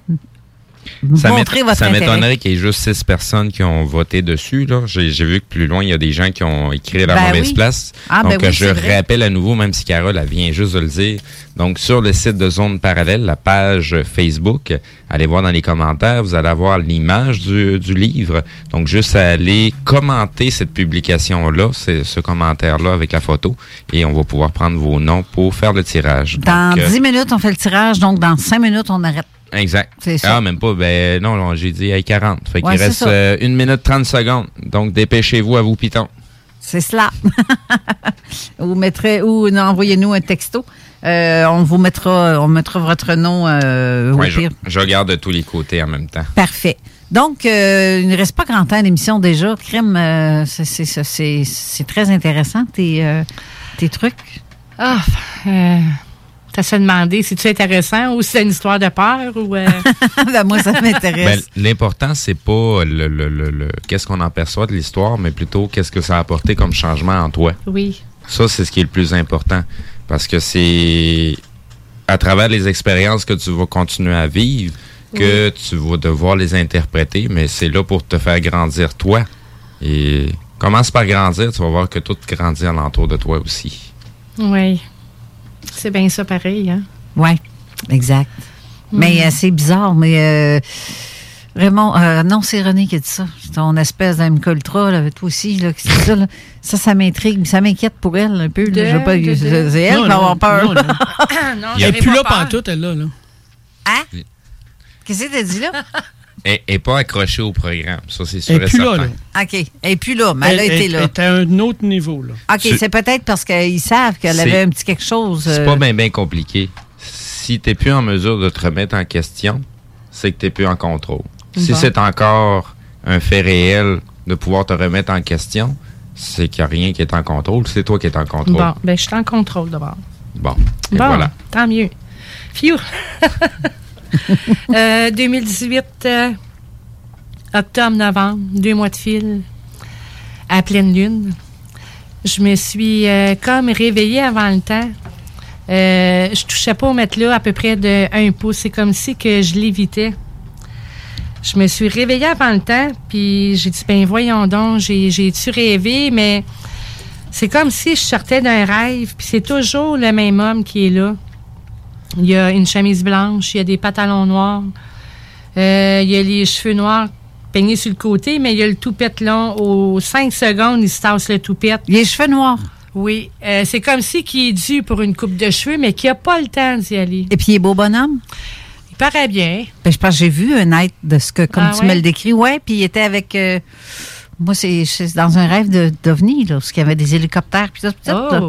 Ça montrer m'ét- votre ça intérêt. m'étonnerait qu'il y ait juste six personnes qui ont voté dessus. J'ai vu que plus loin, il y a des gens qui ont écrit à la Ben mauvaise oui. place. Ah, ben Donc, oui, je rappelle à nouveau, même si Carole elle vient juste de le dire. Donc, sur le site de Zone Parallèle, la page Facebook, allez voir dans les commentaires, vous allez avoir l'image du, du livre. Donc, juste à aller commenter cette publication-là, ce commentaire-là avec la photo, et on va pouvoir prendre vos noms pour faire le tirage. Dans euh, 10 minutes, on fait le tirage, donc dans 5 minutes, on arrête. Exact. C'est ça. Ah, même pas. Ben non, non, j'ai dit hey, 40. Fait Ouais, qu'il reste euh, 1 minute 30 secondes. Donc, dépêchez-vous à vous, Python. C'est cela. ou mettrez, ou non, envoyez-nous un texto. Euh, on vous mettra, on mettra votre nom euh, Ouais, je, pire. je regarde de tous les côtés en même temps. Parfait. Donc, euh, il ne reste pas grand temps à l'émission déjà. Crime, euh, c'est- c'est c'est- c'est- c'est très intéressant, tes, euh, tes trucs. Ah, euh, t'as se demandé si c'est intéressant ou si c'est une histoire de peur ou. euh, Ben, moi, ça Ben, m'intéresse. L'important, c'est pas le, le- le- le- qu'est-ce qu'on en perçoit de l'histoire, mais plutôt qu'est-ce que ça a apporté comme changement en toi. oui. Ça, c'est ce qui est le plus important. Parce que c'est à travers les expériences que tu vas continuer à vivre que tu vas devoir les interpréter, mais c'est là pour te faire grandir toi. Et commence par grandir, tu vas voir que tout grandit alentour de toi aussi. Oui. C'est bien ça pareil, hein? Oui, exact. Mais euh, c'est bizarre, mais euh, Raymond, euh, non, c'est René qui a dit ça. C'est ton espèce Ultra, là, toi aussi, là, ça, là. Ça, ça m'intrigue, ça m'inquiète pour elle un peu. là. De- Je veux pas- de- de- c'est elle Non, qui va avoir peur. non, non. non, Elle j'avais n'est plus pas là pantoute, elle, là. là. Hein? Qu'est-ce que t'as dit là? Et, et pas accroché au programme, ça c'est sûr Elle est et plus là, certain. là. OK. Elle n'est plus là, mais elle, a été elle là. est à un autre niveau, là. OK, Tu- c'est peut-être parce qu'ils savent qu'elle C'est- avait un petit quelque chose. C'est euh, pas bien bien compliqué. Si t'es plus en mesure de te remettre en question, c'est que t'es plus en contrôle. Si c'est encore un fait réel de pouvoir te remettre en question, c'est qu'il n'y a rien qui est en contrôle, c'est toi qui es en contrôle. Bon, ben, je suis en contrôle d'abord. Bon, et Bon, voilà. tant mieux. Phew. Euh, 2018, euh, octobre-novembre, deux mois de fil, à pleine lune. Je me suis euh, comme réveillée avant le temps. Euh, je touchais pas au matelas à peu près de un pouce. C'est comme si que je l'évitais. Je me suis réveillée avant le temps, puis j'ai dit, ben voyons donc, j'ai- j'ai-tu rêvé, mais c'est comme si je sortais d'un rêve, puis c'est toujours le même homme qui est là. Il y a une chemise blanche, il y a des pantalons noirs, euh, il y a les cheveux noirs peignés sur le côté, mais il y a le toupette long. Aux 5 secondes, il se tasse le toupette. Les cheveux noirs. Oui. Euh, c'est comme si qui est dû pour une coupe de cheveux, mais qui n'a pas le temps d'y aller. Et puis, il est beau bonhomme? Il paraît bien. Ben, je pense que j'ai vu un être de ce que, comme Ah tu ouais? me le décris. Ouais, puis il était avec. euh, moi, c'est dans un rêve d'OVNI, là, parce qu'il y avait des hélicoptères, puis tout, là.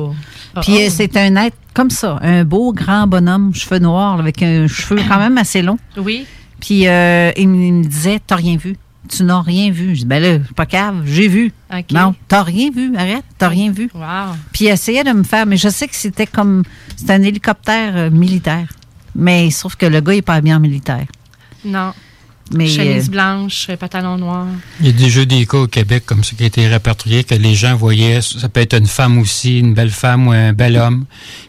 Oh. Puis Oh, euh, oh. c'est un être comme ça, un beau grand bonhomme, cheveux noirs, avec un cheveu quand même assez long. Oui. Puis euh, il, me- il me disait, t'as rien vu. Tu n'as rien vu. Je dis, ben là, pas cave, j'ai vu. OK. Non, t'as rien vu, arrête, t'as rien vu. Wow. Puis il essayait de me faire, mais je sais que c'était comme, c'était un hélicoptère euh, militaire. Mais sauf que le gars, il n'est pas bien en militaire. Non. Mais, Chemise euh, blanche, pantalon noir. Il y a déjà des cas au Québec comme ça qui a été répertorié que les gens voyaient, ça peut être une femme aussi, une belle femme ou un bel homme,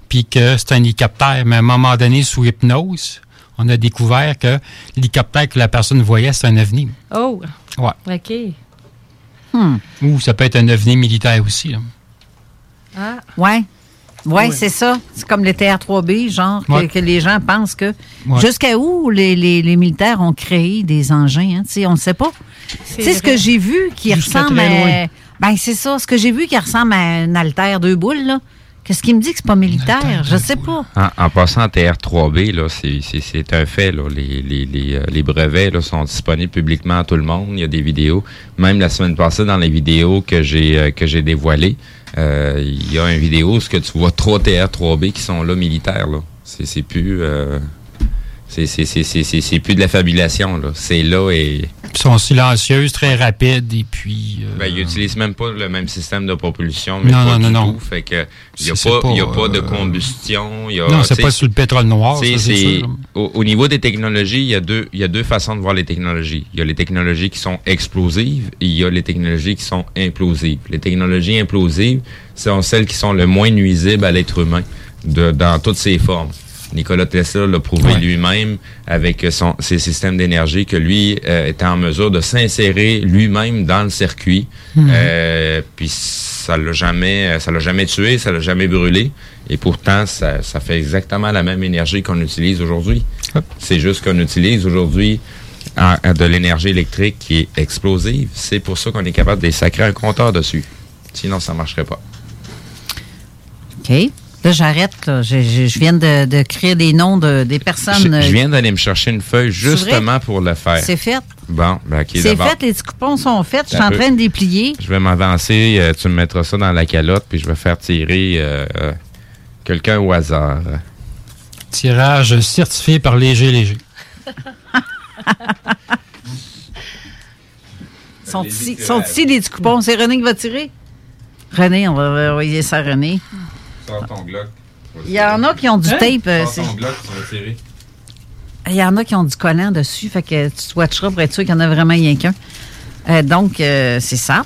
puis que c'est un hélicoptère, mais à un moment donné, sous hypnose, on a découvert que l'hélicoptère que la personne voyait, c'est un ovni. Oh. Ouais. OK. hmm. Ou ça peut être un ovni militaire aussi. là. Ah. Ouais. Ouais, Oui. c'est ça. C'est comme les TR-3B, genre, que, Ouais. que les gens pensent que. Ouais. Jusqu'à où les, les- les militaires ont créé des engins, hein? On ne sait pas. Tu sais, ce que j'ai vu qui ressemble à. Ben, c'est ça. Ce que j'ai vu qui ressemble à un alter deux boules, là. Qu'est-ce qui me dit que c'est pas militaire? Je sais pas. En, en passant en TR3B, là, c'est- c'est c'est un fait. Là. Les, les, les, euh, les brevets là, sont disponibles publiquement à tout le monde. Il y a des vidéos. Même la semaine passée, dans les vidéos que j'ai euh, que j'ai dévoilées, il y a une vidéo où ce que tu vois trois TR3B qui sont là militaires. Là. C'est plus euh, c'est c'est- c'est- c'est- c'est- c'est plus de la fabulation. là. C'est là et Ils sont silencieuses, très rapides, et puis... euh, ben, ils utilisent même pas le même système de propulsion, mais Non, pas non, du non, tout. non. Fait que il y a pas, y a de euh, combustion. il Y a, non, c'est pas sur le pétrole noir, ça, au, au niveau des technologies, il y, a deux, y a deux façons de voir les technologies. Il y a les technologies qui sont explosives et il y a les technologies qui sont implosives. Les technologies implosives sont celles qui sont le moins nuisibles à l'être humain de, dans toutes ses formes. Nikola Tesla l'a prouvé lui-même avec son, ses systèmes d'énergie que lui euh, était en mesure de s'insérer lui-même dans le circuit. Mhm. Euh, puis ça l'a jamais, ça l'a jamais tué, ça l'a jamais brûlé. Et pourtant, ça, ça fait exactement la même énergie qu'on utilise aujourd'hui. C'est juste qu'on utilise aujourd'hui de l'énergie électrique qui est explosive. C'est pour ça qu'on est capable de sacrer un compteur dessus. Sinon, ça marcherait pas. OK. Là, j'arrête. là. Je, je- je viens de, de créer des noms de, des personnes. Je, je euh, viens d'aller me chercher une feuille justement pour le faire. C'est fait? Bon, ben, OK, C'est fait, les petits coupons sont faits. Je suis en train de les plier. Je vais m'avancer, euh, tu me mettras ça dans la calotte, puis je vais faire tirer euh, euh, quelqu'un au hasard. Tirage certifié par Léger Léger. Sont ici, sont ici les petits coupons. C'est René qui va tirer? René, on va envoyer ça à René. Sors ton Glock. Il y en a qui ont du Hein? tape. euh, Sors c'est- ton Glock, tu vas tirer. Il y en a qui ont du collant dessus, fait que tu te watcheras pour être sûr qu'il y en a vraiment rien qu'un. Euh, donc, euh, c'est ça.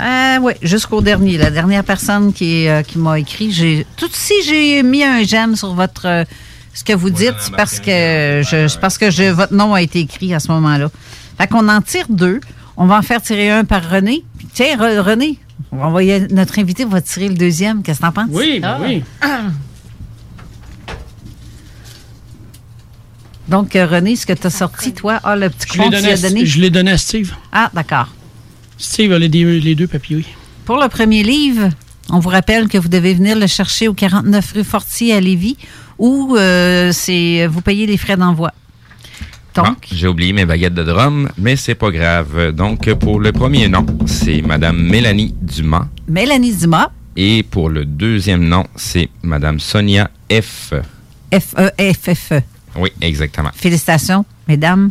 Euh, oui, jusqu'au dernier. La dernière personne qui, euh, qui m'a écrit, j'ai tout si j'ai mis un j'aime sur votre euh, ce que vous dites, c'est parce que je c'est parce que je, votre nom a été écrit à ce moment-là. Fait qu'on en tire deux. On va en faire tirer un par René. Puis, tiens, Re- René, on va envoyer notre invité va tirer le deuxième. Qu'est-ce que t'en penses? Oui, ben oui. Donc, euh, René, ce que tu as sorti, toi, ah, le petit Je l'ai coupon que tu donné, as donné? je l'ai donné à Steve. Ah, d'accord. Steve a les, deux- les deux papiers, oui. Pour le premier livre, on vous rappelle que vous devez venir le chercher au 49 rue Fortier à Lévis ou euh, c'est vous payez les frais d'envoi. Donc, Bon, j'ai oublié mes baguettes de drum, mais c'est pas grave. Donc, pour le premier nom, c'est Madame Mélanie Dumas. Mélanie Dumas, Et pour le deuxième nom, c'est Madame Sonia F. F-E-F-F-E. Oui, exactement. E. Félicitations, mesdames.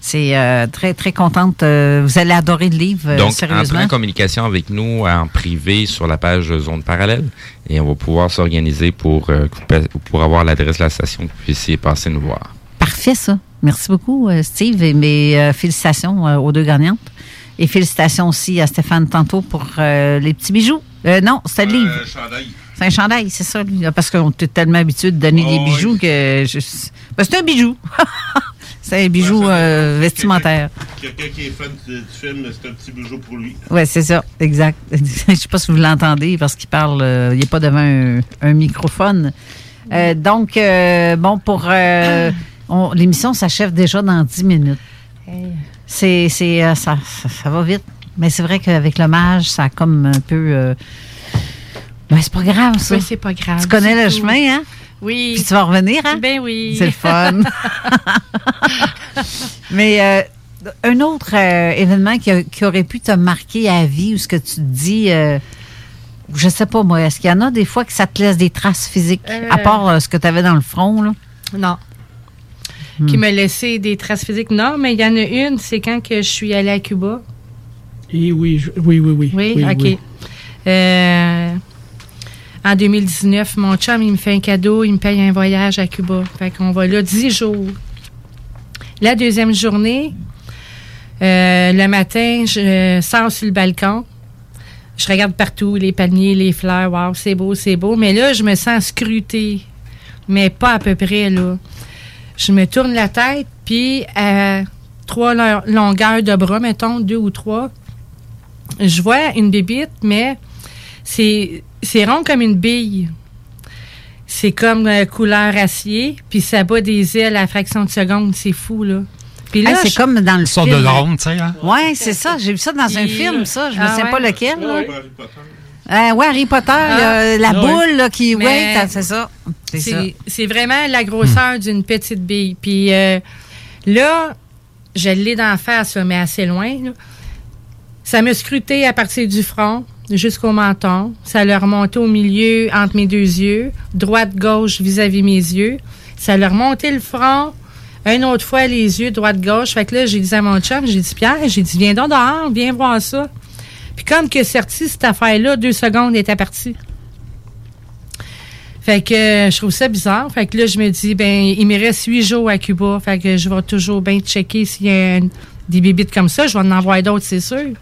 C'est euh, très, très contente. euh, vous allez adorer le livre, euh, Donc, entrez sérieusement. en communication avec nous en privé sur la page Zone Parallèle et on va pouvoir s'organiser pour, euh, pour avoir l'adresse de la station que vous puissiez passer nous voir. Parfait, ça. Merci beaucoup, euh, Steve. Et mes euh, félicitations euh, aux deux gagnantes. Et félicitations aussi à Stéphane tantôt pour euh, les petits bijoux. Euh, non, c'est le livre. C'est un chandail, c'est ça, lui. là, Parce qu'on est tellement habitué de donner Oh, des bijoux que. je- Ben, c'est un bijou. c'est un bijou euh, vestimentaire. Quelqu'un qui est fan du, film, c'est un petit bijou pour lui. Oui, c'est ça, exact. Je sais pas si vous l'entendez parce qu'il parle, il n'est pas devant un, un microphone. Donc, bon, pour. On- L'émission s'achève déjà dans 10 minutes. C'est, c'est, euh, ça, ça, ça va vite. Mais c'est vrai qu'avec l'hommage, ça a comme un peu. euh, Ben, c'est pas grave, ça. Oui, c'est pas grave. Tu connais le tout. chemin, hein? Oui. Puis tu vas revenir, hein? Ben oui. C'est le fun. Mais euh, un autre euh, événement qui, a- qui aurait pu te marquer à vie ou ce que tu te dis, je sais pas moi, est-ce qu'il y en a des fois que ça te laisse des traces physiques, Euh. à part euh, ce que tu avais dans le front, là? Non. Qui m'a laissé des traces physiques. Non, mais il y en a une, c'est quand que je suis allée à Cuba. Et oui, je- oui, oui, oui. Oui, OK. Euh, en 2019, mon chum, il me fait un cadeau, il me paye un voyage à Cuba. Fait qu'on va là 10 jours. La deuxième journée, euh, le matin, je sors sur le balcon. Je regarde partout, les palmiers, les fleurs. Wow, c'est beau, c'est beau. Mais là, je me sens scrutée. Mais pas à peu près, là. Je me tourne la tête, puis à trois lo- longueurs de bras, mettons, deux ou trois, je vois une bébite, mais c'est c'est rond comme une bille. C'est comme euh, couleur acier, puis ça bat des ailes à fraction de seconde. C'est fou, là. Puis là, Hey, c'est je- comme dans le sorte film. de drone, tu sais. Hein? Oui, c'est ça. J'ai vu ça dans un film, ça. Je ne Ah sais ouais? pas lequel. là. Euh, ouais, Harry Potter, Ah. la Ah boule là, qui. T'as- c'est ça. C'est vraiment la grosseur d'une petite bille. Puis euh, là, je l'ai d'en face, mais assez loin. là. Ça m'a scruté à partir du front jusqu'au menton. Ça l'a remonté au milieu entre mes deux yeux, droite-gauche vis-à-vis mes yeux. Ça l'a remonté le front. Une autre fois, les yeux, droite-gauche. Fait que là, j'ai dit à mon chum, j'ai dit, Pierre, j'ai dit, viens donc dehors, viens voir ça. Puis comme que sorti cette affaire-là, deux secondes, elle était partie. Fait que euh, je trouve ça bizarre. Fait que là, je me dis, ben, il me reste huit jours à Cuba. Fait que je vais toujours bien checker s'il y a des bébites comme ça. Je vais en envoyer d'autres, c'est sûr.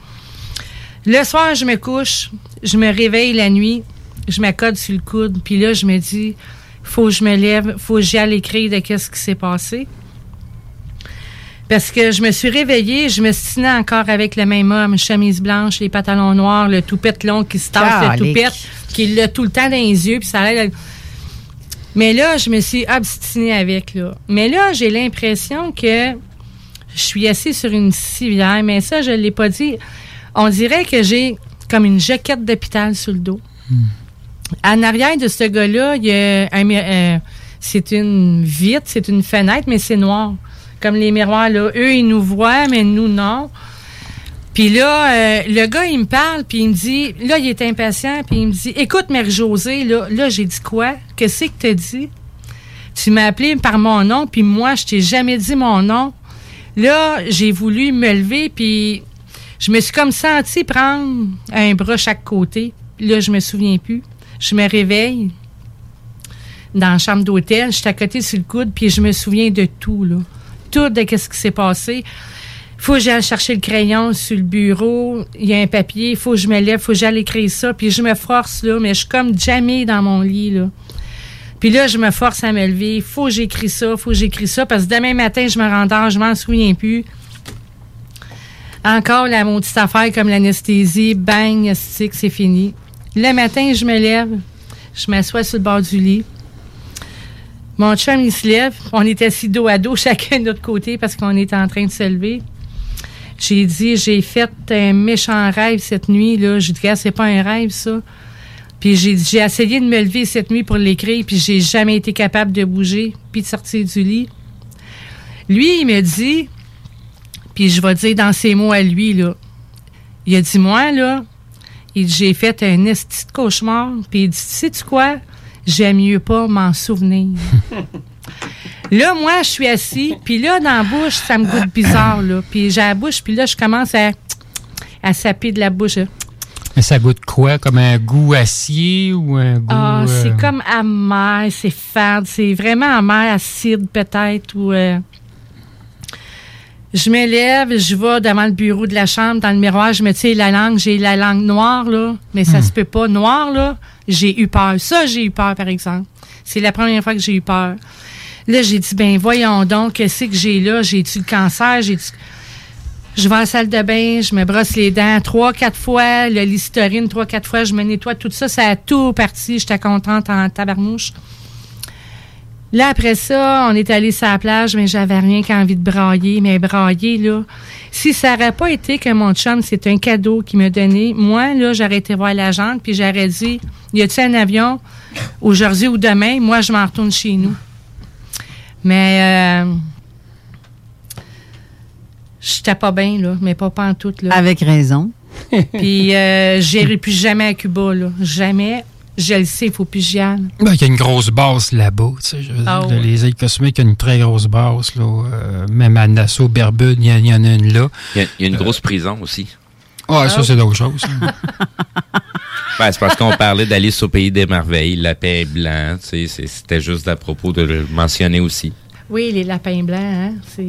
Le soir, je me couche. Je me réveille la nuit. Je m'accorde sur le coude. Puis là, je me dis, faut que je me lève, faut que j'y aille écrire de qu'est-ce qui s'est passé. Parce que je me suis réveillée, je me stinais encore avec le même homme, chemise blanche, les pantalons noirs, le toupette long qui se tasse, le toupette, qui l'a tout le temps dans les yeux, puis ça allait... Mais là, je me suis obstinée avec, là. Mais là, j'ai l'impression que je suis assise sur une civière, mais ça, je ne l'ai pas dit. On dirait que j'ai comme une jaquette d'hôpital sur le dos. En arrière de ce gars-là, il y a un euh, c'est une vitre, c'est une fenêtre, mais c'est noir. Comme les miroirs, là. Eux, ils nous voient, mais nous, non. Puis là, euh, le gars, il me parle, puis il me dit, là, il est impatient, puis il me dit, écoute, Mère-Josée, là, là j'ai dit quoi? Qu'est-ce que t'as dit? Tu m'as appelé par mon nom, puis moi, je t'ai jamais dit mon nom. Là, j'ai voulu me lever, puis je me suis comme senti prendre un bras chaque côté. Là, je me souviens plus. Je me réveille dans la chambre d'hôtel. Je suis à côté sur le coude, puis je me souviens de tout, là. De ce qui s'est passé. Faut que j'aille chercher le crayon sur le bureau. Il y a un papier. Faut que je me lève. Faut que j'aille écrire ça. Puis je me force, là. Mais je suis comme jamais dans mon lit, là. Puis là, je me force à me lever. Faut que j'écris ça. Faut que j'écris ça. Parce que demain matin, je me rendors. Je m'en souviens plus. Encore la mon petite affaire comme l'anesthésie. Bang, c'est fini. Le matin, je me lève. Je m'assois sur le bord du lit. Mon chum, il se lève. On est assis dos à dos, chacun de notre côté, parce qu'on est en train de se lever. J'ai dit, j'ai fait un méchant rêve cette nuit. Là. J'ai dit, Gars, c'est pas un rêve, ça. Puis j'ai j'ai essayé de me lever cette nuit pour l'écrire, puis j'ai jamais été capable de bouger, puis de sortir du lit. Lui, il me dit, puis je vais dire dans ses mots à lui, là. Il a dit, moi, là, j'ai fait un esti de cauchemar, puis il dit, sais-tu quoi? J'aime mieux pas m'en souvenir. là, moi, je suis assis, puis là, dans la bouche, ça me goûte bizarre, là. Puis j'ai la bouche, puis là, je commence à, à saper de la bouche. là. Mais ça goûte quoi? Comme un goût acier ou un goût. Ah, euh, c'est comme amer, c'est fade, c'est vraiment amer, acide peut-être ou. euh, Je me lève, je vais devant le bureau de la chambre, dans le miroir, je me tire la langue, j'ai la langue noire là, mais ça se peut pas noire là. J'ai eu peur, ça j'ai eu peur par exemple. C'est la première fois que j'ai eu peur. Là j'ai dit ben voyons donc, qu'est-ce que j'ai là, j'ai-tu le cancer, j'ai je vais à la salle de bain, je me brosse les dents trois, quatre fois, le listerine trois, quatre fois, je me nettoie tout ça, ça a tout parti. J'étais contente en tabarnouche. Là, après ça, on est allé sur la plage, mais j'avais rien qu'envie de brailler. Mais brailler, là, si ça n'aurait pas été que mon chum, c'est un cadeau qu'il m'a donné, moi, là, j'aurais été voir l'agente, puis j'aurais dit, y a-t-il un avion aujourd'hui ou demain? Moi, je m'en retourne chez nous. Mais... Euh, J'étais pas bien, là, mais pas pantoute, là. Avec raison. Puis, euh, j'irai plus jamais à Cuba, là. Jamais. Je le sais, il faut plus que j'y aille. Ben, il y a une grosse base là-bas. tu sais, je veux Ah dire, ouais. Les îles Cosmiques, il y a une très grosse base. Là, euh, même à Nassau, Bermude, il y, en- il y en a une là. Il y a, il y a une grosse prison aussi. Ah, ça, c'est d'autres choses. Ben, c'est parce qu'on parlait d'Alice au pays des merveilles, lapin blanc, tu sais, c'est- c'était juste à propos de le mentionner aussi. Oui, les lapins blancs, hein, c'est...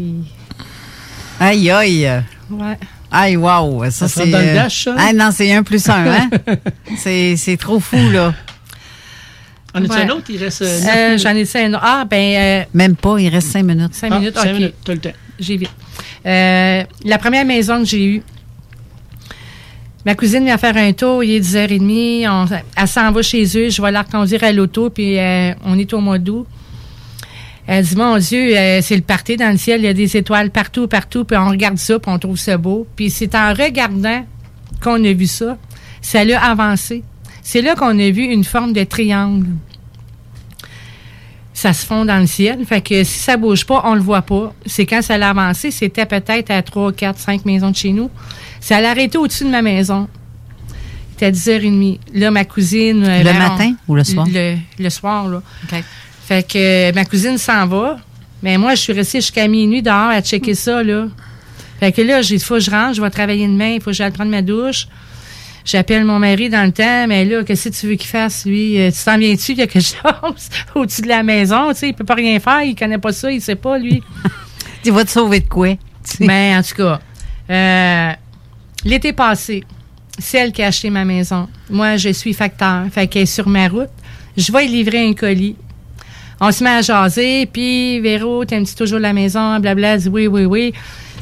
Aïe, aïe. Ouais. Aïe, wow. Ça, Ça c'est. rentre dans le euh, dash, ça? Ah, non, c'est un plus un, hein? c'est, c'est trop fou, là. On est Ouais. un autre, il reste. euh, Euh. J'en ai dit un autre. Ah, ben... euh, Même pas, il reste cinq minutes. Cinq Ah, minutes, cinq OK. minutes, t'as le temps. J'ai vite. Euh, la première maison que j'ai eue, ma cousine vient faire un tour, il est 10h30, on, elle s'en va chez eux, je vais la reconduire à l'auto, puis euh, on est au mois d'août. Elle dit, mon Dieu, euh, c'est le party dans le ciel, il y a des étoiles partout, partout, puis on regarde ça, puis on trouve ça beau. Puis c'est en regardant qu'on a vu ça, ça l'a avancé. C'est là qu'on a vu une forme de triangle ça se fond dans le ciel. Fait que si ça bouge pas, on le voit pas. C'est quand ça l'a avancé, c'était peut-être à 3, 4, 5 maisons de chez nous. Ça l'a arrêté au-dessus de ma maison. C'était à 10h30. Là, ma cousine... euh, Le vers- matin ou le soir? Le, le soir, là. Fait que euh, ma cousine s'en va. Mais moi, je suis restée jusqu'à minuit dehors à checker ça, là. Fait que là, j'ai dit, faut que je rentre, je vais travailler demain, il faut que j'aille prendre ma douche. J'appelle mon mari dans le temps, mais là, qu'est-ce que tu veux qu'il fasse, lui? Euh, Tu t'en viens-tu? Il y a quelque chose au-dessus de la maison, tu sais, il peut pas rien faire, il connaît pas ça, il sait pas, lui. Tu vas te sauver de quoi? Mais en tout cas, euh, l'été passé, celle qui a acheté ma maison, moi, je suis facteur, fait qu'elle est sur ma route. Je vais livrer un colis. On se met à jaser, puis Véro, t'aimes-tu toujours la maison? Blabla, elle dit oui, oui, oui.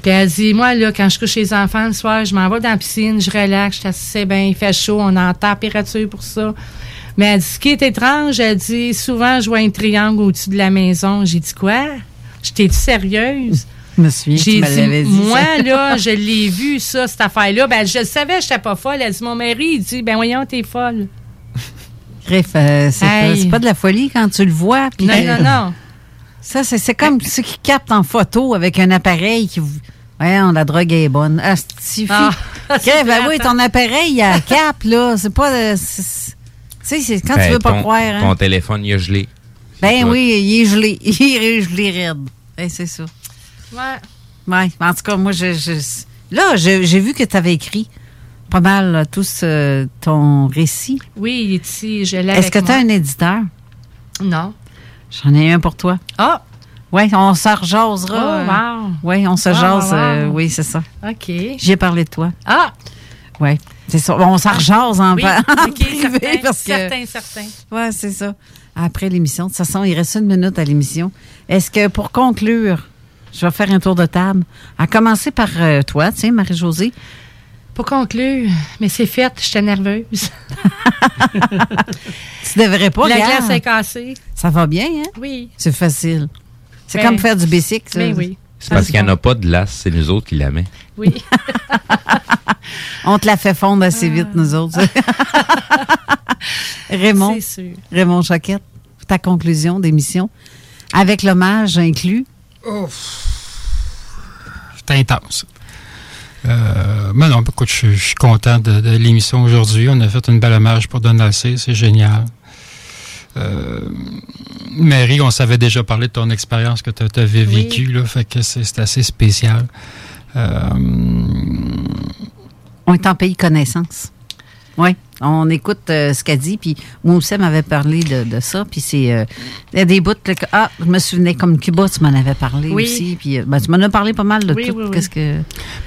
Puis elle dit, moi, là, quand je couche les enfants le soir, je m'en vais dans la piscine, je relaxe, je suis assez bien, il fait chaud, on a en température pour ça. Mais elle dit, ce qui est étrange, elle dit, souvent, je vois un triangle au-dessus de la maison. J'ai dit, quoi? J'étais sérieuse? Je me souviens, tu J'ai dit, dit. moi, là, je l'ai vu, ça, cette affaire-là. Ben, je le savais, je n'étais pas folle. Elle dit, mon mari, il dit, ben, voyons, t'es folle. Griff, euh, c'est Hey. pas- de la folie quand tu le vois. puis Non, non, non. Ça, c'est c'est comme ceux qui captent en photo avec un appareil qui vous. Ouais, la drogue est bonne. Ah, c'est Ah, c'est ben oui, ton appareil, il a cap, là. C'est pas. euh, Tu sais, c'est quand tu Ben, veux pas ton- croire. hein. Ton téléphone, il a gelé. Ben tout. oui, il est gelé. Il est gelé raide. Ben, c'est ça. Ouais. Ouais. En tout cas, moi, je, je- là, je- j'ai vu que tu avais écrit pas mal tout ce- ton récit. Oui, il est ici, je l'ai Est-ce que tu as un éditeur? Non. J'en ai un pour toi. Ah! Oui, on se rejasera. Oh, wow. Oui, on se Wow, jase. wow, euh, oui, c'est ça. OK. J'ai parlé de toi. Ah! Oui, c'est ça. On s'en rejase en, Oui, en privé certain, parce que... certain, certain. Oui, c'est ça. Après l'émission. De toute façon, il reste une minute à l'émission. Est-ce que pour conclure, je vais faire un tour de table. À commencer par euh, toi, tiens, Marie-Josée. Pour conclure, mais c'est fait, j'étais nerveuse. Tu devrais pas, La glace est cassée. Ça va bien, hein? Oui. C'est facile. C'est Ben, comme faire du bicycle. ça. ben oui. C'est parce qu'il n'y en a pas de glace, c'est nous autres qui la met. Oui. On te la fait fondre assez vite, nous autres. Raymond. Sûr. Raymond Choquette, ta conclusion d'émission, avec l'hommage inclus. C'est intense. Euh, mais non, écoute, je, je suis content de, de l'émission aujourd'hui. On a fait une belle hommage pour Donald C. C'est génial. Euh, Mary, on savait déjà parler de ton expérience que tu avais Oui. vécue, là, fait que c'est c'est assez spécial. Euh, On est en pays connaissance. Oui, on écoute euh, ce qu'elle dit. Puis moi aussi, elle m'avait parlé de, de ça. Puis c'est. euh, Il y a des bouts. là, que- ah, je me souvenais comme Cuba, tu m'en avais parlé Oui. aussi. Puis euh, ben, tu m'en as parlé pas mal de Oui, tout. oui, oui. Qu'est-ce que.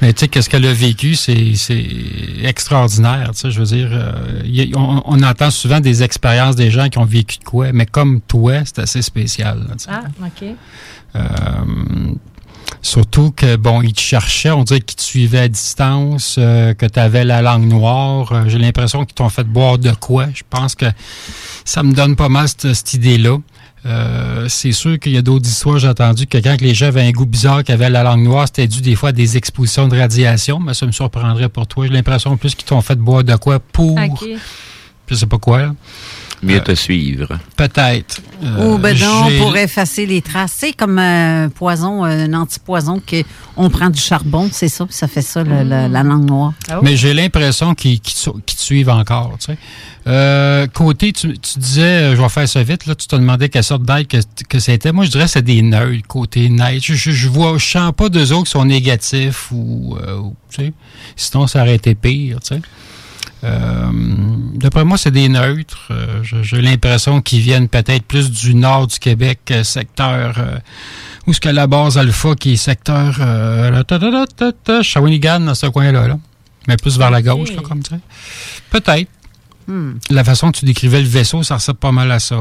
Mais tu sais, qu'est-ce qu'elle a vécu, c'est c'est extraordinaire. Tu sais, je veux dire, euh, y on, on entend souvent des expériences des gens qui ont vécu de quoi, mais comme toi, c'est assez spécial. là. Ah, OK. Surtout que, bon, ils te cherchaient, on dirait qu'ils te suivaient à distance, euh, que tu avais la langue noire. Euh, J'ai l'impression qu'ils t'ont fait boire de quoi. Je pense que ça me donne pas mal cette, cette idée-là. Euh, c'est sûr qu'il y a d'autres histoires, j'ai entendu que quand les gens avaient un goût bizarre, qu'ils avaient la langue noire, c'était dû des fois à des expositions de radiation, mais ça me surprendrait pour toi. J'ai l'impression plus qu'ils t'ont fait boire de quoi pour, je sais pas quoi, là. Mieux Euh, te suivre. peut-être. Euh, oh, ben non, pour effacer les traces. C'est comme un poison, un antipoison, qu'on prend du charbon, c'est ça. puis Ça fait ça, le- le- la langue noire. Mais j'ai l'impression qu'ils qu'ils te- suivent encore. Tu sais. Euh, côté, tu, tu disais, je vais faire ça vite, là, tu te demandais quelle sorte d'aide que, que c'était. Moi, je dirais que c'est des neutres, côté net. Je, je, je vois, je sens pas d'eux autres qui sont négatifs ou, euh, ou, tu sais, sinon ça aurait été pire. Tu sais. Euh, D'après moi, c'est des neutres. Euh, J'ai l'impression qu'ils viennent peut-être plus du nord du Québec, euh, secteur où est-ce que la base alpha qui est secteur Shawinigan, dans ce coin-là. Là. Mais plus vers la gauche, là, comme ça. Peut-être. Hmm. La façon que tu décrivais le vaisseau, ça ressemble pas mal à ça.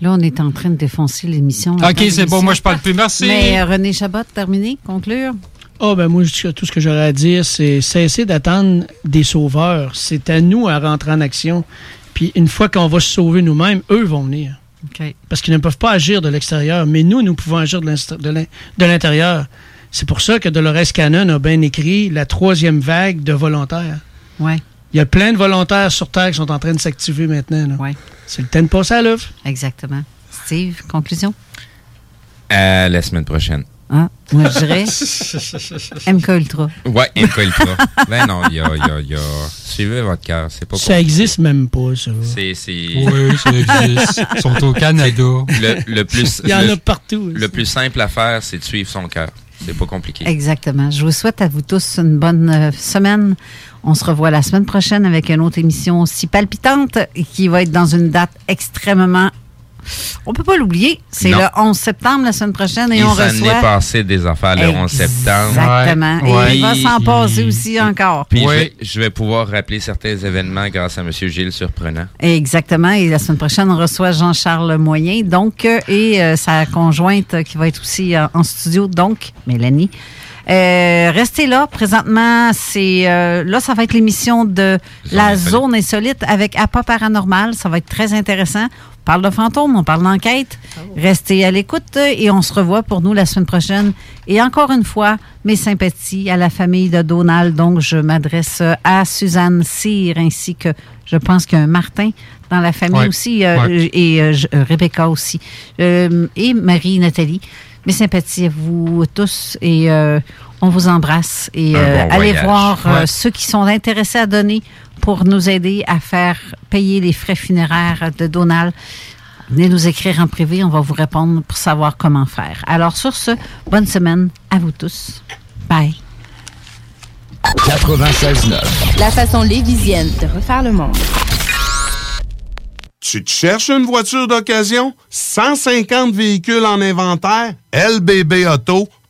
Là, on est en train de défoncer l'émission. OK, c'est bon, moi je parle plus. Merci. Mais René Chabot, terminé, conclure. Oh, ben moi, tout ce que j'aurais à dire, c'est cesser d'attendre des sauveurs. C'est à nous à rentrer en action. Puis une fois qu'on va se sauver nous-mêmes, eux vont venir. OK. Parce qu'ils ne peuvent pas agir de l'extérieur, mais nous, nous pouvons agir de l'intérieur. C'est pour ça que Dolores Cannon a bien écrit la troisième vague de volontaires. Ouais. Il y a plein de volontaires sur Terre qui sont en train de s'activer maintenant. là. C'est le temps de passer à l'œuvre. Exactement. Steve, conclusion? À la semaine prochaine. Ah, moi, je dirais MK Ultra. Ouais, MK Ultra. ben non, il y a, il y a- il y a- Suivez votre cœur, c'est pas Ça existe même pas, ça. C'est, c'est... Oui, ça existe. Ils sont au Canada. Le, le plus, Il y en le- a partout. Le plus simple à faire, c'est de suivre son cœur. C'est pas compliqué. Exactement. Je vous souhaite à vous tous une bonne euh, semaine. On se revoit la semaine prochaine avec une autre émission aussi palpitante qui va être dans une date extrêmement on peut pas l'oublier. C'est le 11 septembre la semaine prochaine et Il on s'en est reçoit. passé des affaires le 11 septembre. Exactement. Et il va s'en passer aussi encore. Puis je, vais, je vais pouvoir rappeler certains événements grâce à M. Gilles Surprenant. Exactement. Et la semaine prochaine, on reçoit Jean-Charles Moyen, donc, euh, et euh, sa conjointe euh, qui va être aussi euh, en studio, donc, Mélanie. Euh, restez là. Présentement, c'est euh, là, ça va être l'émission de la insolite. zone insolite avec APA Paranormal. Ça va être très intéressant. On parle de fantômes, on parle d'enquête. Restez à l'écoute et on se revoit pour nous la semaine prochaine. Et encore une fois, mes sympathies à la famille de Donald. Donc, je m'adresse à Suzanne Cyr ainsi que je pense qu'un Martin dans la famille Ouais. aussi euh, Ouais. et euh, euh, Rebecca aussi Euh, et Marie-Nathalie. Mes sympathies à vous tous et euh, on vous embrasse et euh, bon allez voyage. voir euh, Ouais. ceux qui sont intéressés à donner pour nous aider à faire payer les frais funéraires de Donald. Venez nous écrire en privé, on va vous répondre pour savoir comment faire. Alors sur ce, bonne semaine à vous tous. Bye. 96.9. La façon lévisienne de refaire le monde. Tu te cherches une voiture d'occasion? 150 véhicules en inventaire? lbbauto.com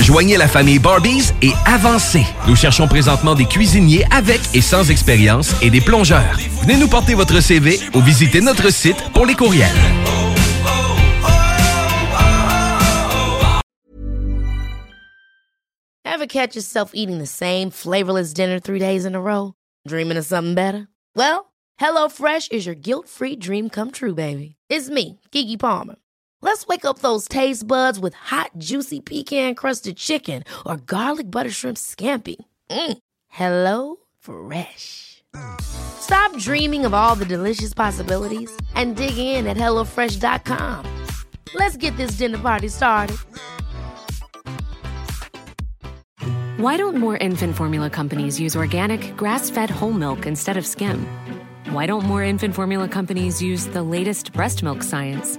Joignez la famille Barbies et avancez. Nous cherchons présentement des cuisiniers avec et sans expérience et des plongeurs. Venez nous porter votre CV ou visitez notre site pour les courriels. Ever catch yourself eating the same flavorless dinner three days in a row? Dreaming of something better? Well, HelloFresh is your guilt-free dream come true, baby. It's me, Kiki Palmer. Let's wake up those taste buds with hot, juicy pecan-crusted chicken or garlic butter shrimp scampi. Mm. Hello Fresh. Stop dreaming of all the delicious possibilities and dig in at HelloFresh.com. Let's get this dinner party started. Why don't more infant formula companies use organic, grass fed whole milk instead of skim? Why don't more infant formula companies use the latest breast milk science?